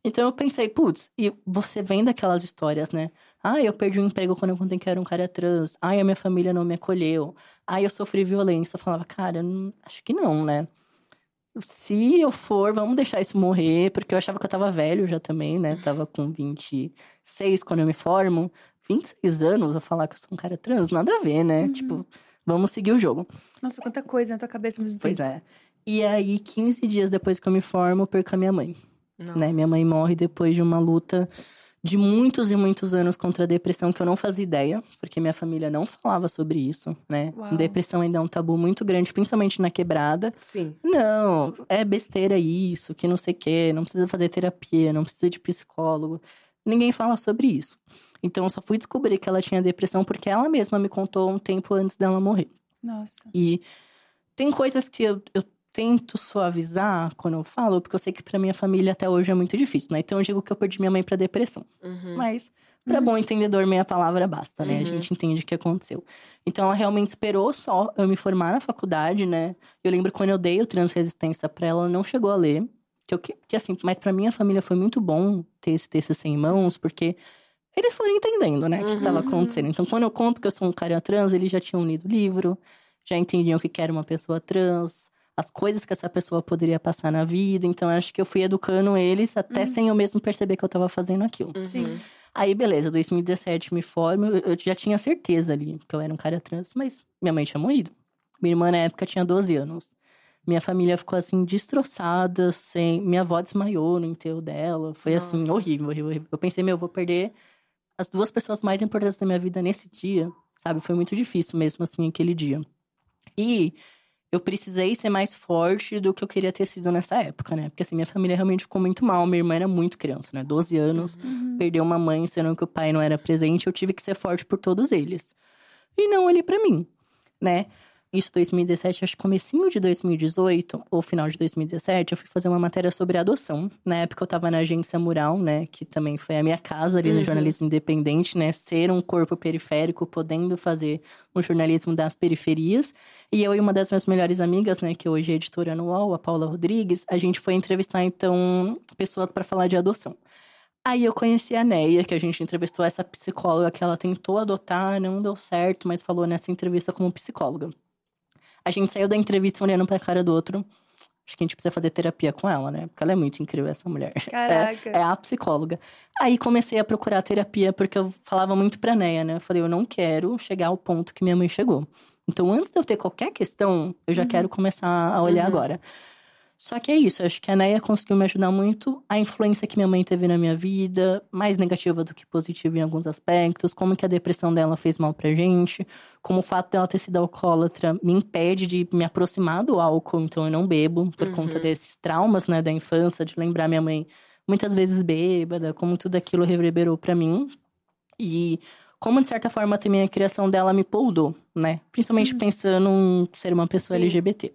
S3: Então eu pensei, putz, e você vem daquelas histórias, né? Ah, eu perdi o emprego quando eu contei que era um cara trans. Ai, a minha família não me acolheu. Ai, eu sofri violência. Eu falava, cara, não- acho que não, né? Se eu for, vamos deixar isso morrer, porque eu achava que eu tava velho já também, né? Tava com 26 quando eu me formo. 26 anos eu falar que eu sou um cara trans, nada a ver, né? Tipo, vamos seguir o jogo.
S1: Nossa, quanta coisa na tua cabeça mesmo
S3: Pois
S1: tempo.
S3: é. E aí, 15 dias depois que eu me formo, eu perco a minha mãe. Né? Minha mãe morre depois de uma luta de muitos e muitos anos contra a depressão que eu não fazia ideia, porque minha família não falava sobre isso, né?
S1: Uau.
S3: Depressão ainda é um tabu muito grande, principalmente na quebrada.
S2: Sim.
S3: Não, é besteira isso, que não sei o quê, não precisa fazer terapia, não precisa de psicólogo. Ninguém fala sobre isso. Então, eu só fui descobrir que ela tinha depressão porque ela mesma me contou um tempo antes dela morrer.
S1: Nossa.
S3: E tem coisas que eu, eu tento suavizar quando eu falo, porque eu sei que pra minha família até hoje é muito difícil, né? Então eu digo que eu perdi minha mãe pra depressão.
S2: Uhum.
S3: Mas, pra bom entendedor, meia palavra basta, né? A gente entende o que aconteceu. Então ela realmente esperou só eu me formar na faculdade, né? Eu lembro quando eu dei o Transresistência pra ela, ela não chegou a ler. Que, eu, que, que assim, mas pra minha família foi muito bom ter esse TCC em mãos, porque eles foram entendendo, né, o que que tava acontecendo. Então, quando eu conto que eu sou um cara trans, eles já tinham lido o livro, já entendiam o que era uma pessoa trans, as coisas que essa pessoa poderia passar na vida. Então, acho que eu fui educando eles até sem eu mesmo perceber que eu tava fazendo aquilo.
S1: Sim.
S3: Aí, beleza, 2017 me formo, eu eu já tinha certeza ali que eu era um cara trans, mas minha mãe tinha morrido. Minha irmã, na época, tinha 12 anos. Minha família ficou assim, destroçada, sem. Minha avó desmaiou no enterro dela. Foi assim,
S2: Nossa.
S3: horrível, horrível, horrível. Eu pensei, meu, eu vou perder as duas pessoas mais importantes da minha vida nesse dia, sabe? Foi muito difícil mesmo, assim, aquele dia. E eu precisei ser mais forte do que eu queria ter sido nessa época, né? Porque assim, minha família realmente ficou muito mal. Minha irmã era muito criança, né? 12 anos, perdeu uma mãe, sendo que o pai não era presente. Eu tive que ser forte por todos eles. E não ali pra mim, né? Isso 2017, acho que comecinho de 2018, ou final de 2017, eu fui fazer uma matéria sobre adoção. Na época eu tava na agência Mural, né? Que também foi a minha casa ali no jornalismo independente, né? Ser um corpo periférico, podendo fazer um jornalismo das periferias. E eu e uma das minhas melhores amigas, né, que hoje é editora anual, a Paula Rodrigues, a gente foi entrevistar, então, pessoas para falar de adoção. Aí eu conheci a Neia, que a gente entrevistou essa psicóloga que ela tentou adotar, não deu certo, mas falou nessa entrevista como psicóloga. A gente saiu da entrevista olhando pra cara do outro. Acho que a gente precisa fazer terapia com ela, né? Porque ela é muito incrível, essa mulher. [laughs]
S1: Caraca.
S3: É, é a psicóloga. Aí comecei a procurar terapia, porque eu falava muito pra Neia, né? Eu falei, eu não quero chegar ao ponto que minha mãe chegou. Então, antes de eu ter qualquer questão, eu já quero começar a olhar agora. Só que é isso, acho que a Neia conseguiu me ajudar muito. A influência que minha mãe teve na minha vida, mais negativa do que positiva em alguns aspectos, como que a depressão dela fez mal pra gente, como o fato dela ter sido alcoólatra me impede de me aproximar do álcool, então eu não bebo, por conta desses traumas, né, da infância, de lembrar minha mãe muitas vezes bêbada, como tudo aquilo reverberou pra mim. E como, de certa forma, também a criação dela me poldou, né? Principalmente pensando em ser uma pessoa
S2: Sim.
S3: LGBT.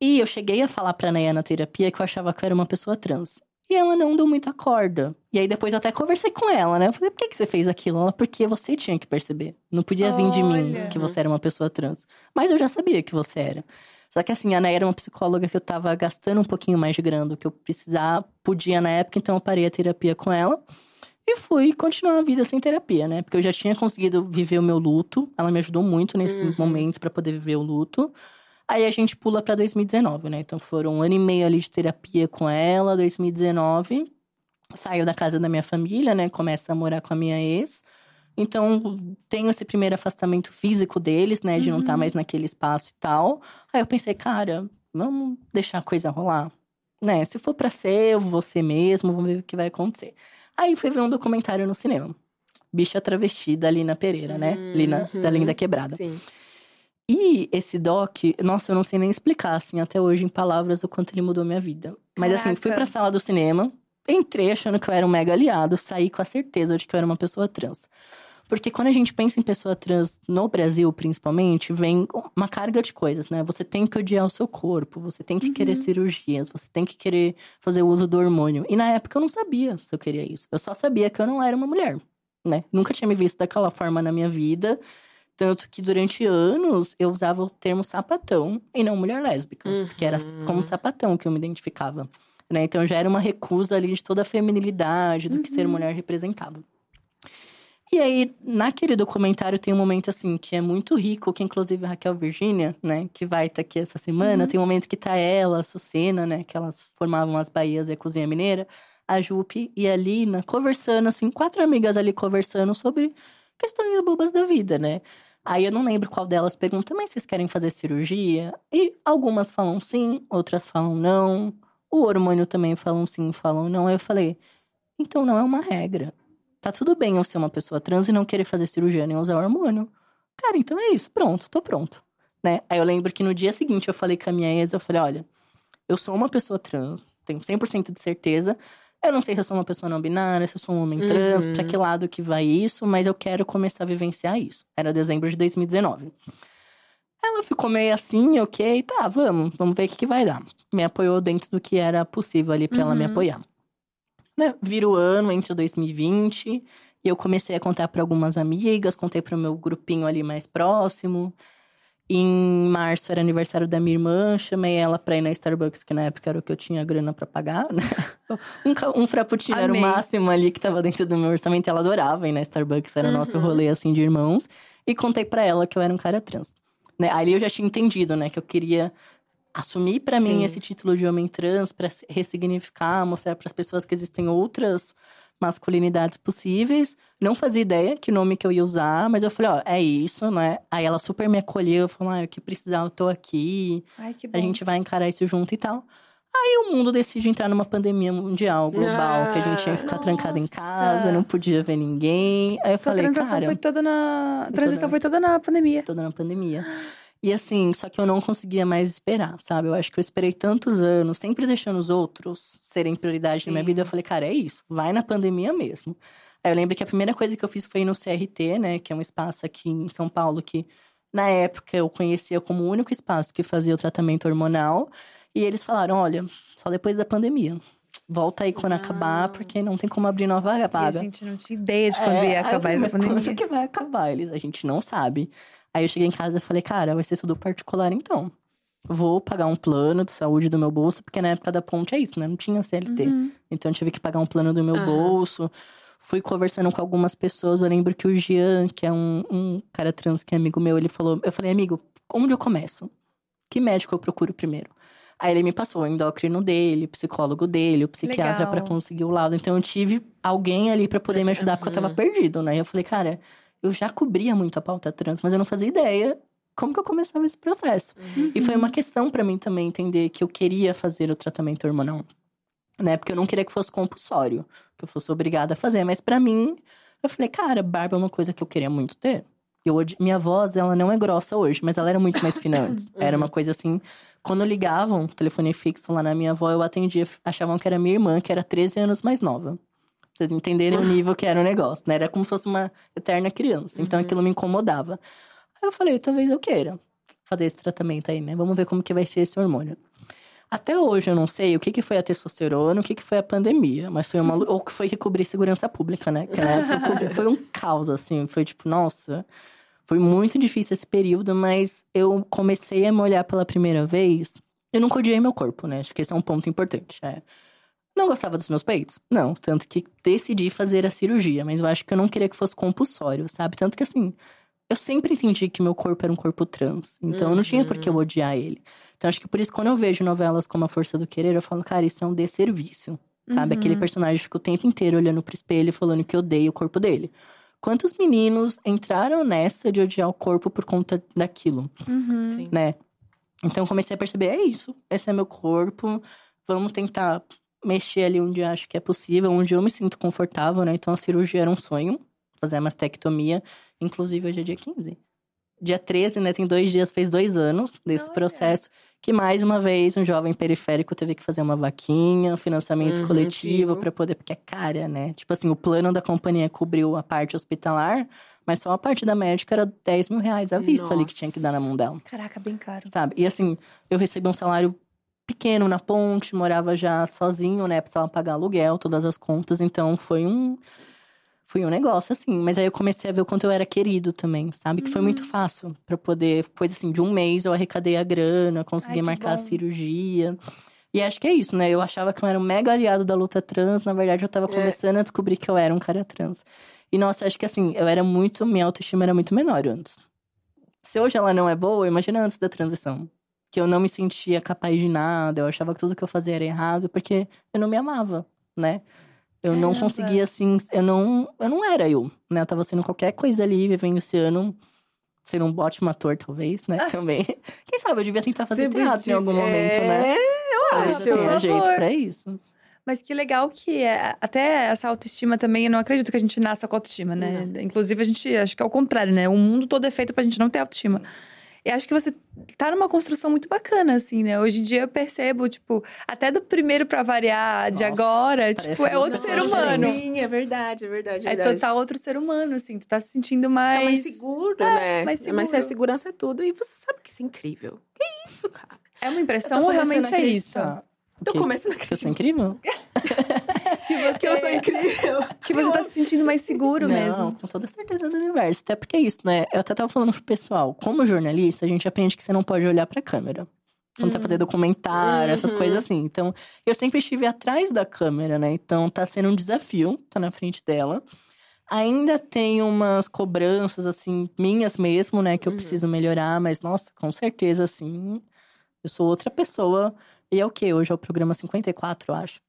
S3: E eu cheguei a falar pra Neia na terapia que eu achava que eu era uma pessoa trans. E ela não deu muita corda. E aí depois eu até conversei com ela, né? Eu falei, por que, que você fez aquilo? Ela, porque você tinha que perceber. Não podia vir de mim
S1: Olha.
S3: que você era uma pessoa trans. Mas eu já sabia que você era. Só que assim, a Neia era uma psicóloga que eu tava gastando um pouquinho mais de grana do que eu precisava, podia na época, então eu parei a terapia com ela. E fui continuar a vida sem terapia, né? Porque eu já tinha conseguido viver o meu luto. Ela me ajudou muito nesse momento pra poder viver o luto. Aí a gente pula pra 2019, né? Então foram um ano e meio ali de terapia com ela, 2019. Saiu da casa da minha família, né? Começa a morar com a minha ex. Então, tenho esse primeiro afastamento físico deles, né? De não estar mais naquele espaço e tal. Aí eu pensei, cara, vamos deixar a coisa rolar. Né? Se for pra ser, eu vou ser mesmo, vamos ver o que vai acontecer. Aí fui ver um documentário no cinema. Bicha Travesti da Lina Pereira, né? Lina, da Linda Quebrada.
S2: Sim.
S3: E esse doc, nossa, eu não sei nem explicar, assim, até hoje em palavras o quanto ele mudou minha vida. Mas assim, fui
S1: Caraca.
S3: pra sala do cinema, entrei achando que eu era um mega aliado, saí com a certeza de que eu era uma pessoa trans. Porque quando a gente pensa em pessoa trans no Brasil, principalmente, vem uma carga de coisas, né? Você tem que odiar o seu corpo, você tem que querer cirurgias, você tem que querer fazer uso do hormônio. E na época eu não sabia se eu queria isso. Eu só sabia que eu não era uma mulher, né? Nunca tinha me visto daquela forma na minha vida. Tanto que durante anos eu usava o termo sapatão e não mulher lésbica. Que era como sapatão que eu me identificava. Né? Então já era uma recusa ali de toda a feminilidade, do que ser mulher representava. E aí, naquele documentário tem um momento assim que é muito rico, que inclusive a Raquel Virgínia, né, que vai estar aqui essa semana, tem um momento que tá ela, a Sucena, né, que elas formavam as Bahias e a Cozinha Mineira, a Jupe e a Lina conversando, assim, quatro amigas ali conversando sobre questões bobas da vida, né? Aí eu não lembro qual delas pergunta, mas vocês querem fazer cirurgia? E algumas falam sim, outras falam não. O hormônio também falam sim, falam não. Aí eu falei, então não é uma regra. Tá tudo bem eu ser uma pessoa trans e não querer fazer cirurgia nem usar hormônio. Cara, então é isso, pronto, tô pronto. Né? Aí eu lembro que no dia seguinte eu falei com a minha ex, eu falei, olha, eu sou uma pessoa trans, tenho 100% de certeza. Eu não sei se eu sou uma pessoa não binária, se eu sou um homem trans, pra que lado que vai isso, mas eu quero começar a vivenciar isso. Era dezembro de 2019. Ela ficou meio assim, ok, tá, vamos, vamos ver o que, que vai dar. Me apoiou dentro do que era possível ali pra ela me apoiar. Né? Vira o ano, entra 2020, e eu comecei a contar pra algumas amigas, contei pro meu grupinho ali mais próximo. Em março era aniversário da minha irmã, chamei ela pra ir na Starbucks, que na época era o que eu tinha grana pra pagar, né? [laughs] Um, um frappuccino era o
S1: Amei.
S3: máximo ali que tava dentro do meu orçamento. Ela adorava ir na Starbucks, era o nosso rolê assim de irmãos. E contei pra ela que eu era um cara trans. Né? Ali eu já tinha entendido, né? Que eu queria assumir pra mim esse título de homem trans, se- ressignificar, mostrar pras pessoas que existem outras masculinidades possíveis. Não fazia ideia que nome que eu ia usar, mas eu falei, ó, é isso, né? Aí ela super me acolheu, falou, ah, o que precisar, eu tô aqui.
S1: Ai, que bom.
S3: A gente vai encarar isso junto e tal. Aí o mundo decide entrar numa pandemia mundial, global, que a gente ia ficar trancado em
S1: nossa.
S3: casa, não podia ver ninguém. Aí eu
S1: a
S3: falei,
S1: transação
S3: cara,
S1: foi toda na. A transição foi toda na pandemia.
S3: toda na pandemia. [gasps] E assim, só que eu não conseguia mais esperar, sabe? Eu acho que eu esperei tantos anos, sempre deixando os outros serem prioridade na minha
S2: Sim.
S3: vida. Eu falei, cara, é isso, vai na pandemia mesmo. Aí eu lembro que a primeira coisa que eu fiz foi ir no CRT, né? Que é um espaço aqui em São Paulo que, na época, eu conhecia como o único espaço que fazia o tratamento hormonal. E eles falaram: olha, só depois da pandemia. Volta aí quando acabar, porque não tem como abrir nova
S1: E a
S3: vaga.
S1: gente não tinha ideia de quando
S3: É,
S1: ia acabar essa
S3: mas
S1: pandemia.
S3: Quando que vai acabar? Eles, a gente não sabe. Aí eu cheguei em casa e falei, cara, vai ser tudo particular então. Vou pagar um plano de saúde do meu bolso, porque na época da ponte é isso, né? Não tinha CLT. Então eu tive que pagar um plano do meu
S2: Aham.
S3: bolso. Fui conversando com algumas pessoas. Eu lembro que o Jean, que é um, um cara trans que é amigo meu, ele falou: Eu falei, amigo, onde eu começo? Que médico eu procuro primeiro? Aí ele me passou o endócrino dele, o psicólogo dele, o psiquiatra pra conseguir o laudo. Então eu tive alguém ali pra poder me ajudar, porque eu tava
S2: Uhum.
S3: perdido, né? E eu falei, cara, eu já cobria muito a pauta trans, mas eu não fazia ideia como que eu começava esse processo. E foi uma questão pra mim também entender que eu queria fazer o tratamento hormonal. Né? Porque eu não queria que fosse compulsório, que eu fosse obrigada a fazer. Mas pra mim, eu falei, cara, barba é uma coisa que eu queria muito ter. Eu, minha voz, ela não é grossa hoje, mas ela era muito mais fina antes. [laughs] Era uma coisa assim. Quando ligavam, telefone fixo lá na minha avó, eu atendia, achavam que era minha irmã, que era 13 anos mais nova. Pra vocês entenderem o [laughs] nível que era o negócio, né? Era como se fosse uma eterna criança. Então aquilo me incomodava. Aí eu falei, talvez eu queira fazer esse tratamento aí, né? Vamos ver como que vai ser esse hormônio. Até hoje eu não sei o que, que foi a testosterona, o que, que foi a pandemia, mas foi uma. ou que foi que cobrir segurança pública, né? Que época foi um caos, assim. Foi tipo, nossa. Foi muito difícil esse período, mas eu comecei a me olhar pela primeira vez. Eu nunca odiei meu corpo, né? Acho que esse é um ponto importante. É. Não gostava dos meus peitos? Não. Tanto que decidi fazer a cirurgia, mas eu acho que eu não queria que fosse compulsório, sabe? Tanto que assim, eu sempre entendi que meu corpo era um corpo trans. Então eu não tinha por que eu odiar ele. Então acho que por isso, quando eu vejo novelas como A Força do Querer, eu falo, cara, isso é um desserviço. Sabe? Aquele personagem fica o tempo inteiro olhando pro espelho e falando que odeia o corpo dele. quantos meninos entraram nessa de odiar o corpo por conta daquilo,
S1: Uhum.
S2: Sim.
S3: né? Então eu comecei a perceber, é isso, esse é meu corpo, vamos tentar mexer ali onde acho que é possível, onde eu me sinto confortável, né? Então a cirurgia era um sonho, fazer a mastectomia, inclusive hoje é dia 15. Dia 13, né? Tem dois dias, fez dois anos desse
S1: Olha.
S3: processo. Que mais uma vez um jovem periférico teve que fazer uma vaquinha, um financiamento
S2: Uhum,
S3: coletivo para poder. Porque é cara, né? Tipo assim, o plano da companhia cobriu a parte hospitalar, mas só a parte da médica era 10 mil reais à vista ali que tinha que dar na mão dela
S1: Caraca, bem caro.
S3: sabe? E assim, eu recebi um salário pequeno na ponte, morava já sozinho, né? Precisava pagar aluguel, todas as contas, então foi um foi um negócio assim, mas aí eu comecei a ver o quanto eu era querido também, sabe? Que foi muito
S1: Uhum.
S3: fácil pra poder, coisa assim, de um mês eu arrecadei a grana, consegui
S1: Ai,
S3: marcar a
S1: bom.
S3: cirurgia. E acho que é isso, né? Eu achava que eu era um mega aliado da luta trans, na verdade eu tava
S2: É.
S3: começando a descobrir que eu era um cara trans. E nossa, acho que assim, eu era muito, minha autoestima era muito menor antes. Se hoje ela não é boa, imagina antes da transição. Que eu não me sentia capaz de nada, eu achava que tudo que eu fazia era errado, porque eu não me amava, né? Eu não
S1: Caramba.
S3: conseguia, assim, eu não, eu não era eu, né? Eu tava sendo qualquer coisa ali, vivenciando, ser um ótimo ator, talvez, né? Também. [laughs] Quem sabe, eu devia tentar fazer
S2: Devia-
S3: teatro em algum momento, né?
S2: É, eu
S3: Talvez
S2: acho.
S3: eu tenha
S1: Por
S3: jeito pra isso.
S1: Mas que legal que é, até essa autoestima também, eu não acredito que a gente nasça com autoestima, né? Inclusive, a gente acho que é o contrário, né? O mundo todo é feito pra gente não ter autoestima. E acho que você tá numa construção muito bacana, assim, né? Hoje em dia eu percebo, tipo, até do primeiro pra variar, de
S3: Nossa,
S1: agora, tipo, é outro ser humano.
S2: Sim, é verdade, é verdade. É,
S1: É
S2: verdade.
S1: total outro ser humano, assim. Tu tá se sentindo
S2: É
S1: mais.
S2: mais seguro, né?
S1: mais
S2: É
S1: seguro.
S2: a segurança é tudo. E você sabe que isso é incrível. Que isso, cara?
S1: É uma impressão ou realmente é isso?
S3: acreditar.
S2: Tô começando a
S3: Que eu sou incrível? [laughs]
S1: Que você,
S2: que eu sou incrível.
S1: que você tá se sentindo mais seguro
S3: Não,
S1: mesmo.
S3: com toda certeza do universo. Até porque é isso, né? Eu até tava falando pro pessoal. Como jornalista, a gente aprende que você não pode olhar pra câmera. Quando você vai fazer documentário, essas
S2: Uhum.
S3: coisas assim. Então, eu sempre estive atrás da câmera, né? Então, tá sendo um desafio, tá na frente dela. Ainda tem umas cobranças, assim, minhas mesmo, né? Que eu
S2: Uhum.
S3: preciso melhorar. Mas, nossa, com certeza, assim, eu sou outra pessoa. E é o quê? Hoje é o programa 54, eu acho.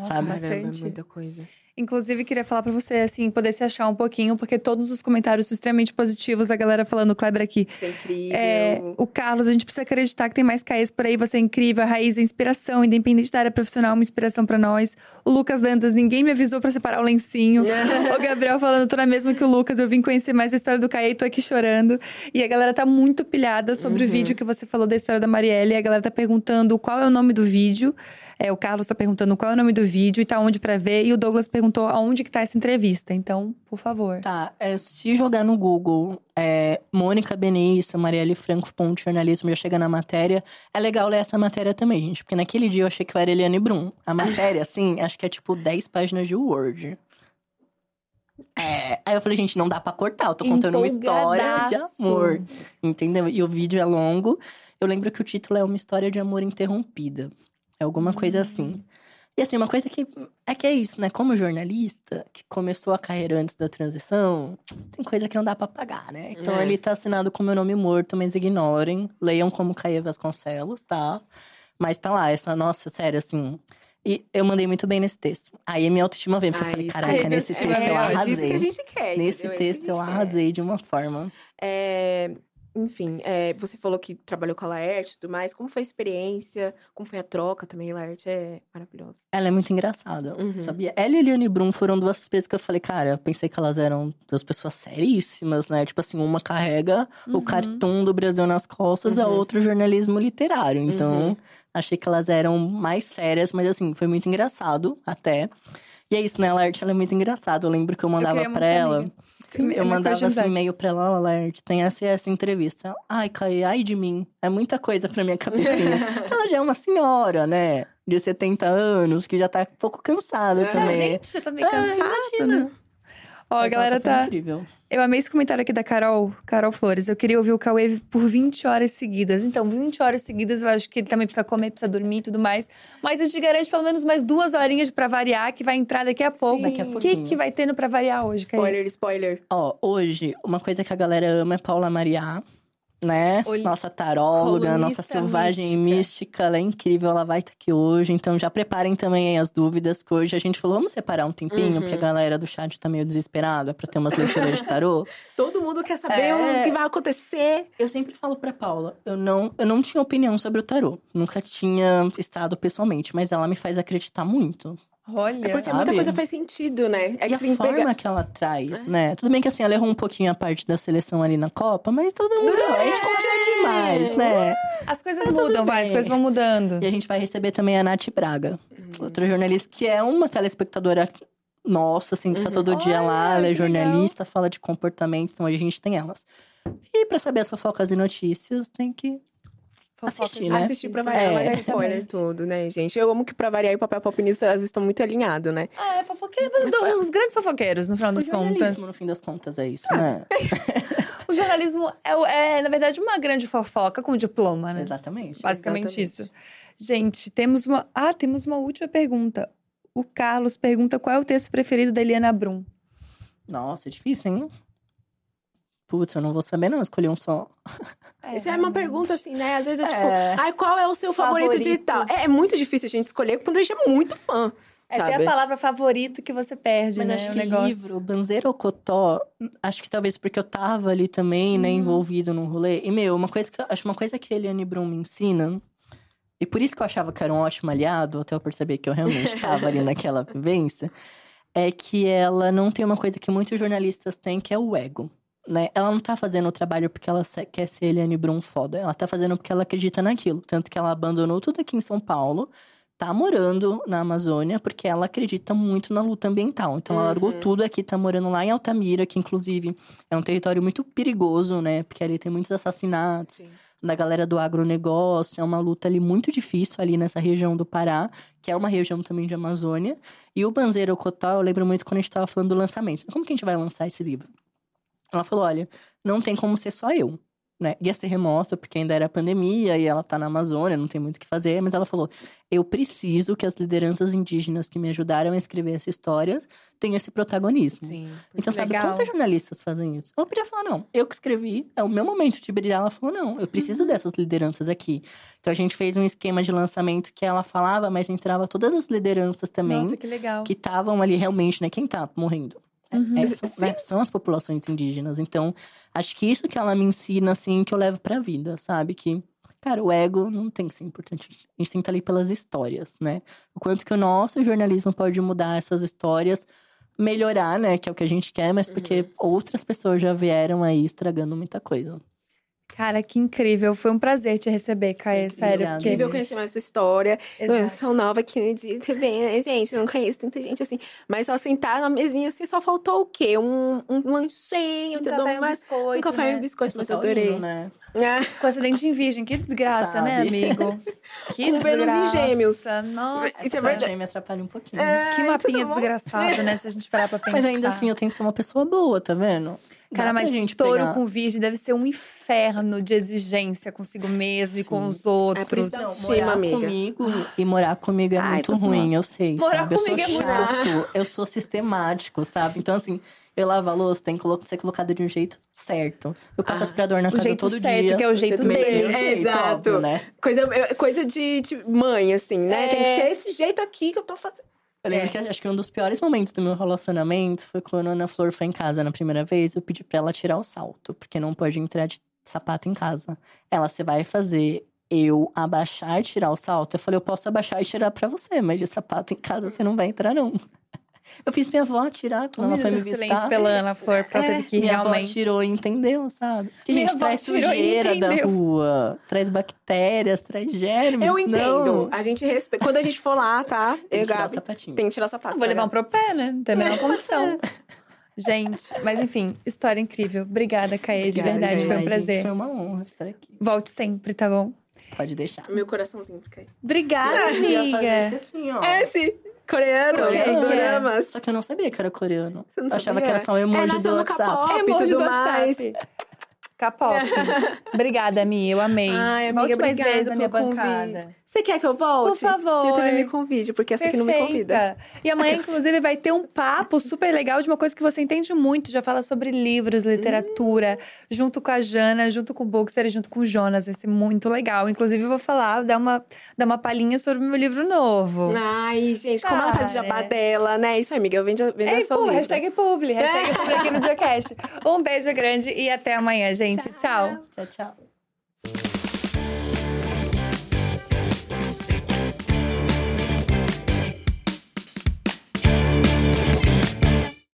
S1: Nossa,
S3: Sabe?
S2: Caramba, é
S1: bastante.
S2: muita coisa.
S1: Inclusive, queria falar pra você, assim, poder se achar um pouquinho, porque todos os comentários são extremamente positivos, a galera falando, Kleber aqui.
S2: Isso é incrível.
S1: É, o Carlos, a gente precisa acreditar que tem mais Caês por aí, você é incrível, a Raiz é inspiração, independente da área profissional, uma inspiração pra nós. O Lucas Dantas, ninguém me avisou pra separar o lencinho. [laughs] o Gabriel falando, tô na mesma que o Lucas, eu vim conhecer mais a história do Caê e tô aqui chorando. E a galera tá muito pilhada sobre o
S2: Uhum.
S1: vídeo que você falou da história da Marielle, e a galera tá perguntando qual é o nome do vídeo. É, o Carlos tá perguntando qual é o nome do vídeo e tá onde pra ver, e o Douglas perguntou aonde que tá essa entrevista. Então, por favor.
S3: Tá, é, se jogar no Google é, Mônica Benício, Marielle Franco, Ponte Jornalismo, já chega na matéria. É legal ler essa matéria também, gente, porque naquele dia eu achei que era Eliane Brum. A matéria, assim, [laughs] acho que é tipo 10 páginas de Word. É, aí eu falei, gente, não dá pra cortar, eu tô contando uma história de amor. Entendeu? E o vídeo é longo. Eu lembro que o título é Uma História de Amor Interrompida. É alguma coisa assim. E assim, uma coisa que é que é isso, né? Como jornalista, que começou a carreira antes da transição, tem coisa que não dá pra pagar, né? Então
S2: É.
S3: ele tá assinado com meu nome morto, mas ignorem. Leiam como Caia Vasconcelos, tá? Mas tá lá, essa, nossa, sério, assim. E eu mandei muito bem nesse texto. Aí a minha autoestima veio, porque eu falei,
S2: isso
S3: caraca, nesse
S1: é,
S3: texto eu
S2: é disso
S3: arrasei.
S2: que a gente quer.
S3: Nesse
S2: entendeu? É isso
S3: texto eu
S2: gente quer.
S3: arrasei de uma forma.
S2: É, enfim, é, você falou que trabalhou com a Laerte e tudo mais. Como foi a experiência? Como foi a troca também? A Laerte é maravilhosa.
S3: Ela é muito engraçada,
S2: Uhum.
S3: sabia? Ela e Eliane Brum foram duas pessoas que eu falei, cara, eu pensei que elas eram duas pessoas seríssimas, né? Tipo assim, uma carrega o
S1: Uhum.
S3: cartoon do Brasil nas costas, a
S2: Uhum.
S3: outra o jornalismo literário. Então,
S2: Uhum.
S3: achei que elas eram mais sérias, mas assim, foi muito engraçado até. E é isso, né? A Laerte, ela é muito engraçada. Eu lembro que eu mandava
S1: muito
S3: pra ela.
S1: amiga. Sim, é
S3: Eu
S1: minha
S3: mandava assim, e-mail pra ela, ó, Laerte, tem essa e essa entrevista. Ai, Caí, ai de mim. É muita coisa pra minha cabecinha. [laughs] ela já é uma senhora, né? De 70 anos, que já tá um pouco cansada
S2: É.
S3: também.
S1: gente já tá meio
S3: Ah,
S1: cansada, né? Ó, a galera tá.
S3: incrível.
S1: Eu amei esse comentário aqui da Carol, Carol Flores. Eu queria ouvir o Cauê por 20 horas seguidas. Então, 20 horas seguidas, eu acho que ele também precisa comer, precisa dormir e tudo mais. Mas a gente garante pelo menos mais duas horinhas pra variar, que vai entrar daqui a pouco.
S2: Sim.
S3: Daqui a
S1: O que,
S3: pouquinho.
S1: que vai ter no pra variar hoje, Cauê?
S2: Spoiler, spoiler.
S3: Ó, hoje, uma coisa que a galera ama é Paula Mariá. Né?
S1: Oli-
S3: Nossa taróloga, nossa selvagem
S1: mística.
S3: mística. ela é incrível, ela vai estar aqui hoje. Então já preparem também as dúvidas, que hoje a gente falou, vamos separar um tempinho, porque a galera do chat tá meio desesperada pra ter umas leituras de tarô. [laughs]
S2: Todo mundo quer saber
S3: É.
S2: o que vai acontecer.
S3: Eu sempre falo pra Paula, eu não, eu não tinha opinião sobre o tarô. Nunca tinha estado pessoalmente, mas ela me faz acreditar muito.
S1: Olha.
S2: É porque
S3: Sabe?
S2: muita coisa faz sentido, né? É
S3: e
S2: que
S3: a forma
S2: pegar.
S3: que ela traz, né? Tudo bem que assim, ela errou um pouquinho a parte da seleção ali na Copa, mas todo mundo. A gente confia demais, né?
S1: As coisas
S3: Tá
S1: mudam, vai, as coisas vão mudando.
S3: E a gente vai receber também a Nath Braga, outra jornalista que é uma telespectadora nossa, assim, que tá todo dia lá,
S1: Olha,
S3: ela é
S1: que legal.
S3: jornalista, fala de comportamento, então hoje a gente tem elas. E pra saber as fofocas e notícias, tem que assistir, né?
S2: Assistir pra variar,
S3: É,
S2: mas é spoiler
S3: exatamente.
S2: tudo, né, gente? Eu amo que pra variar e o Papel Pop News elas estão muito alinhados, né?
S1: Ah, é fofoqueiro, os grandes fofoqueiros, no final
S3: O
S1: das contas.
S3: jornalismo, no fim das contas, é isso, né? [laughs]
S1: O jornalismo é, é, na verdade, uma grande fofoca com diploma, né?
S3: Exatamente.
S1: Basicamente
S2: Exatamente.
S1: isso. Gente, temos uma. Ah, temos uma última pergunta. O Carlos pergunta qual é o texto preferido da Eliana Brum.
S3: Nossa, é difícil, hein? Putz, eu não vou saber, não. Escolhi um só.
S2: Essa é uma pergunta assim, né? Às vezes é tipo,
S3: É.
S2: ai, qual é o seu favorito, de
S1: Favorito.
S2: tal? É, é muito difícil a gente escolher quando a gente é muito fã.
S1: É
S2: sabe?
S1: até a palavra favorito que você perde,
S3: Mas
S1: né?
S3: acho
S1: o
S3: que
S1: negócio.
S3: livro, Banzeiro ou Cotó, acho que talvez porque eu tava ali também, né, envolvido no rolê. E, meu, uma coisa que eu- acho uma coisa que a Eliane Brum me ensina, e por isso que eu achava que era um ótimo aliado, até eu perceber que eu realmente [laughs] tava ali naquela vivência, é que ela não tem uma coisa que muitos jornalistas têm, que é o ego. Né? Ela não tá fazendo o trabalho porque ela quer ser Eliane Brum foda. Ela tá fazendo porque ela acredita naquilo. Tanto que ela abandonou tudo aqui em São Paulo, tá morando na Amazônia porque ela acredita muito na luta ambiental. Então ela largou tudo aqui, tá morando lá em Altamira, que inclusive é um território muito perigoso, né? Porque ali tem muitos assassinatos
S2: Sim.
S3: da galera do agronegócio, é uma luta ali muito difícil ali nessa região do Pará, que é uma região também de Amazônia. E o Banzeiro Cotó, eu lembro muito quando a gente tava falando do lançamento. Como que a gente vai lançar esse livro? Ela falou, olha, não tem como ser só eu. Né? Ia ser remoto, porque ainda era pandemia e ela tá na Amazônia, não tem muito o que fazer. Mas ela falou: eu preciso que as lideranças indígenas que me ajudaram a escrever essa história tenham esse protagonismo.
S2: Sim.
S3: Então, sabe
S1: legal.
S3: quantos jornalistas fazem isso? Ela podia falar, não, eu que escrevi, é o meu momento de brilhar. Ela falou, não, eu preciso
S1: Uhum.
S3: dessas lideranças aqui. Então, a gente fez um esquema de lançamento que ela falava, mas entrava todas as lideranças também
S1: Nossa, que legal.
S3: que estavam ali realmente, né? Quem tá morrendo? É-
S1: Uhum.
S3: é- são, né, são as populações indígenas. Então, acho que isso que ela me ensina, assim, que eu levo pra vida, sabe? Que, cara, o ego não tem que ser importante. A gente tem que estar ali pelas histórias, né? O quanto que o nosso jornalismo pode mudar essas histórias, melhorar, né? Que é o que a gente quer, mas porque
S1: Uhum.
S3: outras pessoas já vieram aí estragando muita coisa.
S1: Cara, que incrível. Foi um prazer te receber, Caê. Sério.
S3: obrigada.
S1: Porque...
S2: Incrível conhecer mais sua história. Eu
S1: Exato.
S2: sou nova aqui no dia TV, né, gente? Eu não conheço tanta gente assim. Mas só sentar na mesinha assim, só faltou o quê? Um, um lanchinho,
S1: Um café e um
S2: Mas-
S1: biscoito,
S2: um café e
S1: né?
S2: um biscoito, mas eu adorei.
S3: né?
S2: Ah,
S1: Com acidente em virgem. Que desgraça, né,
S3: Sabe?
S1: amigo? [laughs] Que
S2: Com Vênus em
S1: desgraça.
S2: Gêmeos.
S1: Nossa.
S2: Isso é verdade.
S3: me atrapalha um pouquinho.
S1: Que
S2: Ai,
S1: mapinha desgraçado, né? Se a gente parar pra pensar.
S3: Mas ainda assim, eu tenho que ser uma pessoa boa, tá vendo?
S1: Cara, mas
S3: gente
S1: touro
S3: pegar-
S1: com virgem deve ser um inferno de exigência consigo mesmo e com
S3: Sim.
S1: os outros.
S2: É por isso que
S3: Não,
S2: Sim,
S3: morar
S2: amiga.
S3: comigo e morar comigo é
S1: Ai,
S3: muito ruim, eu sei,
S1: Morar
S3: sabe? Eu sou
S1: comigo é muito
S3: chato, [laughs] eu sou sistemático, sabe? Então, assim, eu lavo a louça, tem que ser colocada de um jeito certo. Eu passo
S2: Ah,
S3: aspirador na casa
S1: jeito
S3: todo
S1: certo,
S3: dia.
S1: que é o jeito
S3: Meu
S1: dele.
S3: jeito,
S2: Exato.
S3: óbvio, né?
S2: Coisa, é, coisa de, de mãe, assim, né? Tem que
S1: É.
S2: ser esse jeito aqui que eu tô fazendo.
S3: Eu lembro
S1: É.
S3: que acho que um dos piores momentos do meu relacionamento foi quando a Ana Flor foi em casa na primeira vez. Eu pedi pra ela tirar o salto, porque não pode entrar de sapato em casa. Ela, você vai fazer eu abaixar e tirar o salto? Eu falei, eu posso abaixar e tirar pra você, mas de sapato em casa você não vai entrar, não. Eu fiz minha avó tirar quando
S1: Um
S3: ela foi me
S1: de silêncio
S3: visitar.
S1: pela Ana Flor, porque ela
S2: É,
S1: teve que
S3: minha
S1: realmente...
S3: avó tirou e entendeu, sabe? Que,
S1: Minha
S3: gente,
S1: avó
S3: traz sujeira da rua, traz bactérias, traz germes.
S2: Eu entendo.
S3: Não.
S2: A gente respeita. Quando a gente for lá, tá?
S3: Tem
S2: Eu,
S3: que tirar o sapatinho.
S2: tem que tirar o sapato.
S1: Não vou
S2: tá,
S1: levar um pro pé, né? Não tem a menor condição. Gente, mas enfim, história incrível. Obrigada, Caê, de verdade, foi um
S3: Ai, gente,
S1: prazer.
S3: Foi uma honra estar aqui.
S1: Volte sempre, tá bom?
S3: Pode deixar.
S2: Meu coraçãozinho aí.
S1: Obrigada,
S3: Eu podia
S1: amiga.
S3: fazer esse assim, ó.
S2: Esse coreano,
S1: quê?
S2: os
S1: é?
S2: doramas.
S3: Só que eu não sabia que era coreano.
S2: Você não
S3: eu achava
S2: sabia?
S3: que era só um emoji
S2: É,
S3: do WhatsApp.
S2: E
S1: Emoji
S2: tudo
S1: do
S2: mais.
S1: WhatsApp. K-pop. [laughs] Obrigada, Mi, eu amei.
S2: Ai, amiga,
S1: Volte mais vezes na minha
S2: pelo
S1: bancada.
S2: Você quer que eu volte?
S1: Por favor.
S2: Dia também me convide, porque essa aqui não me convida.
S1: Perfeita. E amanhã, inclusive, vai ter um papo super legal de uma coisa que você entende muito. Já fala sobre livros, literatura, junto com a Jana, junto com o Bookster e junto com o Jonas. Vai ser muito legal. Inclusive, eu vou falar, dar uma, dar uma palhinha sobre o meu livro novo.
S2: Ai, gente, como ela faz o jabá
S1: Cara.
S2: dela, né? Isso aí, amiga, vende, vende
S1: Ei,
S2: a sua
S1: pô,
S2: livro.
S1: hashtag publi, hashtag [laughs] publi aqui no Diacast. Um beijo grande e até amanhã, gente. Tchau.
S3: Tchau, tchau.